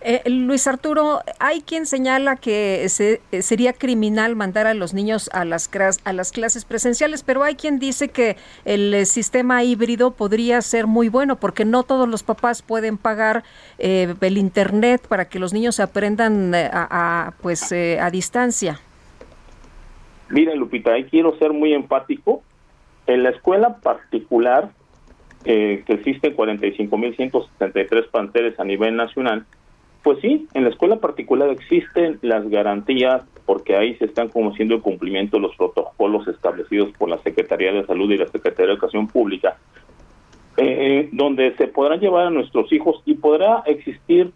Eh, Luis Arturo, hay quien señala que se, eh, sería criminal mandar a los niños a las, a las clases presenciales, pero hay quien dice que el eh, sistema híbrido podría ser muy bueno porque no todos los papás pueden pagar el Internet para que los niños aprendan a, pues, a distancia. Mira, Lupita, ahí quiero ser muy empático. En la escuela particular, eh, que existen 45.173 planteles a nivel nacional, pues sí, en la escuela particular existen las garantías porque ahí se están conociendo el cumplimiento de los protocolos establecidos por la Secretaría de Salud y la Secretaría de Educación Pública, eh, donde se podrán llevar a nuestros hijos y podrá existir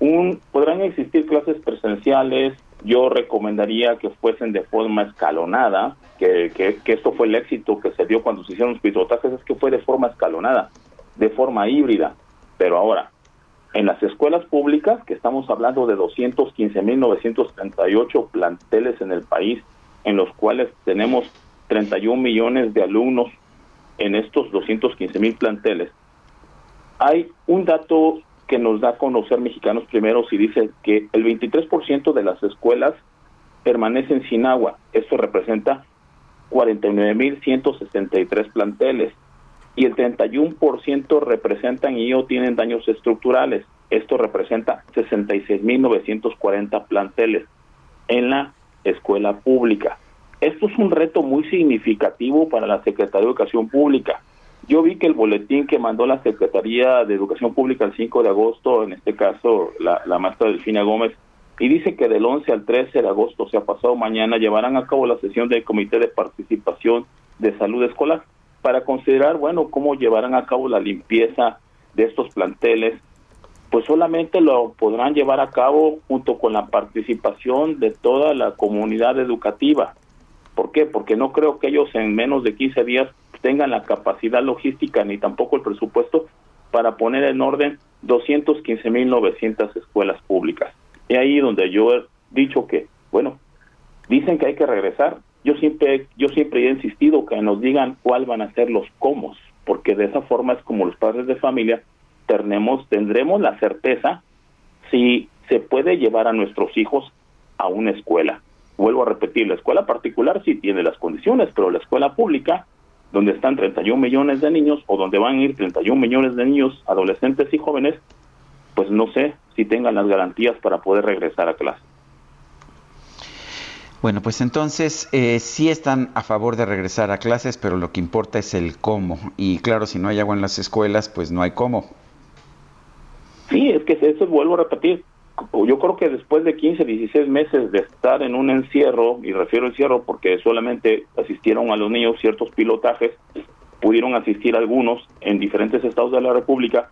un, podrán existir clases presenciales, yo recomendaría que fuesen de forma escalonada, que, que, esto fue el éxito que se dio cuando se hicieron los pilotajes, es que fue de forma escalonada, de forma híbrida. Pero ahora, en las escuelas públicas, que estamos hablando de 215.938 planteles en el país, en los cuales tenemos 31 millones de alumnos en estos 215.000 planteles, hay un dato que nos da a conocer Mexicanos Primeros y dice que el 23% de las escuelas permanecen sin agua. Esto representa 49.163 planteles y el 31% representan y o tienen daños estructurales. Esto representa 66.940 planteles en la escuela pública. Esto es un reto muy significativo para la Secretaría de Educación Pública. Yo vi que el boletín que mandó la Secretaría de Educación Pública el 5 de agosto, en este caso la, la maestra Delfina Gómez, y dice que del 11 al 13 de agosto, o sea, pasado mañana, llevarán a cabo la sesión del Comité de Participación de Salud Escolar para considerar, bueno, cómo llevarán a cabo la limpieza de estos planteles, pues solamente lo podrán llevar a cabo junto con la participación de toda la comunidad educativa. ¿Por qué? Porque no creo que ellos en menos de 15 días tengan la capacidad logística ni tampoco el presupuesto para poner en orden 215.900 escuelas públicas. Y ahí donde yo he dicho que, bueno, dicen que hay que regresar. Yo siempre, yo siempre he insistido que nos digan cuál van a ser los cómo, porque de esa forma es como los padres de familia tenemos, tendremos la certeza si se puede llevar a nuestros hijos a una escuela. Vuelvo a repetir, la escuela particular sí tiene las condiciones, pero la escuela pública, donde están 31 millones de niños o donde van a ir 31 millones de niños, adolescentes y jóvenes, pues no sé si tengan las garantías para poder regresar a clase. Bueno, pues entonces eh, sí están a favor de regresar a clases, pero lo que importa es el cómo. Y claro, si no hay agua en las escuelas, pues no hay cómo. Sí, es que eso vuelvo a repetir. Yo creo que después de 15, 16 meses de estar en un encierro, y refiero encierro porque solamente asistieron a los niños ciertos pilotajes, pudieron asistir algunos en diferentes estados de la República,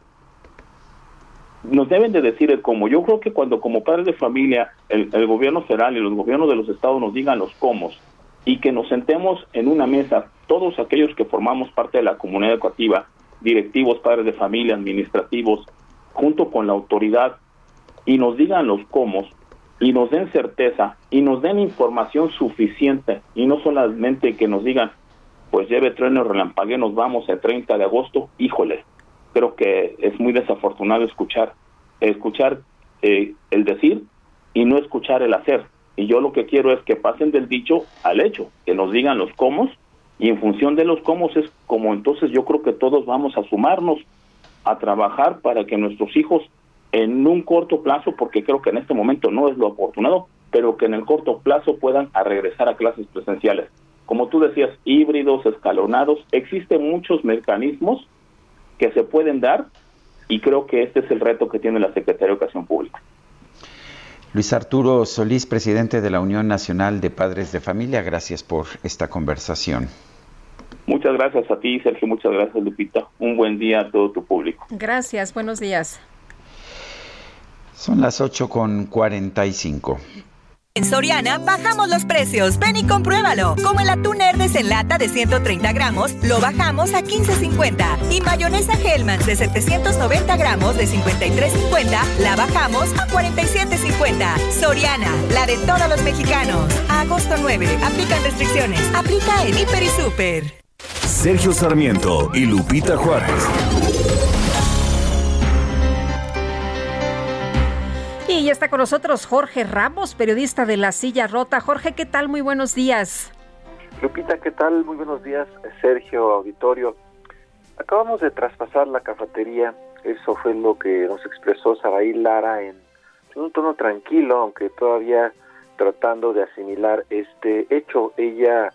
nos deben de decir el cómo. Yo creo que cuando como padres de familia el, gobierno federal y los gobiernos de los estados nos digan los cómo y que nos sentemos en una mesa todos aquellos que formamos parte de la comunidad educativa, directivos, padres de familia, administrativos, junto con la autoridad y nos digan los cómo y nos den certeza y nos den información suficiente y no solamente que nos digan pues lleve trueno relampague nos vamos el 30 de agosto, híjole, creo que es muy desafortunado escuchar, escuchar eh, el decir y no escuchar el hacer. Y yo lo que quiero es que pasen del dicho al hecho, que nos digan los cómo y en función de los cómo es como entonces yo creo que todos vamos a sumarnos a trabajar para que nuestros hijos en un corto plazo, porque creo que en este momento no es lo afortunado, pero que en el corto plazo puedan a regresar a clases presenciales. Como tú decías, híbridos, escalonados, existen muchos mecanismos que se pueden dar y creo que este es el reto que tiene la Secretaría de Educación Pública. Luis Arturo Solís, presidente de la Unión Nacional de Padres de Familia, gracias por esta conversación. Muchas gracias a ti, Sergio. Muchas gracias, Lupita. Un buen día a todo tu público. Gracias. Buenos días. Son las 8 con 45. En Soriana bajamos los precios. Ven y compruébalo. Como el atún Herdes en lata de 130 gramos, lo bajamos a 15.50. Y mayonesa Hellmann's de 790 gramos de 53.50, la bajamos a 47.50. Soriana, la de todos los mexicanos. agosto 9. Aplican restricciones. Aplica en Hiper y Super. Sergio Sarmiento y Lupita Juárez. Y está con nosotros Jorge Ramos, periodista de La Silla Rota. Jorge, ¿qué tal? Muy buenos días. Lupita, ¿qué tal? Muy buenos días, Sergio, auditorio. Acabamos de traspasar la cafetería, eso fue lo que nos expresó Saraí Lara en un tono tranquilo, aunque todavía tratando de asimilar este hecho. Ella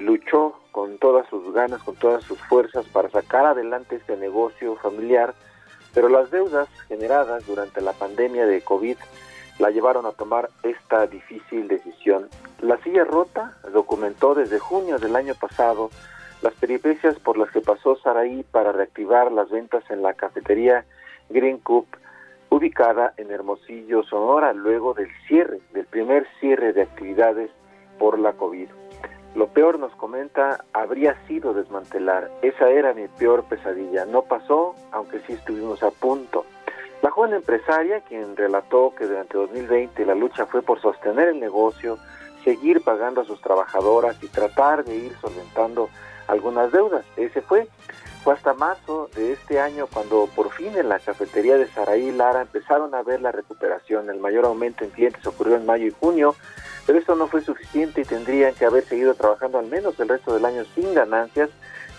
luchó con todas sus ganas, con todas sus fuerzas para sacar adelante este negocio familiar pero las deudas generadas durante la pandemia de COVID la llevaron a tomar esta difícil decisión. La silla rota documentó desde junio del año pasado las peripecias por las que pasó Saraí para reactivar las ventas en la cafetería Green Cup, ubicada en Hermosillo, Sonora, luego del cierre, del primer cierre de actividades por la COVID. Lo peor, nos comenta, habría sido desmantelar. Esa era mi peor pesadilla. No pasó, aunque sí estuvimos a punto. La joven empresaria, quien relató que durante 2020 la lucha fue por sostener el negocio, seguir pagando a sus trabajadoras y tratar de ir solventando algunas deudas. Ese fue Fue hasta marzo de este año cuando por fin en la cafetería de Saraí Lara empezaron a ver la recuperación. El mayor aumento en clientes ocurrió en mayo y junio, pero esto no fue suficiente y tendrían que haber seguido trabajando al menos el resto del año sin ganancias,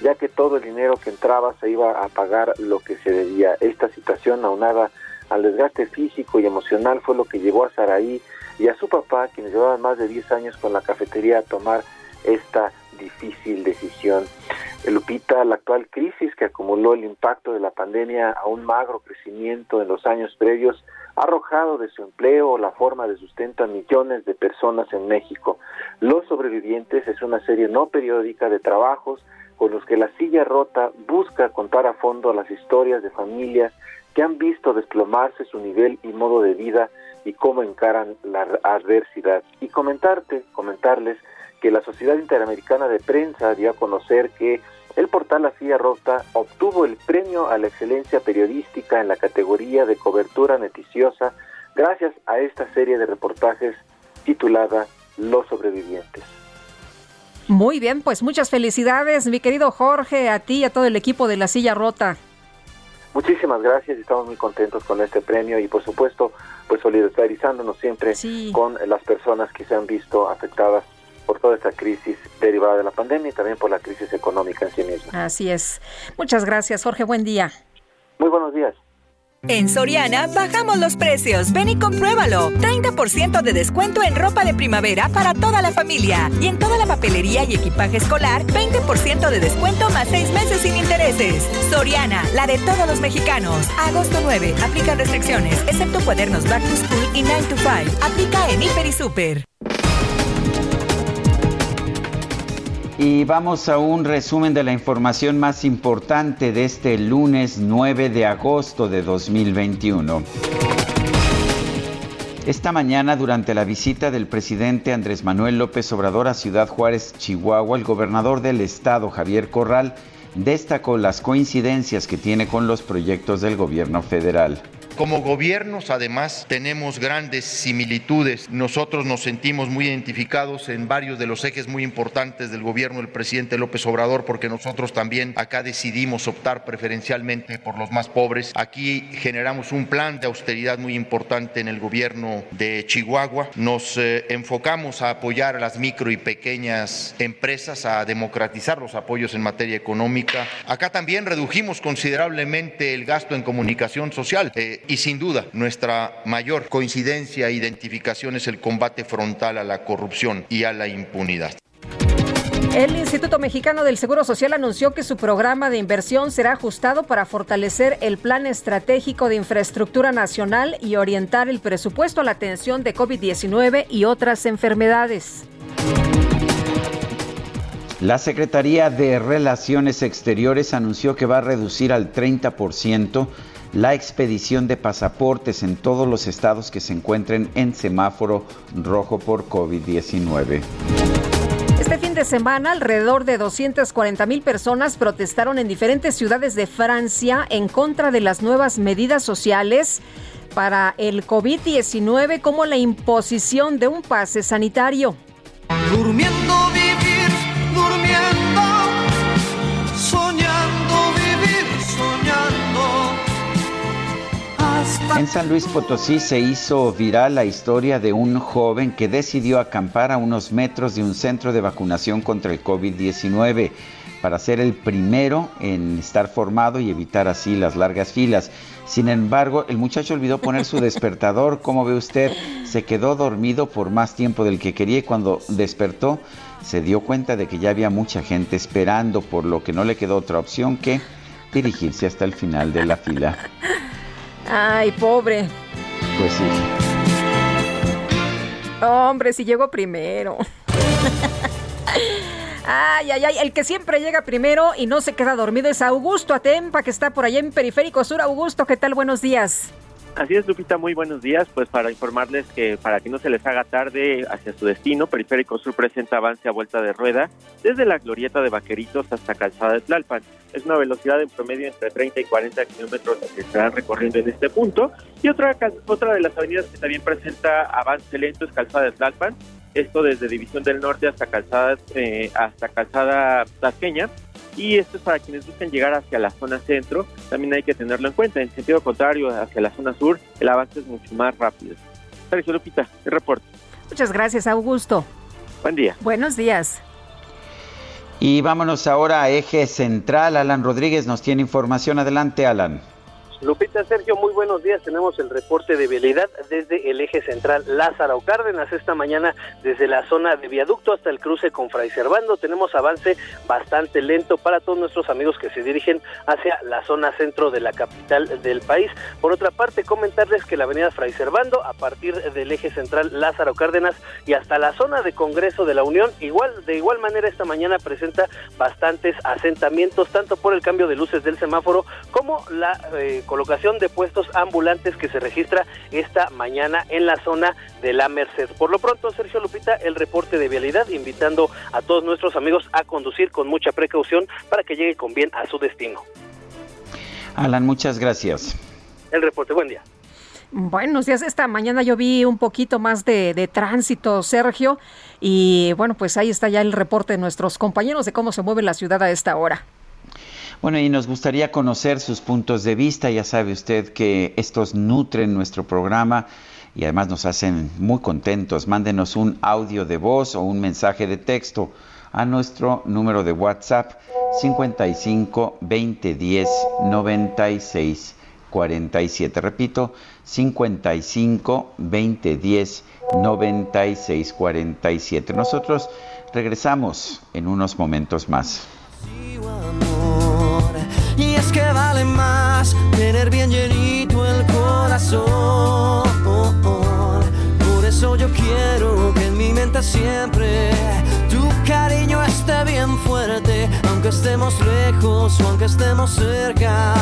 ya que todo el dinero que entraba se iba a pagar lo que se debía. Esta situación aunada al desgaste físico y emocional fue lo que llevó a Saraí y a su papá, quienes llevaban más de 10 años con la cafetería, a tomar esta difícil decisión. Lupita, la actual crisis que acumuló el impacto de la pandemia a un magro crecimiento en los años previos ha arrojado de su empleo la forma de sustento a millones de personas en México. Los sobrevivientes es una serie no periódica de trabajos con los que la silla rota busca contar a fondo las historias de familias que han visto desplomarse su nivel y modo de vida y cómo encaran la adversidad. Y comentarte, comentarles que la Sociedad Interamericana de Prensa dio a conocer que el portal La Silla Rota obtuvo el premio a la excelencia periodística en la categoría de cobertura noticiosa gracias a esta serie de reportajes titulada Los sobrevivientes. Muy bien, pues muchas felicidades, mi querido Jorge, a ti y a todo el equipo de La Silla Rota. Muchísimas gracias, estamos muy contentos con este premio y por supuesto, pues solidarizándonos siempre con las personas que se han visto afectadas por toda esta crisis derivada de la pandemia y también por la crisis económica en sí misma. Así es. Muchas gracias, Jorge. Buen día. Muy buenos días. En Soriana bajamos los precios. Ven y compruébalo. 30% de descuento en ropa de primavera para toda la familia. Y en toda la papelería y equipaje escolar, 20% de descuento más 6 meses sin intereses. Soriana, la de todos los mexicanos. Agosto 9. Aplican restricciones, excepto cuadernos Back to School y 9 to 5. Aplica en Hiper y Super. Y vamos a un resumen de la información más importante de este lunes 9 de agosto de 2021. Esta mañana, durante la visita del presidente Andrés Manuel López Obrador a Ciudad Juárez, Chihuahua, el gobernador del estado, Javier Corral, destacó las coincidencias que tiene con los proyectos del gobierno federal. Como gobiernos, además, tenemos grandes similitudes. Nosotros nos sentimos muy identificados en varios de los ejes muy importantes del gobierno del presidente López Obrador, porque nosotros también acá decidimos optar preferencialmente por los más pobres. Aquí generamos un plan de austeridad muy importante en el gobierno de Chihuahua. Nos eh, enfocamos a apoyar a las micro y pequeñas empresas, a democratizar los apoyos en materia económica. Acá también redujimos considerablemente el gasto en comunicación social. Eh, y sin duda, nuestra mayor coincidencia e identificación es el combate frontal a la corrupción y a la impunidad. El Instituto Mexicano del Seguro Social anunció que su programa de inversión será ajustado para fortalecer el plan estratégico de infraestructura nacional y orientar el presupuesto a la atención de COVID-19 y otras enfermedades. La Secretaría de Relaciones Exteriores anunció que va a reducir al 30% la expedición de pasaportes en todos los estados que se encuentren en semáforo rojo por COVID-19. Este fin de semana, alrededor de 240 mil personas protestaron en diferentes ciudades de Francia en contra de las nuevas medidas sociales para el COVID-19 como la imposición de un pase sanitario. Durmiendo En San Luis Potosí se hizo viral la historia de un joven que decidió acampar a unos metros de un centro de vacunación contra el COVID-19 para ser el primero en estar formado y evitar así las largas filas. Sin embargo, el muchacho olvidó poner su despertador. Como ve usted, se quedó dormido por más tiempo del que quería y cuando despertó se dio cuenta de que ya había mucha gente esperando, por lo que no le quedó otra opción que dirigirse hasta el final de la fila. Ay, pobre. Pues sí. Hombre, si llegó primero. Ay, ay, ay, el que siempre llega primero y no se queda dormido es Augusto Atempa, que está por allá en Periférico Sur. Augusto, ¿qué tal? Buenos días. Así es, Lupita, muy buenos días. Pues para informarles que para que no se les haga tarde hacia su destino, Periférico Sur presenta avance a vuelta de rueda desde la glorieta de Vaqueritos hasta Calzada de Tlalpan. Es una velocidad en promedio entre 30 y 40 kilómetros que estarán recorriendo en este punto. Y otra, otra de las avenidas que también presenta avance lento es Calzada de Tlalpan. Esto desde División del Norte hasta Calzada, eh, hasta Calzada Tasqueña y esto es para quienes buscan llegar hacia la zona centro, también hay que tenerlo en cuenta. En sentido contrario, hacia la zona sur, el avance es mucho más rápido. Sergio Lupita, el reporte. Muchas gracias, Augusto. Buen día. Buenos días. Y vámonos ahora a eje central. Alan Rodríguez nos tiene información. Adelante, Alan. Lupita Sergio, muy buenos días. Tenemos el reporte de vialidad desde el eje central Lázaro Cárdenas esta mañana desde la zona de viaducto hasta el cruce con Fray Servando. Tenemos avance bastante lento para todos nuestros amigos que se dirigen hacia la zona centro de la capital del país. Por otra parte, comentarles que la avenida Fray Servando a partir del eje central Lázaro Cárdenas y hasta la zona de Congreso de la Unión, igual de igual manera esta mañana presenta bastantes asentamientos tanto por el cambio de luces del semáforo como la eh, colocación de puestos ambulantes que se registra esta mañana en la zona de la Merced. Por lo pronto, Sergio Lupita, el reporte de vialidad, invitando a todos nuestros amigos a conducir con mucha precaución para que llegue con bien a su destino. Alan, muchas gracias. El reporte, buen día. Buenos días. Esta mañana yo vi un poquito más de, de, tránsito, Sergio. Y bueno, pues ahí está ya el reporte de nuestros compañeros de cómo se mueve la ciudad a esta hora. Bueno, y nos gustaría conocer sus puntos de vista. Ya sabe usted que estos nutren nuestro programa y además nos hacen muy contentos. Mándenos un audio de voz o un mensaje de texto a nuestro número de WhatsApp 55 20 10 96 47. Repito, 55 20 10 96 47. Nosotros regresamos en unos momentos más. Tener bien llenito el corazón. Por eso yo quiero que en mi mente siempre tu cariño esté bien fuerte, aunque estemos lejos o aunque estemos cerca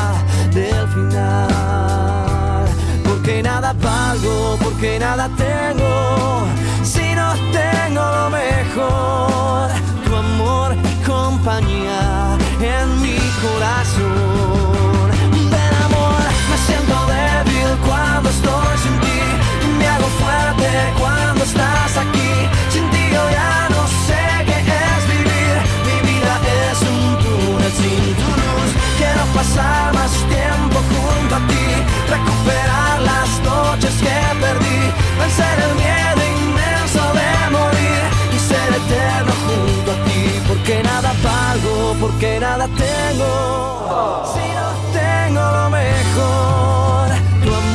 del final. Porque nada valgo, porque nada tengo, si no tengo lo mejor, tu amor y compañía en mi corazón. Cuando estoy sin ti. Me hago fuerte cuando estás aquí. Sin ti yo ya no sé qué es vivir. Mi vida es un túnel sin tu luz. Quiero pasar más tiempo junto a ti. Recuperar las noches que perdí. Vencer el miedo inmenso de morir. Y ser eterno junto a ti. Porque nada valgo, porque nada tengo. Si no tengo lo mejor, y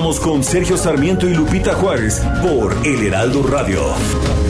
Continuamos con Sergio Sarmiento y Lupita Juárez por El Heraldo Radio.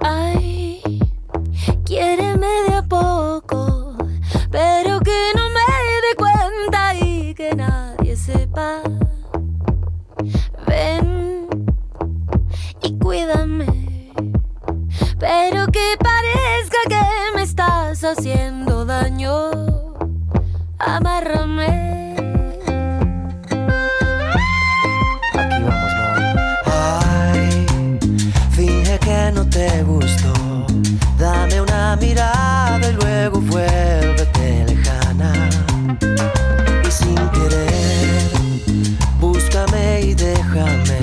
Ay, quiéreme de a poco, pero que no me dé cuenta y que nadie sepa. Ven y cuídame, pero que parezca que me estás haciendo daño. Amárrame. No te gustó. Dame una mirada y luego vuélvete lejana. Y sin querer, búscame y déjame.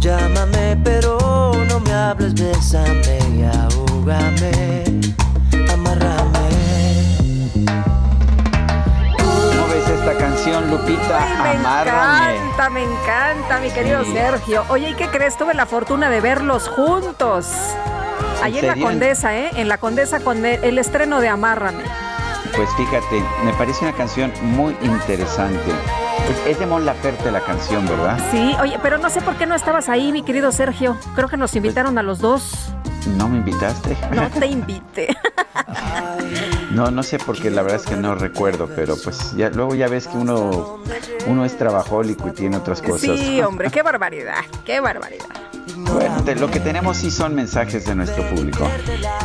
Llámame, pero no me hables, bésame y ahúgame. Canción, Lupita? Ay, me Amárrame. encanta, me encanta, mi querido Sergio. Oye, ¿y qué crees? Tuve la fortuna de verlos juntos. Allí en, la Condesa, ¿eh? En la Condesa con el, estreno de Amárrame. Pues fíjate, me parece una canción muy interesante. Es, es de Mon Laferte la canción, ¿verdad? Sí, oye, pero no sé por qué no estabas ahí, mi querido Sergio. Creo que nos invitaron a los dos. ¿No me invitaste? No te invité. No, no sé porque la verdad es que no recuerdo, pero pues ya luego ya ves que uno uno es trabajólico y tiene otras cosas. Sí, hombre, qué barbaridad, qué barbaridad. Lo que tenemos sí son mensajes de nuestro público.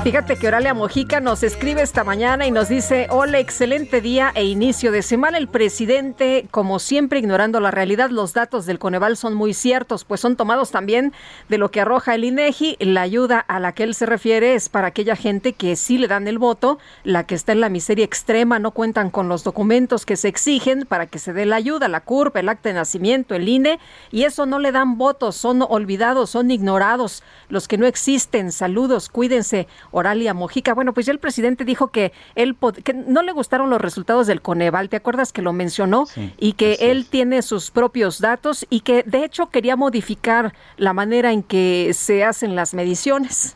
Fíjate que Oralia Mojica nos escribe esta mañana y nos dice, hola, excelente día e inicio de semana. El presidente, como siempre, ignorando la realidad, los datos del Coneval son muy ciertos, pues son tomados también de lo que arroja el INEGI. La ayuda a la que él se refiere es para aquella gente que sí le dan el voto, la que está en la miseria extrema, no cuentan con los documentos que se exigen para que se dé la ayuda, la CURP, el acta de nacimiento, el INE, y eso no le dan votos, son olvidados, son ignorados, los que no existen. Saludos, cuídense. Oralia Mojica. Bueno, pues ya el presidente dijo que él que no le gustaron los resultados del Coneval. ¿Te acuerdas que lo mencionó? y que él tiene sus propios datos y que de hecho quería modificar la manera en que se hacen las mediciones.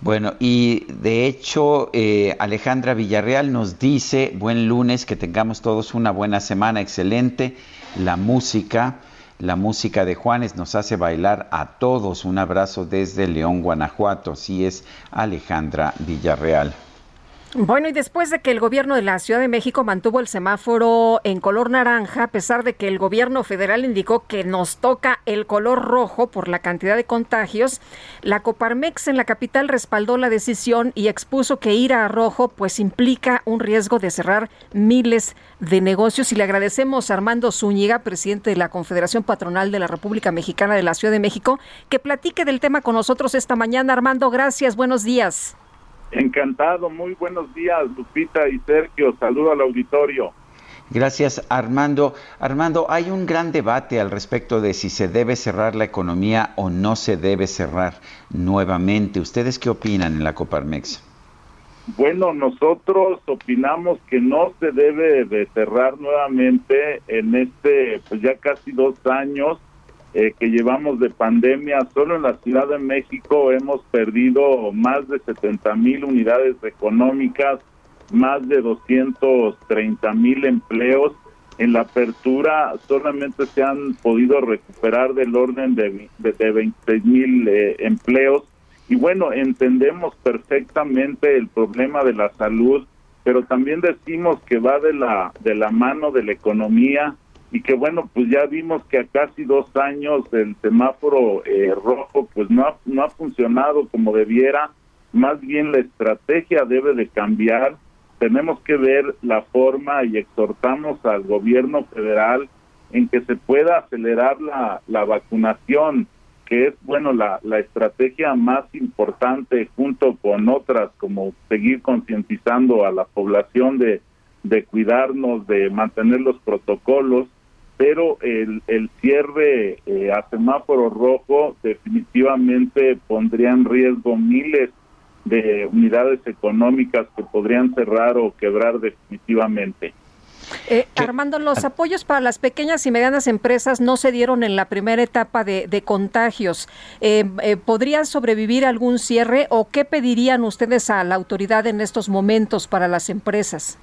Bueno, y de hecho eh, Alejandra Villarreal nos dice, buen lunes, que tengamos todos una buena semana, excelente, la música, la música de Juanes nos hace bailar a todos. Un abrazo desde León, Guanajuato. Así es Alejandra Villarreal. Bueno, y después de que el gobierno de la Ciudad de México mantuvo el semáforo en color naranja, a pesar de que el gobierno federal indicó que nos toca el color rojo por la cantidad de contagios, la Coparmex en la capital respaldó la decisión y expuso que ir a rojo pues implica un riesgo de cerrar miles de negocios. Y le agradecemos a Armando Zúñiga, presidente de la Confederación Patronal de la República Mexicana de la Ciudad de México, que platique del tema con nosotros esta mañana. Armando, gracias, buenos días. Encantado, muy buenos días, Lupita y Sergio. Saludo al auditorio. Gracias, Armando. Armando, hay un gran debate al respecto de si se debe cerrar la economía o no se debe cerrar nuevamente. ¿Ustedes qué opinan en la Coparmex? Bueno, nosotros opinamos que no se debe de cerrar nuevamente en este, pues ya casi dos años eh, que llevamos de pandemia. Solo en la Ciudad de México hemos perdido más de 70 mil unidades económicas, más de 230 mil empleos. En la apertura solamente se han podido recuperar del orden de, de, 26 mil eh, empleos. Y bueno, entendemos perfectamente el problema de la salud, pero también decimos que va de la, de la mano de la economía, y que bueno, pues ya vimos que a casi dos años el semáforo eh, rojo pues no ha, no ha funcionado como debiera, más bien la estrategia debe de cambiar, tenemos que ver la forma y exhortamos al gobierno federal en que se pueda acelerar la, la vacunación, que es, bueno, la, la estrategia más importante junto con otras, como seguir concientizando a la población de, de cuidarnos, de mantener los protocolos, pero el, el cierre eh, a semáforo rojo definitivamente pondría en riesgo miles de unidades económicas que podrían cerrar o quebrar definitivamente. Eh, Armando, los apoyos para las pequeñas y medianas empresas no se dieron en la primera etapa de, de contagios. Eh, eh, ¿Podría sobrevivir algún cierre o qué pedirían ustedes a la autoridad en estos momentos para las empresas?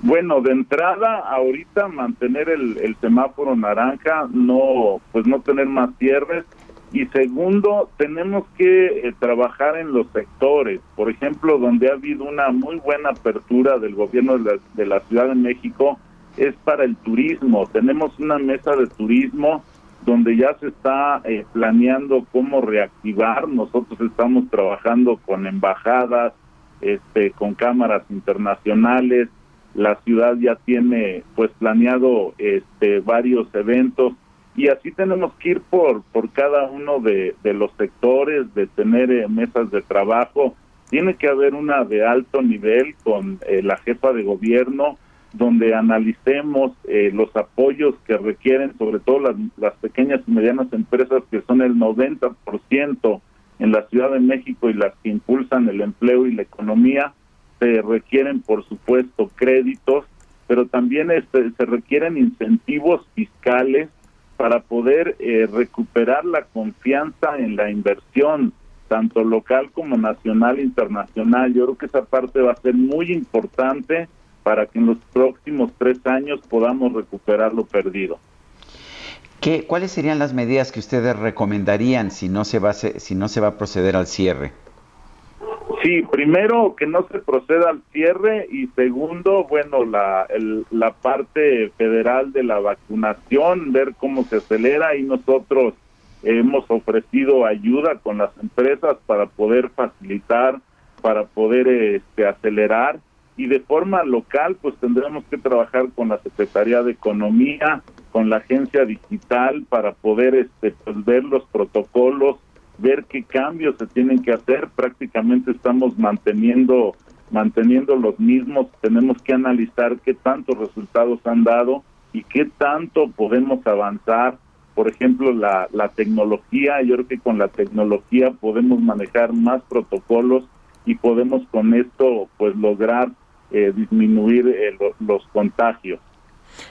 Bueno, de entrada, ahorita mantener el, semáforo naranja, no, pues no tener más cierres. Y segundo, tenemos que eh, trabajar en los sectores. Por ejemplo, donde ha habido una muy buena apertura del gobierno de la, de la Ciudad de México es para el turismo. Tenemos una mesa de turismo donde ya se está eh, planeando cómo reactivar. Nosotros estamos trabajando con embajadas, este, con cámaras internacionales, la ciudad ya tiene pues planeado este varios eventos y así tenemos que ir por por cada uno de, los sectores de tener eh, mesas de trabajo. Tiene que haber una de alto nivel con eh, la jefa de gobierno donde analicemos eh, los apoyos que requieren sobre todo las, las pequeñas y medianas empresas que son el 90% en la Ciudad de México y las que impulsan el empleo y la economía se requieren, por supuesto, créditos pero también este, se requieren incentivos fiscales para poder eh, recuperar la confianza en la inversión, tanto local como nacional e internacional. Yo creo que esa parte va a ser muy importante para que en los próximos tres años podamos recuperar lo perdido. ¿Qué, ¿Cuáles serían las medidas que ustedes recomendarían si no se va a, si no se va a proceder al cierre? Sí, primero que no se proceda al cierre y segundo, bueno, la, la parte federal de la vacunación, ver cómo se acelera y nosotros hemos ofrecido ayuda con las empresas para poder facilitar, para poder este, acelerar y de forma local pues tendremos que trabajar con la Secretaría de Economía, con la agencia digital para poder este, pues, ver los protocolos ver qué cambios se tienen que hacer. Prácticamente estamos manteniendo manteniendo los mismos. Tenemos que analizar qué tantos resultados han dado y qué tanto podemos avanzar. Por ejemplo, la, la tecnología, yo creo que con la tecnología podemos manejar más protocolos y podemos con esto pues lograr eh, disminuir eh, los contagios.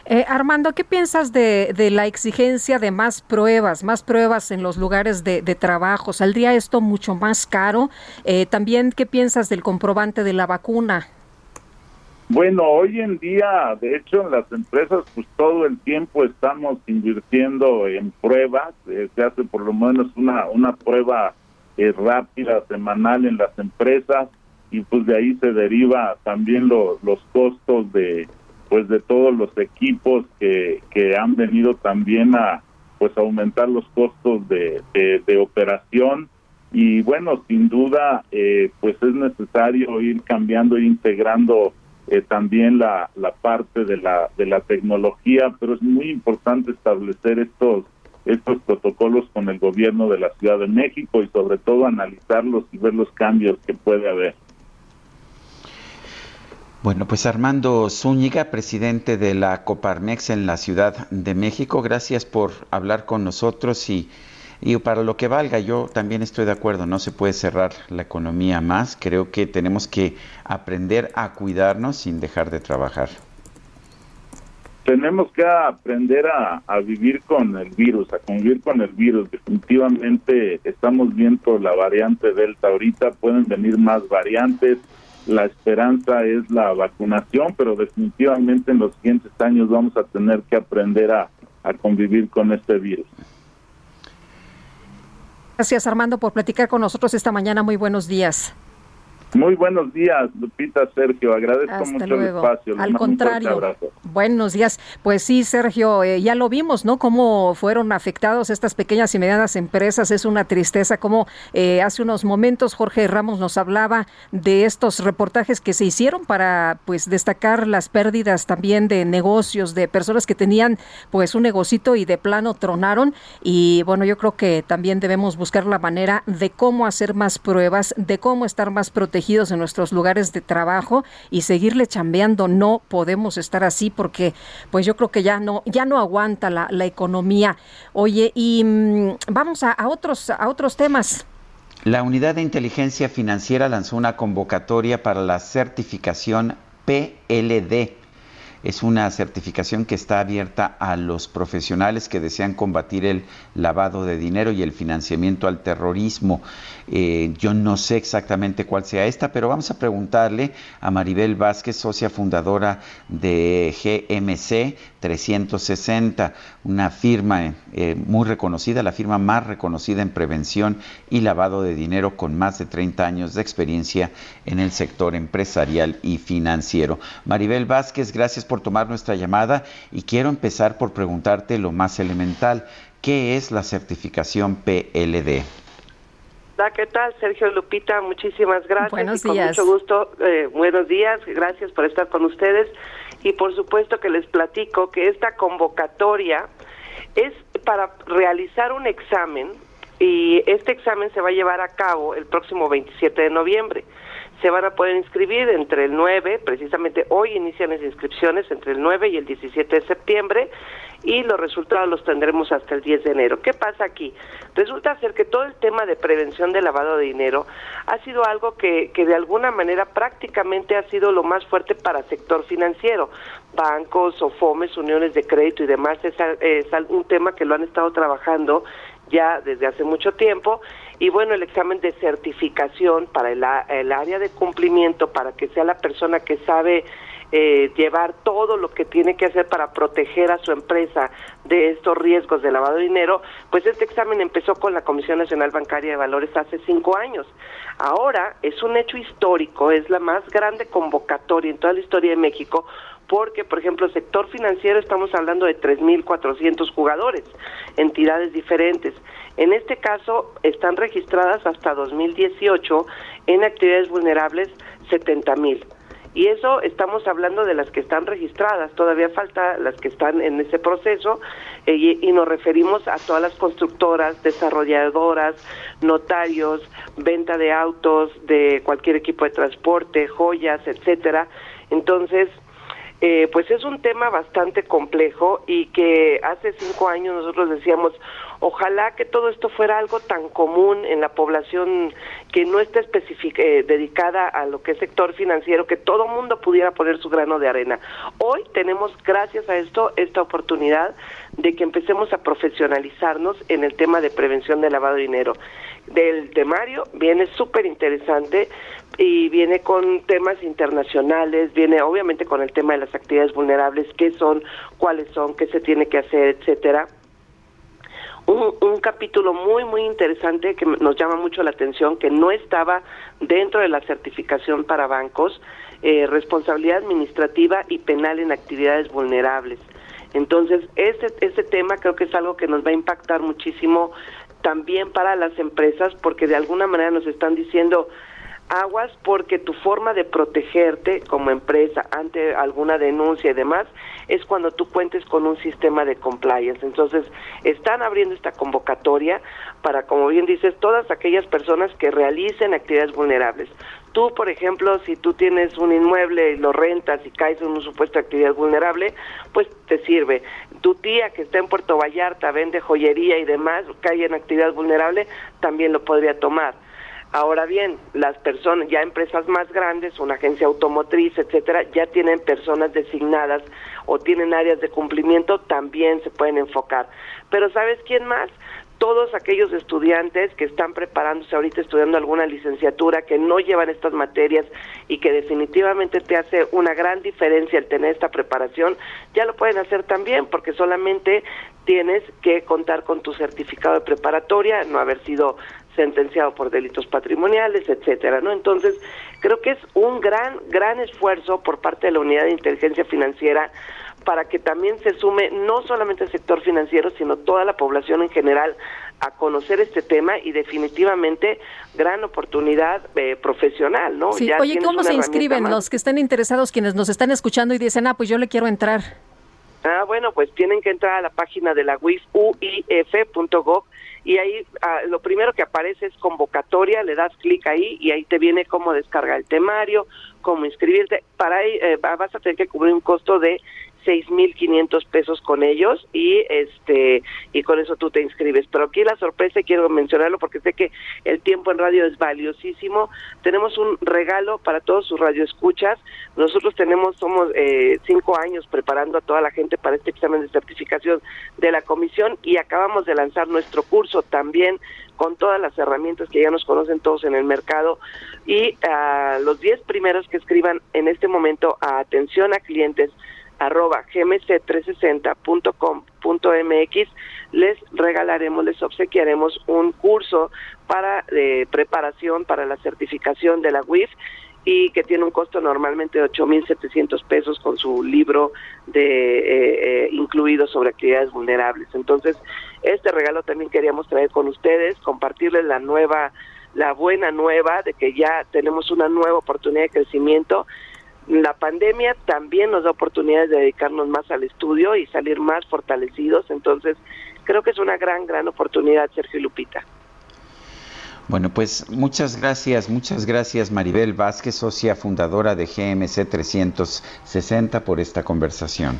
Eh, Armando, ¿qué piensas de, la exigencia de más pruebas, más pruebas en los lugares de, trabajo? ¿Saldría esto mucho más caro? Eh, también, ¿qué piensas del comprobante de la vacuna? Bueno, hoy en día, de hecho, en las empresas, pues todo el tiempo estamos invirtiendo en pruebas. Eh, se hace por lo menos una, una prueba rápida, semanal en las empresas, y pues de ahí se deriva también los costos de, pues de todos los equipos que, que han venido también a pues aumentar los costos de, de, operación. Y bueno sin duda eh, pues es necesario ir cambiando e integrando eh, también la, la parte de la de la tecnología pero es muy importante establecer estos estos protocolos con el gobierno de la Ciudad de México y sobre todo analizarlos y ver los cambios que puede haber bueno, pues Armando Zúñiga, presidente de la Coparmex en la Ciudad de México, gracias por hablar con nosotros y, y, para lo que valga, yo también estoy de acuerdo, no se puede cerrar la economía más, creo que tenemos que aprender a cuidarnos sin dejar de trabajar. Tenemos que aprender a, a vivir con el virus, a convivir con el virus. Definitivamente estamos viendo la variante Delta ahorita, pueden venir más variantes la esperanza es la vacunación, pero definitivamente en los siguientes años vamos a tener que aprender a, convivir con este virus. Gracias Armando por platicar con nosotros esta mañana. Muy buenos días. Muy buenos días, Lupita, Sergio. Agradezco mucho el espacio. Al contrario. Buenos días. Pues sí, Sergio, eh, ya lo vimos, ¿no? Cómo fueron afectados estas pequeñas y medianas empresas. Es una tristeza. Como eh, hace unos momentos Jorge Ramos nos hablaba de estos reportajes que se hicieron para, pues, destacar las pérdidas también de negocios, de personas que tenían, pues, un negocito y de plano tronaron. Y bueno, yo creo que también debemos buscar la manera de cómo hacer más pruebas, de cómo estar más protegidos en nuestros lugares de trabajo y seguirle chambeando. No podemos estar así porque pues yo creo que ya no, ya no aguanta la, economía. Oye, y mm, vamos a, a, otros, a otros temas. La Unidad de Inteligencia Financiera lanzó una convocatoria para la certificación PLD es una certificación que está abierta a los profesionales que desean combatir el lavado de dinero y el financiamiento al terrorismo. Eh, yo no sé exactamente cuál sea esta, pero vamos a preguntarle a Maribel Vázquez, socia fundadora de GMC 360, una firma eh, muy reconocida, la firma más reconocida en prevención y lavado de dinero con más de 30 años de experiencia en el sector empresarial y financiero. Maribel Vázquez, gracias por tomar nuestra llamada y quiero empezar por preguntarte lo más elemental. ¿Qué es la certificación PLD? ¿Qué tal, Sergio Lupita? Muchísimas gracias. Buenos y con mucho gusto. Eh, buenos días. Gracias por estar con ustedes. Y por supuesto que les platico que esta convocatoria es para realizar un examen y este examen se va a llevar a cabo el próximo 27 de noviembre. Se van a poder inscribir entre el 9, precisamente hoy inician las inscripciones entre el 9 y el 17 de septiembre y los resultados los tendremos hasta el 10 de enero. ¿Qué pasa aquí? Resulta ser que todo el tema de prevención de lavado de dinero ha sido algo que, que de alguna manera prácticamente ha sido lo más fuerte para sector financiero. Bancos, o FOMES, uniones de crédito y demás es, es un tema que lo han estado trabajando ya desde hace mucho tiempo y bueno, el examen de certificación para el, el área de cumplimiento, para que sea la persona que sabe eh, llevar todo lo que tiene que hacer para proteger a su empresa de estos riesgos de lavado de dinero, pues este examen empezó con la Comisión Nacional Bancaria de Valores hace cinco años. Ahora es un hecho histórico, es la más grande convocatoria en toda la historia de México porque, por ejemplo, el sector financiero estamos hablando de 3.400 jugadores, entidades diferentes. En este caso, están registradas hasta 2018 en actividades vulnerables 70.000. Y eso estamos hablando de las que están registradas, todavía falta las que están en ese proceso eh, y, y, nos referimos a todas las constructoras, desarrolladoras, notarios, venta de autos, de cualquier equipo de transporte, joyas, etcétera. Entonces, eh, pues es un tema bastante complejo y que hace cinco años nosotros decíamos, ojalá que todo esto fuera algo tan común en la población que no esté eh, dedicada a lo que es sector financiero, que todo mundo pudiera poner su grano de arena. Hoy tenemos, gracias a esto, esta oportunidad de que empecemos a profesionalizarnos en el tema de prevención de lavado de dinero. Del temario viene súper interesante y viene con temas internacionales, viene obviamente con el tema de las actividades vulnerables, qué son, cuáles son, qué se tiene que hacer, etcétera. Un, un, capítulo muy, muy interesante que nos llama mucho la atención, que no estaba dentro de la certificación para bancos, eh, responsabilidad administrativa y penal en actividades vulnerables. Entonces, ese, ese tema creo que es algo que nos va a impactar muchísimo también para las empresas, porque de alguna manera nos están diciendo, aguas porque tu forma de protegerte como empresa ante alguna denuncia y demás es cuando tú cuentes con un sistema de compliance. Entonces, están abriendo esta convocatoria para, como bien dices, todas aquellas personas que realicen actividades vulnerables. Tú, por ejemplo, si tú tienes un inmueble y lo rentas y caes en un supuesto actividad vulnerable, pues te sirve. Tu tía que está en Puerto Vallarta, vende joyería y demás, cae en actividad vulnerable, también lo podría tomar Ahora bien, las personas, ya empresas más grandes, una agencia automotriz, etcétera, ya tienen personas designadas o tienen áreas de cumplimiento, también se pueden enfocar. Pero ¿sabes quién más? Todos aquellos estudiantes que están preparándose ahorita estudiando alguna licenciatura, que no llevan estas materias y que definitivamente te hace una gran diferencia el tener esta preparación, ya lo pueden hacer también, porque solamente tienes que contar con tu certificado de preparatoria, no haber sido sentenciado por delitos patrimoniales, etcétera, ¿no? Entonces, creo que es un gran gran esfuerzo por parte de la Unidad de Inteligencia Financiera para que también se sume no solamente el sector financiero, sino toda la población en general a conocer este tema y definitivamente gran oportunidad eh, profesional, ¿no? Sí. Oye, ¿cómo se inscriben los que estén interesados, quienes nos están escuchando y dicen, ah, pues yo le quiero entrar? Ah, bueno, pues tienen que entrar a la página de la UIF, uif.gov, y ahí ah, lo primero que aparece es convocatoria, le das clic ahí y ahí te viene cómo descargar el temario, cómo inscribirte. Para ahí eh, vas a tener que cubrir un costo de 6.500 pesos con ellos y este y con eso tú te inscribes. Pero aquí la sorpresa, quiero mencionarlo porque sé que el tiempo en radio es valiosísimo. Tenemos un regalo para todos sus radioescuchas. Nosotros tenemos, somos eh, cinco años preparando a toda la gente para este examen de certificación de la comisión y acabamos de lanzar nuestro curso también con todas las herramientas que ya nos conocen todos en el mercado y a los 10 primeros que escriban en este momento a atención a clientes arroba gmc360.com.mx les regalaremos, les obsequiaremos un curso para eh, preparación para la certificación de la WIF y que tiene un costo normalmente de 8.700 pesos con su libro de eh, eh, incluido sobre actividades vulnerables. Entonces, este regalo también queríamos traer con ustedes, compartirles la nueva, la buena nueva de que ya tenemos una nueva oportunidad de crecimiento la pandemia también nos da oportunidades de dedicarnos más al estudio y salir más fortalecidos, entonces creo que es una gran, gran oportunidad, Sergio Lupita. Bueno, pues muchas gracias, muchas gracias Maribel Vázquez, socia fundadora de GMC 360 por esta conversación.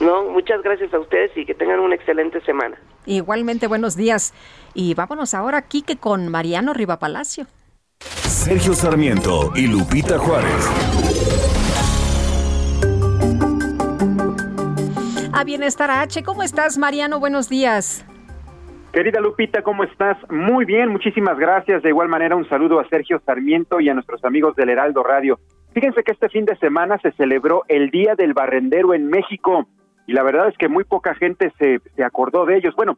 No, muchas gracias a ustedes y que tengan una excelente semana. Igualmente, buenos días. Y vámonos ahora, Quique, con Mariano Rivapalacio. Sergio Sarmiento y Lupita Juárez. A Bienestar H, ¿cómo estás, Mariano? Buenos días. Querida Lupita, ¿cómo estás? Muy bien, muchísimas gracias. De igual manera, un saludo a Sergio Sarmiento y a nuestros amigos del Heraldo Radio. Fíjense que este fin de semana se celebró el Día del Barrendero en México y la verdad es que muy poca gente se, se acordó de ellos. Bueno,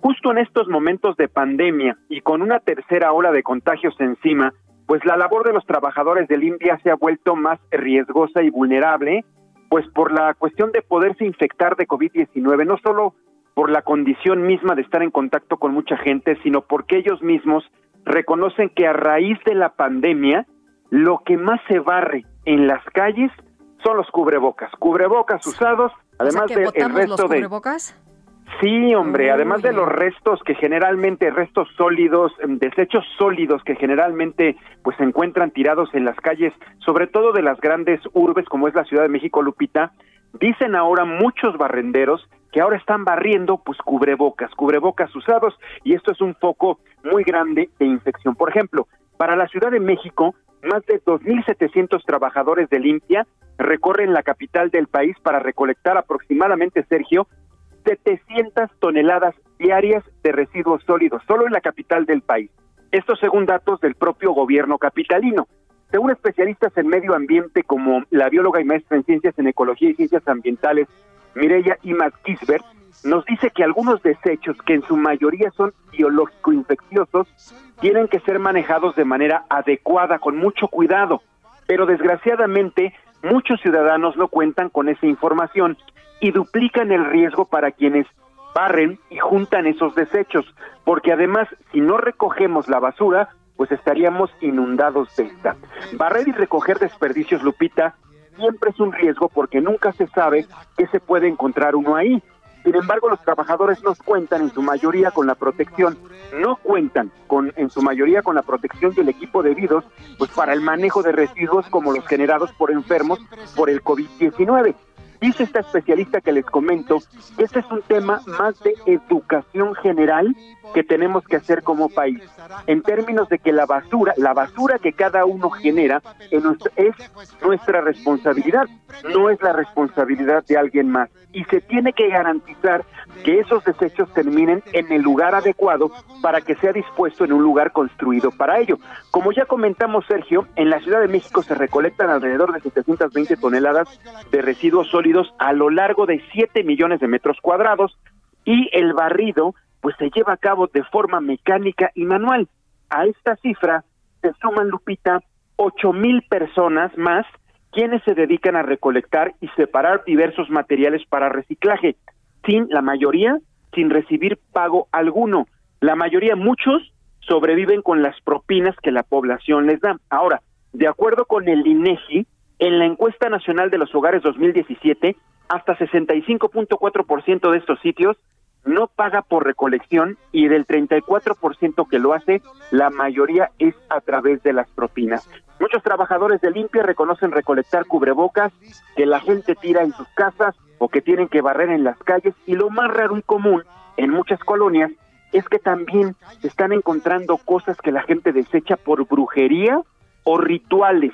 justo en estos momentos de pandemia y con una tercera ola de contagios encima, pues la labor de los trabajadores del India se ha vuelto más riesgosa y vulnerable, pues por la cuestión de poderse infectar de COVID-19, no solo por la condición misma de estar en contacto con mucha gente, sino porque ellos mismos reconocen que a raíz de la pandemia, lo que más se barre en las calles son los cubrebocas, cubrebocas usados, además del resto los de cubrebocas? Sí, hombre, además de los restos que generalmente, restos sólidos, em, desechos sólidos que generalmente pues se encuentran tirados en las calles, sobre todo de las grandes urbes como es la Ciudad de México, Lupita, dicen ahora muchos barrenderos que ahora están barriendo pues cubrebocas, cubrebocas usados y esto es un foco muy grande de infección. Por ejemplo, para la Ciudad de México, más de 2.700 trabajadores de limpia recorren la capital del país para recolectar aproximadamente, Sergio, 700 toneladas diarias de residuos sólidos, solo en la capital del país. Esto según datos del propio gobierno capitalino. Según especialistas en medio ambiente como la bióloga y maestra en ciencias en ecología y ciencias ambientales, Mireya Imaz Kisbert, nos dice que algunos desechos, que en su mayoría son biológico-infecciosos, tienen que ser manejados de manera adecuada, con mucho cuidado. Pero desgraciadamente, muchos ciudadanos no cuentan con esa información y duplican el riesgo para quienes barren y juntan esos desechos, porque además si no recogemos la basura, pues estaríamos inundados de esta. Barrer y recoger desperdicios, Lupita, siempre es un riesgo porque nunca se sabe qué se puede encontrar uno ahí. Sin embargo, los trabajadores no cuentan en su mayoría con la protección, no cuentan con en su mayoría con la protección del equipo debidos pues para el manejo de residuos como los generados por enfermos por el COVID-19. Dice esta especialista que les comento que este es un tema más de educación general que tenemos que hacer como país, en términos de que la basura, la basura que cada uno genera es nuestra responsabilidad, no es la responsabilidad de alguien más. Y se tiene que garantizar que esos desechos terminen en el lugar adecuado para que sea dispuesto en un lugar construido para ello. Como ya comentamos, Sergio, en la Ciudad de México se recolectan alrededor de 720 toneladas de residuos sólidos a lo largo de 7 millones de metros cuadrados y el barrido pues se lleva a cabo de forma mecánica y manual. A esta cifra se suman, Lupita, 8 mil personas más quienes se dedican a recolectar y separar diversos materiales para reciclaje, sin la mayoría, sin recibir pago alguno. La mayoría, muchos, sobreviven con las propinas que la población les da. Ahora, de acuerdo con el INEGI, en la encuesta nacional de los hogares 2017, hasta 65.4% de estos sitios no paga por recolección y del 34% que lo hace, la mayoría es a través de las propinas. Muchos trabajadores de limpia reconocen recolectar cubrebocas que la gente tira en sus casas o que tienen que barrer en las calles y lo más raro y común en muchas colonias es que también están encontrando cosas que la gente desecha por brujería o rituales,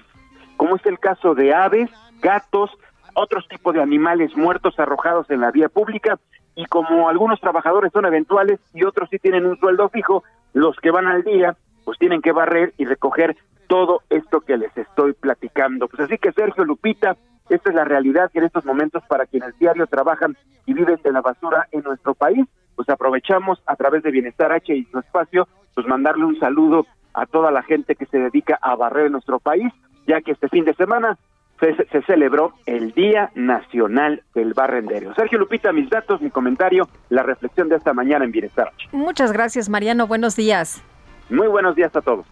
como es el caso de aves, gatos, otros tipos de animales muertos arrojados en la vía pública y como algunos trabajadores son eventuales y otros sí tienen un sueldo fijo, los que van al día pues tienen que barrer y recoger todo esto que les estoy platicando. Pues así que Sergio Lupita, esta es la realidad que en estos momentos para quienes diario trabajan y viven de la basura en nuestro país, pues aprovechamos a través de Bienestar H y su espacio, pues mandarle un saludo a toda la gente que se dedica a barrer en nuestro país, ya que este fin de semana se, se celebró el Día Nacional del Barrendero. Sergio Lupita, mis datos, mi comentario, la reflexión de esta mañana en Bienestar. Muchas gracias, Mariano. Buenos días. Muy buenos días a todos.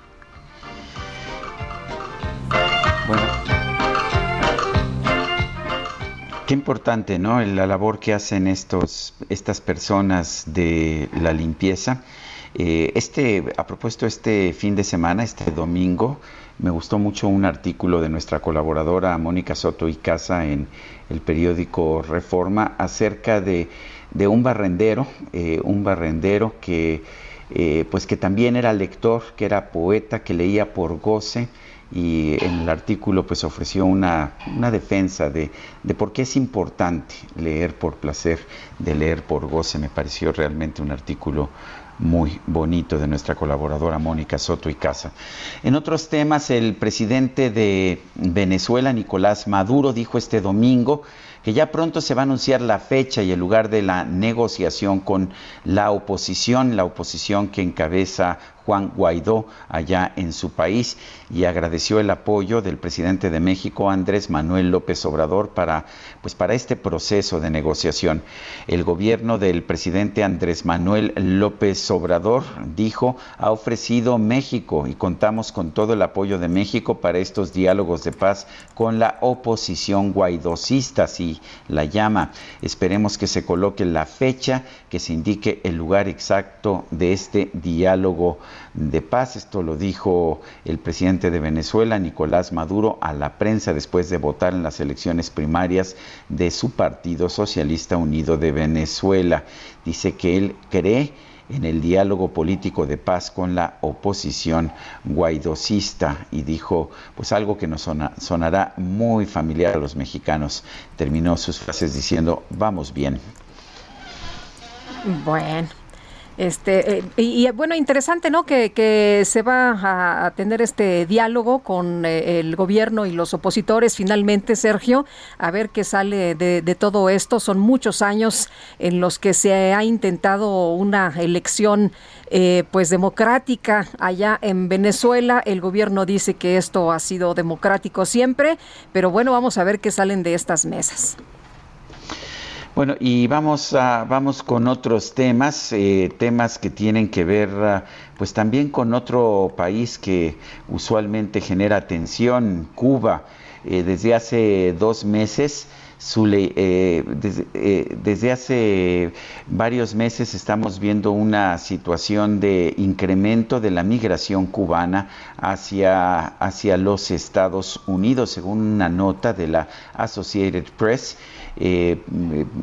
Bueno. Qué importante, ¿no? La labor que hacen estos, estas personas de la limpieza. Eh, este, a propósito, este fin de semana, este domingo, me gustó mucho un artículo de nuestra colaboradora Mónica Soto y Casa en el periódico Reforma acerca de, un barrendero, eh, un barrendero que, eh, pues que también era lector, que era poeta, que leía por goce y en el artículo pues ofreció una, una defensa de, de, por qué es importante leer por placer, de leer por goce. Me pareció realmente un artículo muy bonito de nuestra colaboradora Mónica Soto y Casa. En otros temas, el presidente de Venezuela, Nicolás Maduro, dijo este domingo que ya pronto se va a anunciar la fecha y el lugar de la negociación con la oposición, la oposición que encabeza Juan Guaidó allá en su país y agradeció el apoyo del presidente de México Andrés Manuel López Obrador para pues para este proceso de negociación. El gobierno del presidente Andrés Manuel López Obrador dijo ha ofrecido México y contamos con todo el apoyo de México para estos diálogos de paz con la oposición guaidocista, así la llama. Esperemos que se coloque la fecha, que se indique el lugar exacto de este diálogo de paz. Esto lo dijo el presidente de Venezuela, Nicolás Maduro, a la prensa después de votar en las elecciones primarias de su Partido Socialista Unido de Venezuela. Dice que él cree en el diálogo político de paz con la oposición guaidocista y dijo pues algo que nos sonará muy familiar a los mexicanos. Terminó sus frases diciendo vamos bien. Bueno, este, eh, y, bueno, interesante, ¿no? Que, se va a, tener este diálogo con eh, el gobierno y los opositores finalmente, Sergio, a ver qué sale de, todo esto. Son muchos años en los que se ha intentado una elección eh, pues democrática allá en Venezuela. El gobierno dice que esto ha sido democrático siempre, pero bueno, vamos a ver qué salen de estas mesas. Bueno, y vamos, a, vamos con otros temas, eh, temas que tienen que ver ah, pues también con otro país que usualmente genera tensión, Cuba. Eh, desde hace dos meses eh, desde, hace varios meses estamos viendo una situación de incremento de la migración cubana hacia, hacia los Estados Unidos, según una nota de la Associated Press. Eh,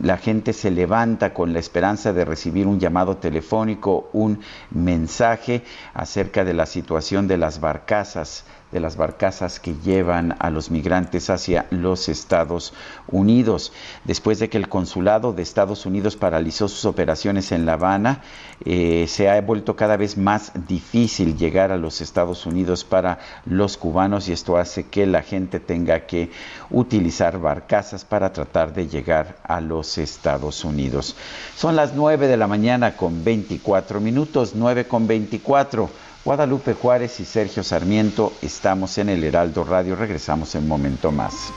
la gente se levanta con la esperanza de recibir un llamado telefónico, un mensaje acerca de la situación de las barcazas de las barcazas que llevan a los migrantes hacia los Estados Unidos. Después de que el consulado de Estados Unidos paralizó sus operaciones en La Habana, eh, se ha vuelto cada vez más difícil llegar a los Estados Unidos para los cubanos y esto hace que la gente tenga que utilizar barcazas para tratar de llegar a los Estados Unidos. Son las 9 de la mañana con 24 minutos, 9 con 24. Guadalupe Juárez y Sergio Sarmiento estamos en el Heraldo Radio. Regresamos en un momento más.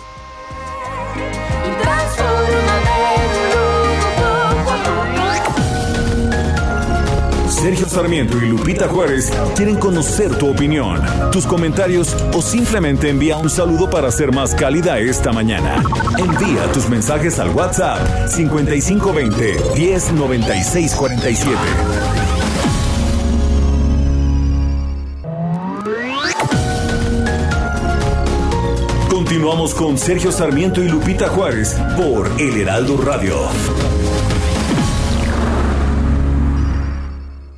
Sergio Sarmiento y Lupita Juárez quieren conocer tu opinión, tus comentarios o simplemente envía un saludo para ser más cálida esta mañana. Envía tus mensajes al WhatsApp 5520 109647. Continuamos con Sergio Sarmiento y Lupita Juárez por El Heraldo Radio.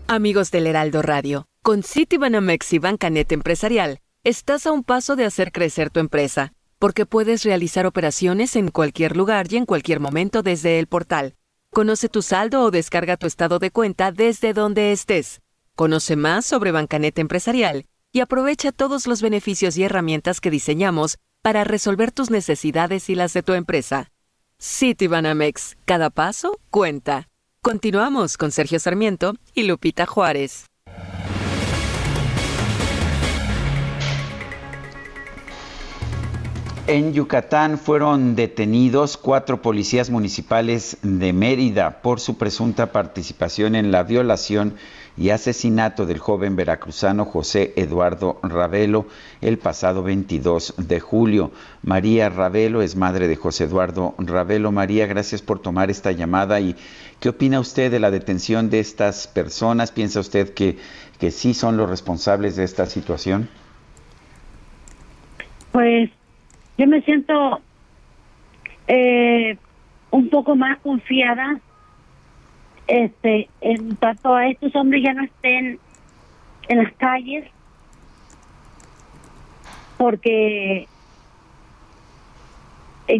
Amigos del Heraldo Radio, con Citibanamex y Bancanet Empresarial, estás a un paso de hacer crecer tu empresa, porque puedes realizar operaciones en cualquier lugar y en cualquier momento desde el portal. Conoce tu saldo o descarga tu estado de cuenta desde donde estés. Conoce más sobre Bancanet Empresarial y aprovecha todos los beneficios y herramientas que diseñamos para resolver tus necesidades y las de tu empresa. Citibanamex, cada paso cuenta. Continuamos con Sergio Sarmiento y Lupita Juárez. En Yucatán fueron detenidos cuatro policías municipales de Mérida por su presunta participación en la violación y asesinato del joven veracruzano José Eduardo Ravelo el pasado 22 de julio. María Ravelo es madre de José Eduardo Ravelo. María, gracias por tomar esta llamada y ¿qué opina usted de la detención de estas personas? ¿Piensa usted que, que sí son los responsables de esta situación? Pues yo me siento eh, un poco más confiada este en tanto a estos hombres ya no estén en las calles porque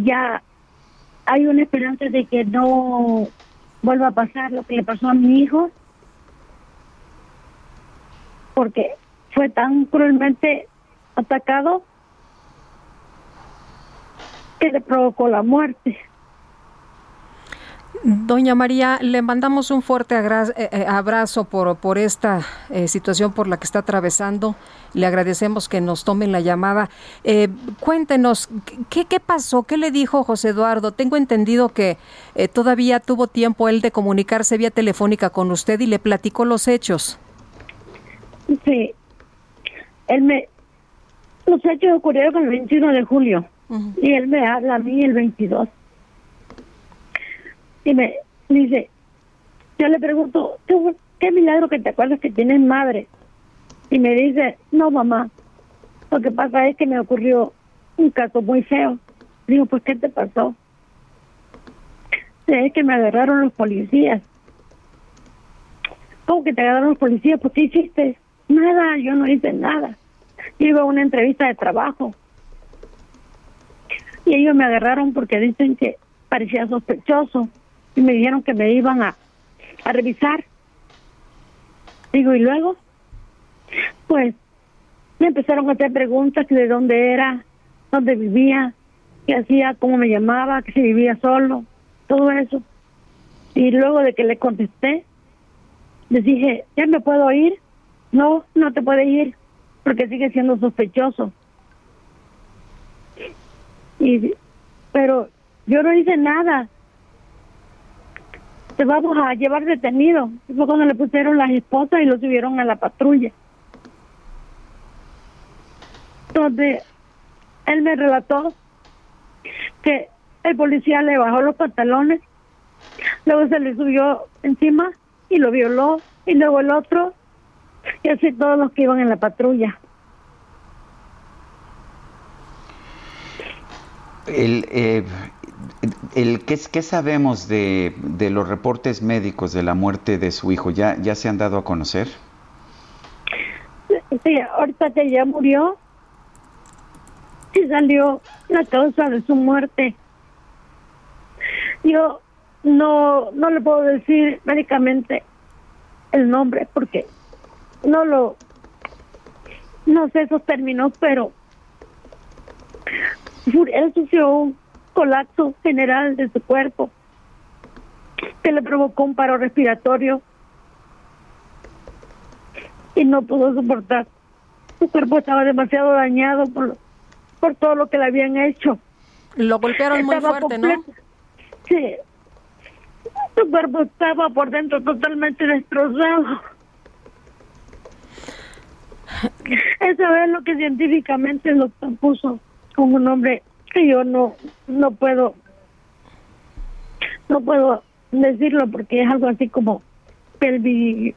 ya hay una esperanza de que no vuelva a pasar lo que le pasó a mi hijo porque fue tan cruelmente atacado que le provocó la muerte. Doña María, le mandamos un fuerte eh, eh, abrazo por, por esta eh, situación por la que está atravesando. Le agradecemos que nos tomen la llamada. cuéntenos, ¿qué, ¿qué pasó? ¿Qué le dijo José Eduardo? Tengo entendido que todavía tuvo tiempo él de comunicarse vía telefónica con usted y le platicó los hechos. Sí, él me... Los hechos ocurrieron el 21 de julio y él me habla a mí el 22 y me dice, yo le pregunto, ¿qué milagro que te acuerdas que tienes madre? Y me dice, no mamá, lo que pasa es que me ocurrió un caso muy feo. Digo, pues ¿qué te pasó? Es que me agarraron los policías. ¿Cómo que te agarraron los policías? ¿Por qué hiciste? Nada, yo no hice nada. iba a una entrevista de trabajo. Y ellos me agarraron porque dicen que parecía sospechoso y me dijeron que me iban a, a revisar. Digo, ¿y luego? Pues me empezaron a hacer preguntas de dónde era, dónde vivía, qué hacía, cómo me llamaba, que si vivía solo, todo eso. Y luego de que le contesté, les dije, ¿ya me puedo ir? No, no te puede ir, porque sigue siendo sospechoso. Y, pero yo no hice nada, te vamos a llevar detenido. Fue cuando le pusieron las esposas y lo subieron a la patrulla. Donde él me relató que el policía le bajó los pantalones, luego se le subió encima y lo violó, y luego el otro, y así todos los que iban en la patrulla. El, eh, el, ¿qué, ¿Qué sabemos de, de, los reportes médicos de la muerte de su hijo? ¿Ya, ya se han dado a conocer? Sí, ahorita que ya murió, sí salió la causa de su muerte. Yo no, no le puedo decir médicamente el nombre porque no lo, no sé esos términos, pero él sufrió un colapso general de su cuerpo que le provocó un paro respiratorio y no pudo soportar. Su cuerpo estaba demasiado dañado por, por todo lo que le habían hecho. Lo golpearon muy fuerte, ¿no? Sí. Su cuerpo estaba por dentro totalmente destrozado. Eso es lo que científicamente lo puso como un hombre que yo no no puedo no puedo decirlo porque es algo así como pelvi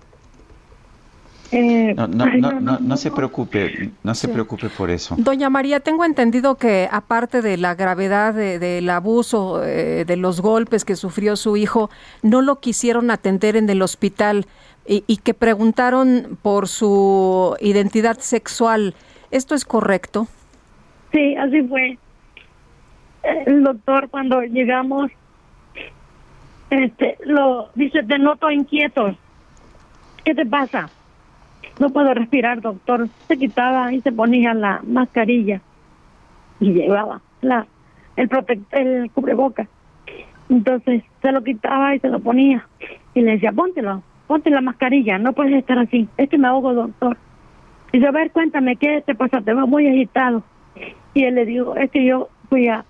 eh, no, no, no, no, se preocupe, no se preocupe por eso. Doña María, tengo entendido que aparte de la gravedad del abuso, eh, de los golpes que sufrió su hijo, no lo quisieron atender en el hospital y, y que preguntaron por su identidad sexual. ¿Esto es correcto? Sí, así fue el doctor cuando llegamos este lo dice te noto inquieto. Qué te pasa no puedo respirar doctor. Se quitaba y se ponía la mascarilla y llevaba la el el cubreboca. Entonces se lo quitaba y se lo ponía. Y le decía póntelo ponte la mascarilla no puedes estar así. Es que me ahogo doctor. Y dice a ver cuéntame qué te pasa te veo muy agitado. Y él le digo es que yo fui a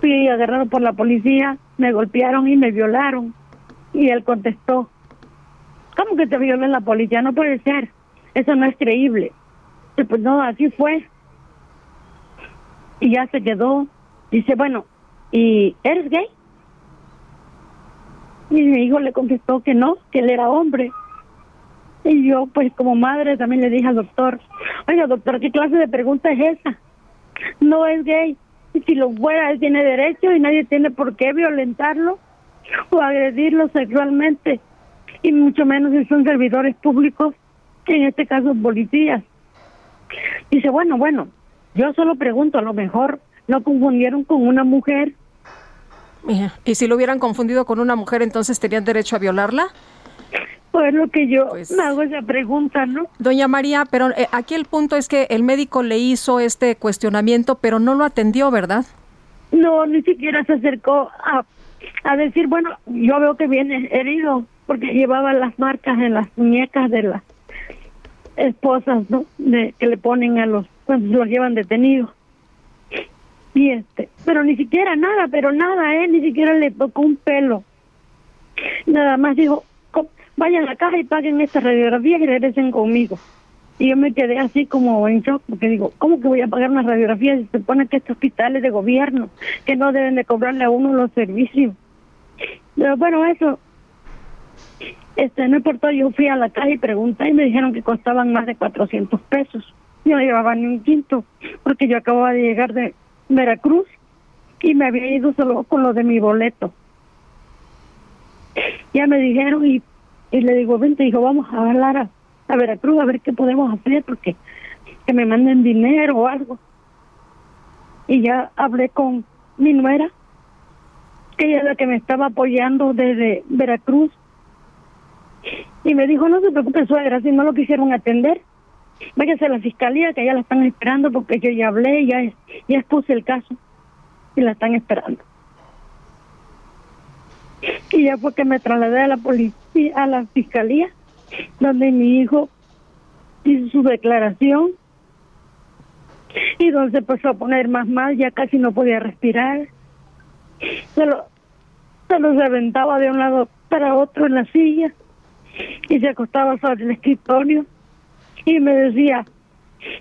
fui agarrado por la policía, me golpearon y me violaron. Y él contestó, ¿cómo que te violó la policía? No puede ser, eso no es creíble. Y pues no, así fue. Y ya se quedó. Dice, bueno, ¿y eres gay? Y mi hijo le contestó que no, que él era hombre. Y yo, pues como madre, también le dije al doctor, oiga doctor, ¿qué clase de pregunta es esa? No es gay. Y si lo fuera, él tiene derecho y nadie tiene por qué violentarlo o agredirlo sexualmente. Y mucho menos si son servidores públicos, en este caso policías. Dice, bueno, bueno, yo solo pregunto, a lo mejor lo confundieron con una mujer. ¿Y si lo hubieran confundido con una mujer, entonces tenían derecho a violarla? Pues lo que yo me hago esa pregunta, ¿no? Doña María, pero eh, aquí el punto es que el médico le hizo este cuestionamiento, pero no lo atendió, ¿verdad? No, ni siquiera se acercó a, a decir, bueno, yo veo que viene herido, porque llevaba las marcas en las muñecas de las esposas, ¿no? De, que le ponen a los, cuando los llevan detenidos. Y este, pero ni siquiera nada, pero nada, ¿eh? Ni siquiera le tocó un pelo. Nada más dijo, vayan a la caja y paguen esta radiografía y regresen conmigo. Y yo me quedé así como en shock, porque digo, ¿cómo que voy a pagar una radiografía si se supone que este hospital es de gobierno, que no deben de cobrarle a uno los servicios? Pero bueno, eso, este, no importó, yo fui a la caja y pregunté y me dijeron que costaban más de 400 pesos. Yo no llevaba ni un quinto, porque yo acababa de llegar de Veracruz y me había ido solo con lo de mi boleto. Ya me dijeron y y le digo, vente, dijo, vamos a hablar a, a, Veracruz a ver qué podemos hacer, porque que me manden dinero o algo. Y ya hablé con mi nuera, que ella es la que me estaba apoyando desde Veracruz. Y me dijo, no se preocupe, suegra, si no lo quisieron atender, váyase a la fiscalía, que ya la están esperando, porque yo ya hablé, ya, ya expuse el caso, y la están esperando. Y ya fue que me trasladé a la policía, a la fiscalía, donde mi hijo hizo su declaración y donde se empezó a poner más mal, ya casi no podía respirar. Se lo, se lo reventaba de un lado para otro en la silla y se acostaba sobre el escritorio y me decía,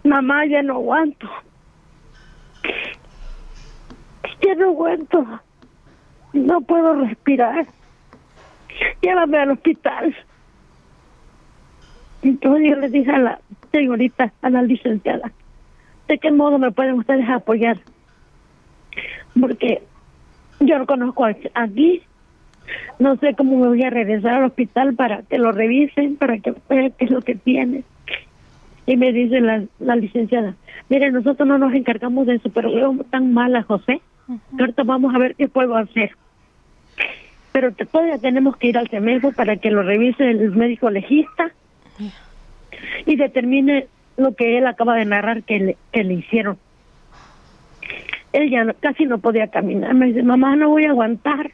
mamá, ya no aguanto. Ya no aguanto no puedo respirar. Llévame al hospital. Entonces yo le dije a la señorita, a la licenciada, ¿de qué modo me pueden ustedes apoyar? Porque yo no conozco aquí, no sé cómo me voy a regresar al hospital para que lo revisen, para que vean qué es lo que tiene. Y me dice la, la licenciada, mire, nosotros no nos encargamos de eso, pero veo tan mal a José, ahorita vamos a ver qué puedo hacer pero todavía tenemos que ir al CEMEFO para que lo revise el médico legista y determine lo que él acaba de narrar que le, hicieron. Él ya casi no podía caminar. Me dice, mamá, no voy a aguantar.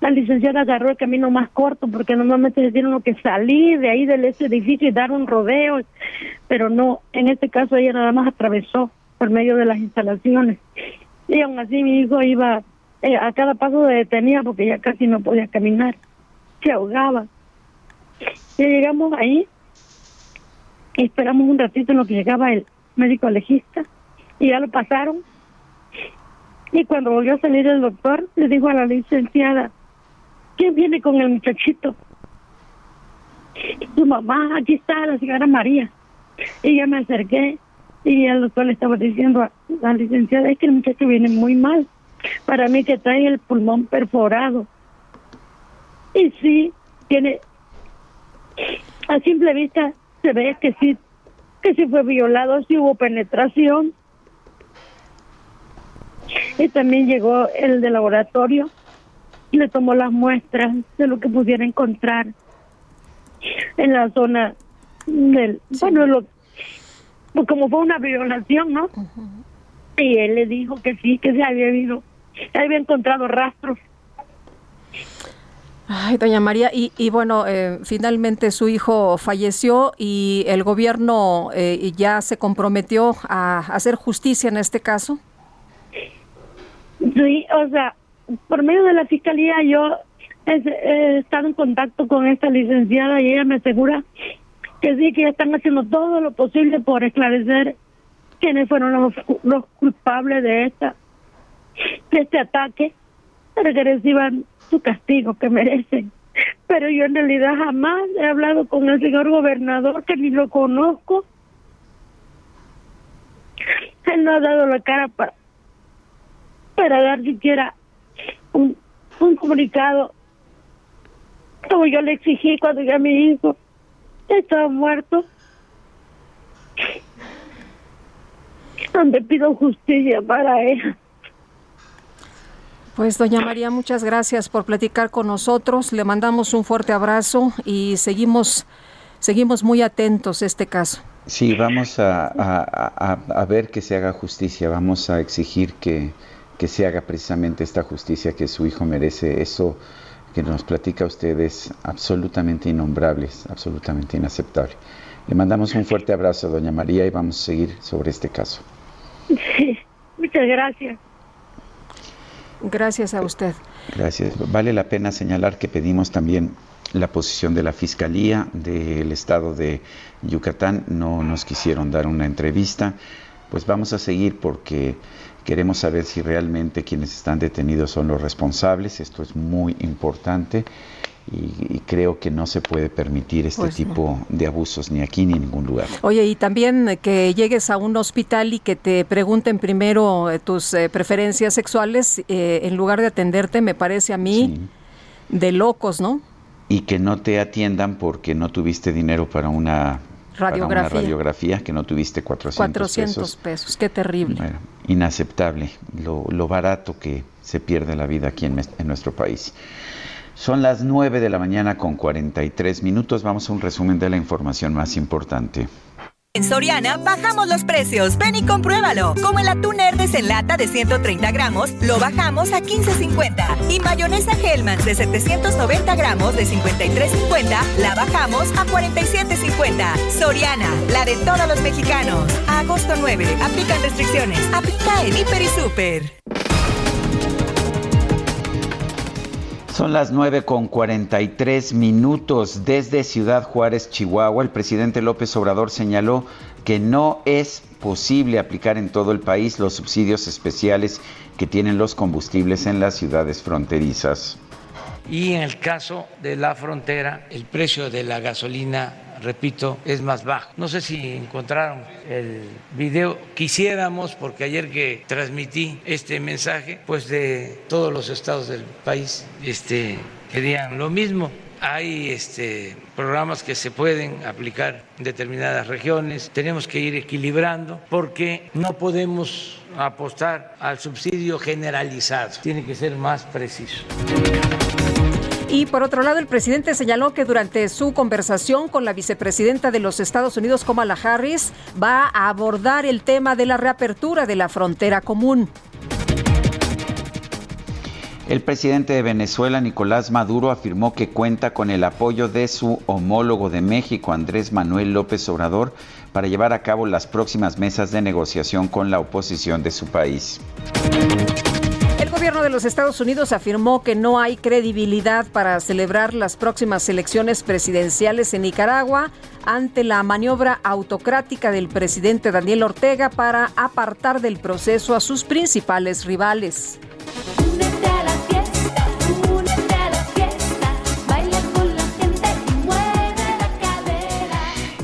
La licenciada agarró el camino más corto porque normalmente se tiene que salir de ahí del ese edificio y dar un rodeo, pero no, en este caso ella nada más atravesó por medio de las instalaciones. Y aún así mi hijo iba eh, a cada paso se detenía porque ya casi no podía caminar, se ahogaba. Y llegamos ahí, esperamos un ratito en lo que llegaba el médico legista y ya lo pasaron. Y cuando volvió a salir el doctor, le dijo a la licenciada, ¿quién viene con el muchachito? Su mamá, aquí está la señora María. Y ya me acerqué y el doctor le estaba diciendo a la licenciada, es que el muchacho viene muy mal para mí que trae el pulmón perforado. Y sí, tiene, a simple vista se ve que sí, que sí fue violado, sí hubo penetración. Y también llegó el de laboratorio y le tomó las muestras de lo que pudiera encontrar en la zona del, bueno, lo, pues como fue una violación, ¿no? Y él le dijo que sí, que se había habido, había encontrado rastros. Ay, doña María, y, y bueno, eh, finalmente su hijo falleció y el gobierno eh, ya se comprometió a hacer justicia en este caso. Sí, o sea, por medio de la fiscalía yo he, he estado en contacto con esta licenciada y ella me asegura que sí, que ya están haciendo todo lo posible por esclarecer quiénes fueron los, los culpables de esta de este ataque para que reciban su castigo que merecen. Pero yo en realidad jamás he hablado con el señor gobernador, que ni lo conozco. Él no ha dado la cara para, para dar siquiera un, un comunicado como yo le exigí cuando ya mi hijo estaba muerto. Donde pido justicia para él. Pues doña María, muchas gracias por platicar con nosotros. Le mandamos un fuerte abrazo y seguimos, seguimos muy atentos a este caso. Sí, vamos a, a, a, ver que se haga justicia, vamos a exigir que, que, se haga precisamente esta justicia que su hijo merece. Eso que nos platica usted es absolutamente innombrable, es absolutamente inaceptable. Le mandamos un fuerte abrazo, doña María, y vamos a seguir sobre este caso. Sí, muchas gracias. Gracias a usted. Gracias. Vale la pena señalar que pedimos también la posición de la Fiscalía del Estado de Yucatán. No nos quisieron dar una entrevista. Pues vamos a seguir porque queremos saber si realmente quienes están detenidos son los responsables. Esto es muy importante y, y, creo que no se puede permitir este pues tipo no. de abusos ni aquí ni en ningún lugar. Oye, y también que llegues a un hospital y que te pregunten primero eh, tus eh, preferencias sexuales eh, en lugar de atenderte, me parece a mí sí. de locos, ¿no? Y que no te atiendan porque no tuviste dinero para una radiografía, para una radiografía que no tuviste 400, 400 pesos. pesos. Qué terrible. Bueno, inaceptable lo, lo, barato que se pierde la vida aquí en, en nuestro país. Son las 9 de la mañana con 43 minutos. Vamos a un resumen de la información más importante. En Soriana bajamos los precios. Ven y compruébalo. Como el atún Herdes en lata de 130 gramos, lo bajamos a 15.50. Y mayonesa Hellmann's de 790 gramos de 53.50, la bajamos a 47.50. Soriana, la de todos los mexicanos. Agosto 9, aplican restricciones. Aplica en Hiper y Super. Son las 9 con 43 minutos. Desde Ciudad Juárez, Chihuahua, el presidente López Obrador señaló que no es posible aplicar en todo el país los subsidios especiales que tienen los combustibles en las ciudades fronterizas. Y en el caso de la frontera, el precio de la gasolina repito, es más bajo. No sé si encontraron el video. Quisiéramos, porque ayer que transmití este mensaje, pues de todos los estados del país este, querían lo mismo. Hay este, programas que se pueden aplicar en determinadas regiones. Tenemos que ir equilibrando porque no podemos apostar al subsidio generalizado. Tiene que ser más preciso. Y por otro lado, el presidente señaló que durante su conversación con la vicepresidenta de los Estados Unidos, Kamala Harris, va a abordar el tema de la reapertura de la frontera común. El presidente de Venezuela, Nicolás Maduro, afirmó que cuenta con el apoyo de su homólogo de México, Andrés Manuel López Obrador, para llevar a cabo las próximas mesas de negociación con la oposición de su país. El gobierno de los Estados Unidos afirmó que no hay credibilidad para celebrar las próximas elecciones presidenciales en Nicaragua ante la maniobra autocrática del presidente Daniel Ortega para apartar del proceso a sus principales rivales.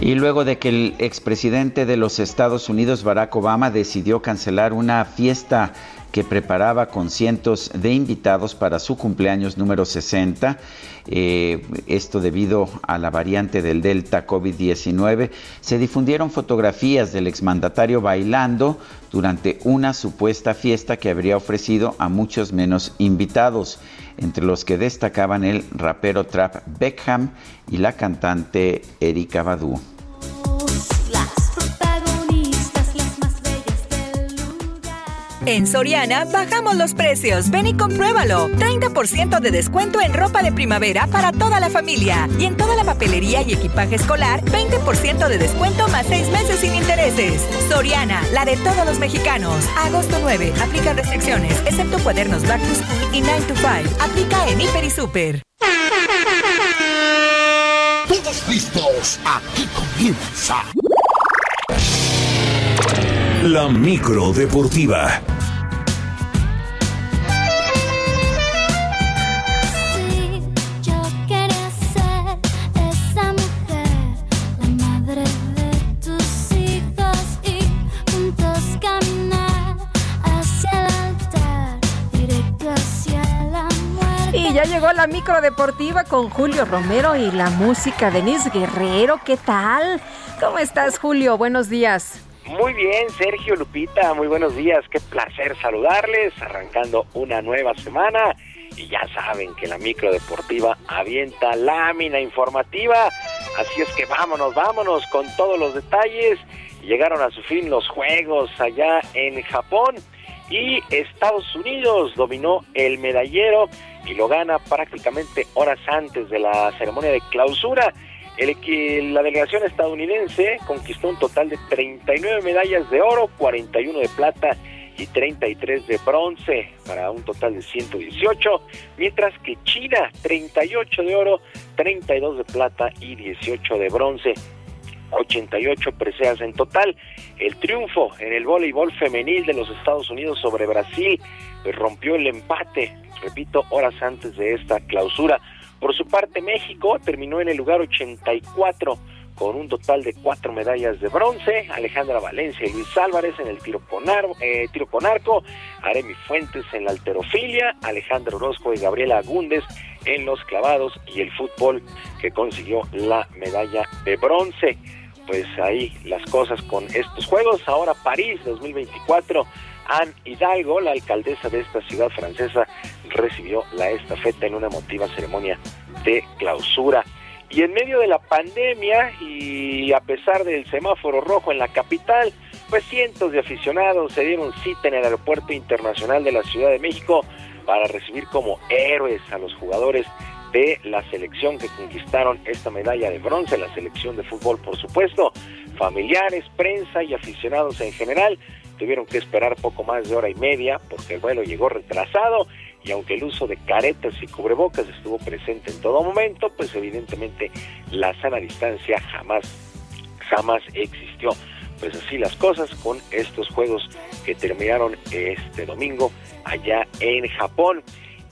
Y luego de que el expresidente de los Estados Unidos, Barack Obama, decidió cancelar una fiesta que preparaba con cientos de invitados para su cumpleaños número 60, eh, esto debido a la variante del Delta COVID-19, se difundieron fotografías del exmandatario bailando durante una supuesta fiesta que habría ofrecido a muchos menos invitados, entre los que destacaban el rapero trap Beckham y la cantante Erika Badu. En Soriana bajamos los precios. Ven y compruébalo. 30% de descuento en ropa de primavera para toda la familia. Y en toda la papelería y equipaje escolar, 20% de descuento más 6 meses sin intereses. Soriana, la de todos los mexicanos. Agosto 9. Aplica restricciones, excepto cuadernos Back to School y 9 to 5. Aplica en Hiper y Super. Todos listos. Aquí comienza. La micro deportiva. Yo quería ser esa mujer, la madre de tus hijos y juntos caminar hacia el altar, directo hacia la muerte. Y ya llegó la micro deportiva con Julio Romero y la música de Denise Guerrero. ¿Qué tal? ¿Cómo estás, Julio? Buenos días. Muy bien, Sergio Lupita, muy buenos días. Qué placer saludarles, arrancando una nueva semana. Y ya saben que la micro deportiva avienta lámina informativa. Así es que vámonos, vámonos con todos los detalles. Llegaron a su fin los juegos allá en Japón y Estados Unidos dominó el medallero y lo gana prácticamente horas antes de la ceremonia de clausura. El que la delegación estadounidense conquistó un total de 39 medallas de oro, 41 de plata y 33 de bronce, para un total de 118, mientras que China 38 de oro, 32 de plata y 18 de bronce. 88 preseas en total. El triunfo en el voleibol femenil de los Estados Unidos sobre Brasil pues, rompió el empate, repito, horas antes de esta clausura. Por su parte, México terminó en el lugar 84 con un total de cuatro medallas de bronce. Alejandra Valencia y Luis Álvarez en el tiro con, ar- eh, tiro con arco. Aremi Fuentes en la alterofilia. Alejandro Orozco y Gabriela Agúndez en los clavados. Y el fútbol que consiguió la medalla de bronce. Pues ahí las cosas con estos juegos. Ahora París 2024. Anne Hidalgo, la alcaldesa de esta ciudad francesa, recibió la estafeta en una emotiva ceremonia de clausura. Y en medio de la pandemia y a pesar del semáforo rojo en la capital, pues cientos de aficionados se dieron cita en el Aeropuerto Internacional de la Ciudad de México para recibir como héroes a los jugadores de la selección que conquistaron esta medalla de bronce, la selección de fútbol por supuesto, familiares, prensa y aficionados en general tuvieron que esperar poco más de hora y media porque el vuelo llegó retrasado y aunque el uso de caretas y cubrebocas estuvo presente en todo momento, pues evidentemente la sana distancia jamás, jamás existió. Pues así las cosas con estos juegos que terminaron este domingo allá en Japón.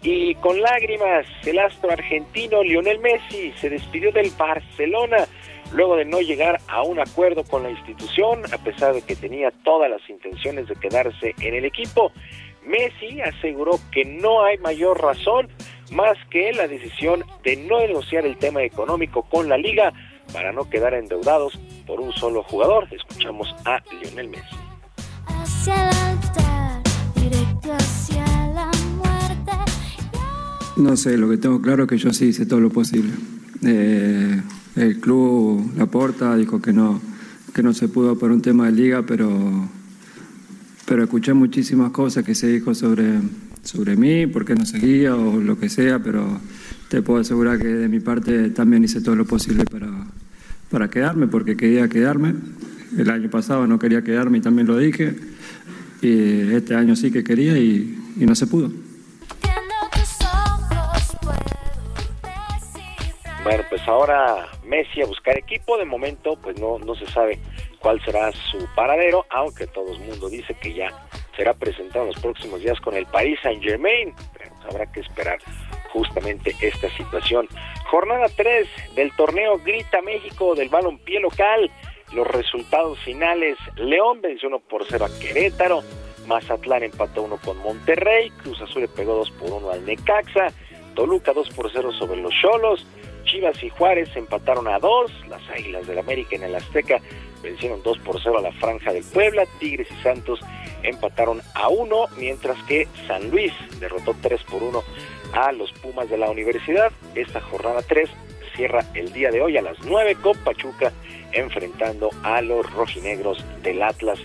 Y con lágrimas, el astro argentino Lionel Messi se despidió del Barcelona luego de no llegar a un acuerdo con la institución, a pesar de que tenía todas las intenciones de quedarse en el equipo. Messi aseguró que no hay mayor razón más que la decisión de no negociar el tema económico con la liga para no quedar endeudados por un solo jugador. Escuchamos a Lionel Messi. Hacia el altar, directo hacia la muerte. No sé, lo que tengo claro es que yo sí hice todo lo posible. Eh, el club, la porta, dijo que no, que no se pudo por un tema de liga, pero, pero escuché muchísimas cosas que se dijo sobre, sobre mí, por qué no seguía o lo que sea, pero te puedo asegurar que de mi parte también hice todo lo posible para, para quedarme, porque quería quedarme. El año pasado no quería quedarme y también lo dije. Y este año sí que quería y, y no se pudo. Bueno, pues ahora Messi a buscar equipo. De momento, pues no, no se sabe cuál será su paradero, aunque todo el mundo dice que ya será presentado en los próximos días con el Paris Saint Germain. Pero pues habrá que esperar justamente esta situación. Jornada 3 del torneo Grita México del balompié local. Los resultados finales, León venció 1 por 0 a Querétaro, Mazatlán empató 1 con Monterrey, Cruz Azul pegó 2 por 1 al Necaxa, Toluca 2 por 0 sobre los Cholos, Chivas y Juárez empataron a 2, las Águilas del América en el Azteca vencieron 2 por 0 a la Franja del Puebla, Tigres y Santos empataron a 1, mientras que San Luis derrotó 3 por 1 a los Pumas de la Universidad. Esta jornada 3 cierra el día de hoy a las 9 con Pachuca enfrentando a los rojinegros del Atlas.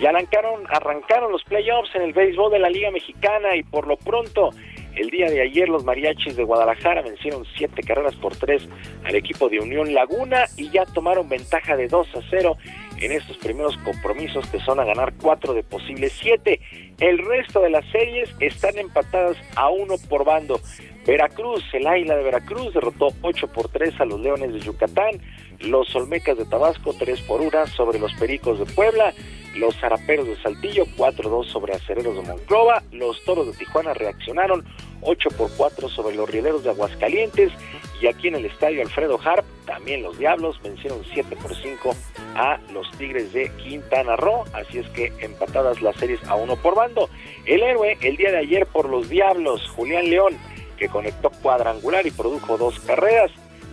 Y arrancaron, arrancaron los playoffs en el béisbol de la Liga Mexicana y por lo pronto el día de ayer los mariachis de Guadalajara vencieron siete carreras por tres al equipo de Unión Laguna y ya tomaron ventaja de 2 a 0 en estos primeros compromisos que son a ganar cuatro de posibles siete. El resto de las series están empatadas a uno por bando. Veracruz, el Águila de Veracruz derrotó 8 por 3 a los Leones de Yucatán, los Olmecas de Tabasco 3 por 1 sobre los Pericos de Puebla, los Zaraperos de Saltillo 4-2 sobre Acereros de Monclova, los Toros de Tijuana reaccionaron 8 por 4 sobre los Rieleros de Aguascalientes y aquí en el estadio Alfredo Harp también los Diablos vencieron 7 por 5 a los Tigres de Quintana Roo, así es que empatadas las series a uno por bando. El héroe el día de ayer por los Diablos, Julián León, que conectó cuadrangular y produjo dos carreras.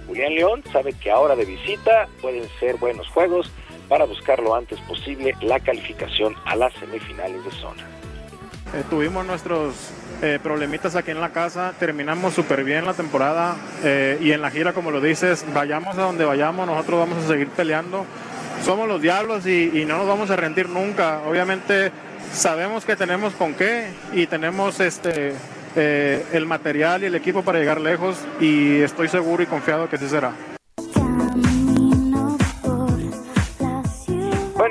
Julián León sabe que ahora de visita pueden ser buenos juegos para buscar lo antes posible la calificación a las semifinales de zona. Eh, tuvimos nuestros eh, problemitas aquí en la casa, terminamos súper bien la temporada eh, y en la gira, como lo dices, vayamos a donde vayamos, nosotros vamos a seguir peleando. Somos los diablos y, y no nos vamos a rendir nunca. Obviamente sabemos que tenemos con qué y tenemos este eh, el material y el equipo para llegar lejos y estoy seguro y confiado que así será.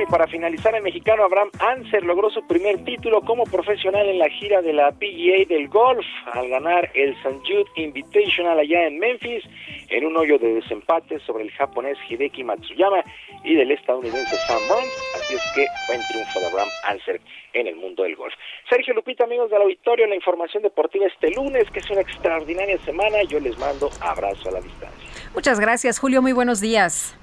Y para finalizar, el mexicano Abraham Anser logró su primer título como profesional en la gira de la PGA del golf al ganar el St. Jude Invitational allá en Memphis en un hoyo de desempate sobre el japonés Hideki Matsuyama y del estadounidense Sam Burns. Así es que buen triunfo de Abraham Anser en el mundo del golf. Sergio Lupita, amigos del auditorio, la información deportiva este lunes, que es una extraordinaria semana. Yo les mando abrazo a la distancia. Muchas gracias, Julio. Muy buenos días.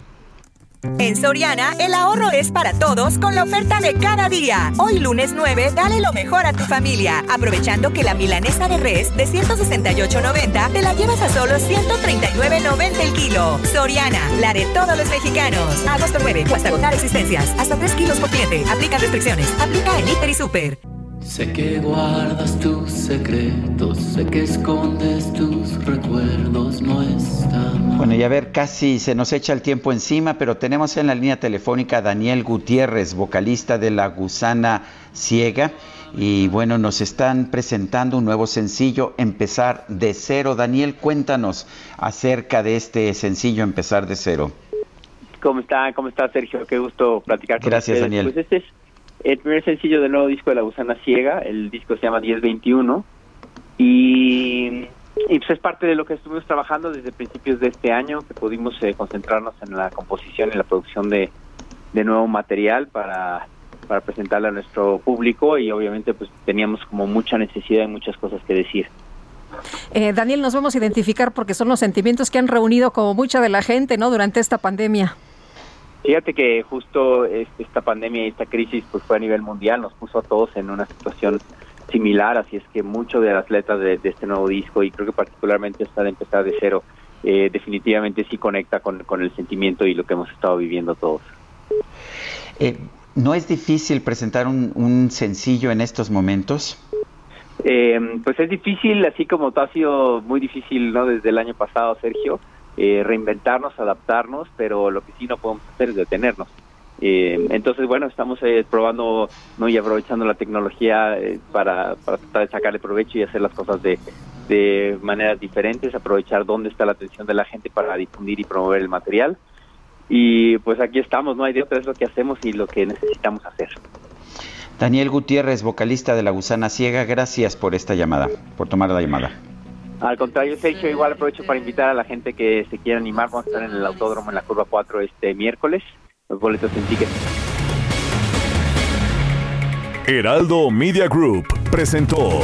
En Soriana, el ahorro es para todos con la oferta de cada día. Hoy lunes 9, dale lo mejor a tu familia, aprovechando que la milanesa de res de 168.90 te la llevas a solo 139.90 el kilo. Soriana, la de todos los mexicanos. Agosto 9, o hasta agotar existencias. Hasta 3 kilos por cliente. Aplica restricciones. Aplica en Hiper y Super. Sé que guardas tus secretos, sé que escondes tus recuerdos, no está mal. Bueno, y a ver, casi se nos echa el tiempo encima, pero tenemos en la línea telefónica a Daniel Gutiérrez, vocalista de La Gusana Ciega. Y bueno, nos están presentando un nuevo sencillo, Empezar de Cero. Daniel, cuéntanos acerca de este sencillo, Empezar de Cero. ¿Cómo está? ¿Cómo está, Sergio? Qué gusto platicar con Gracias, ustedes. Daniel. Pues este es el primer sencillo del nuevo disco de La Gusana Ciega. El disco se llama 1021. Y, y pues es parte de lo que estuvimos trabajando desde principios de este año, que pudimos eh, concentrarnos en la composición y la producción de, nuevo material para, para presentarle a nuestro público y obviamente pues teníamos como mucha necesidad y muchas cosas que decir. Eh, Daniel, nos vamos a identificar porque son los sentimientos que han reunido como mucha de la gente, ¿no? Durante esta pandemia. Fíjate que justo es- esta pandemia y esta crisis pues fue a nivel mundial, nos puso a todos en una situación similar, así es que mucho de las letras de, de este nuevo disco y creo que particularmente esta de empezar de cero, eh, definitivamente sí conecta con, con el sentimiento y lo que hemos estado viviendo todos. Eh, ¿No es difícil presentar un, un sencillo en estos momentos? Eh, pues es difícil, así como ha sido muy difícil no desde el año pasado, Sergio, eh, reinventarnos, adaptarnos, pero lo que sí no podemos hacer es detenernos. Eh, entonces, bueno, estamos eh, probando y aprovechando la tecnología eh, para, para tratar de sacarle provecho y hacer las cosas de, de maneras diferentes, aprovechar dónde está la atención de la gente para difundir y promover el material. Y pues aquí estamos, no hay de otra, es lo que hacemos y lo que necesitamos hacer. Daniel Gutiérrez, vocalista de La Gusana Ciega, gracias por esta llamada, por tomar la llamada. Al contrario, Sergio, igual aprovecho para invitar a la gente que se quiera animar. Vamos a estar en el autódromo en la curva 4 este miércoles. Los boletos en ticket. Heraldo Media Group presentó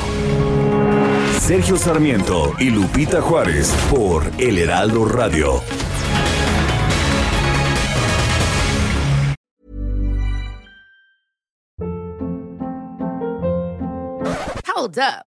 Sergio Sarmiento y Lupita Juárez por El Heraldo Radio. Hold up.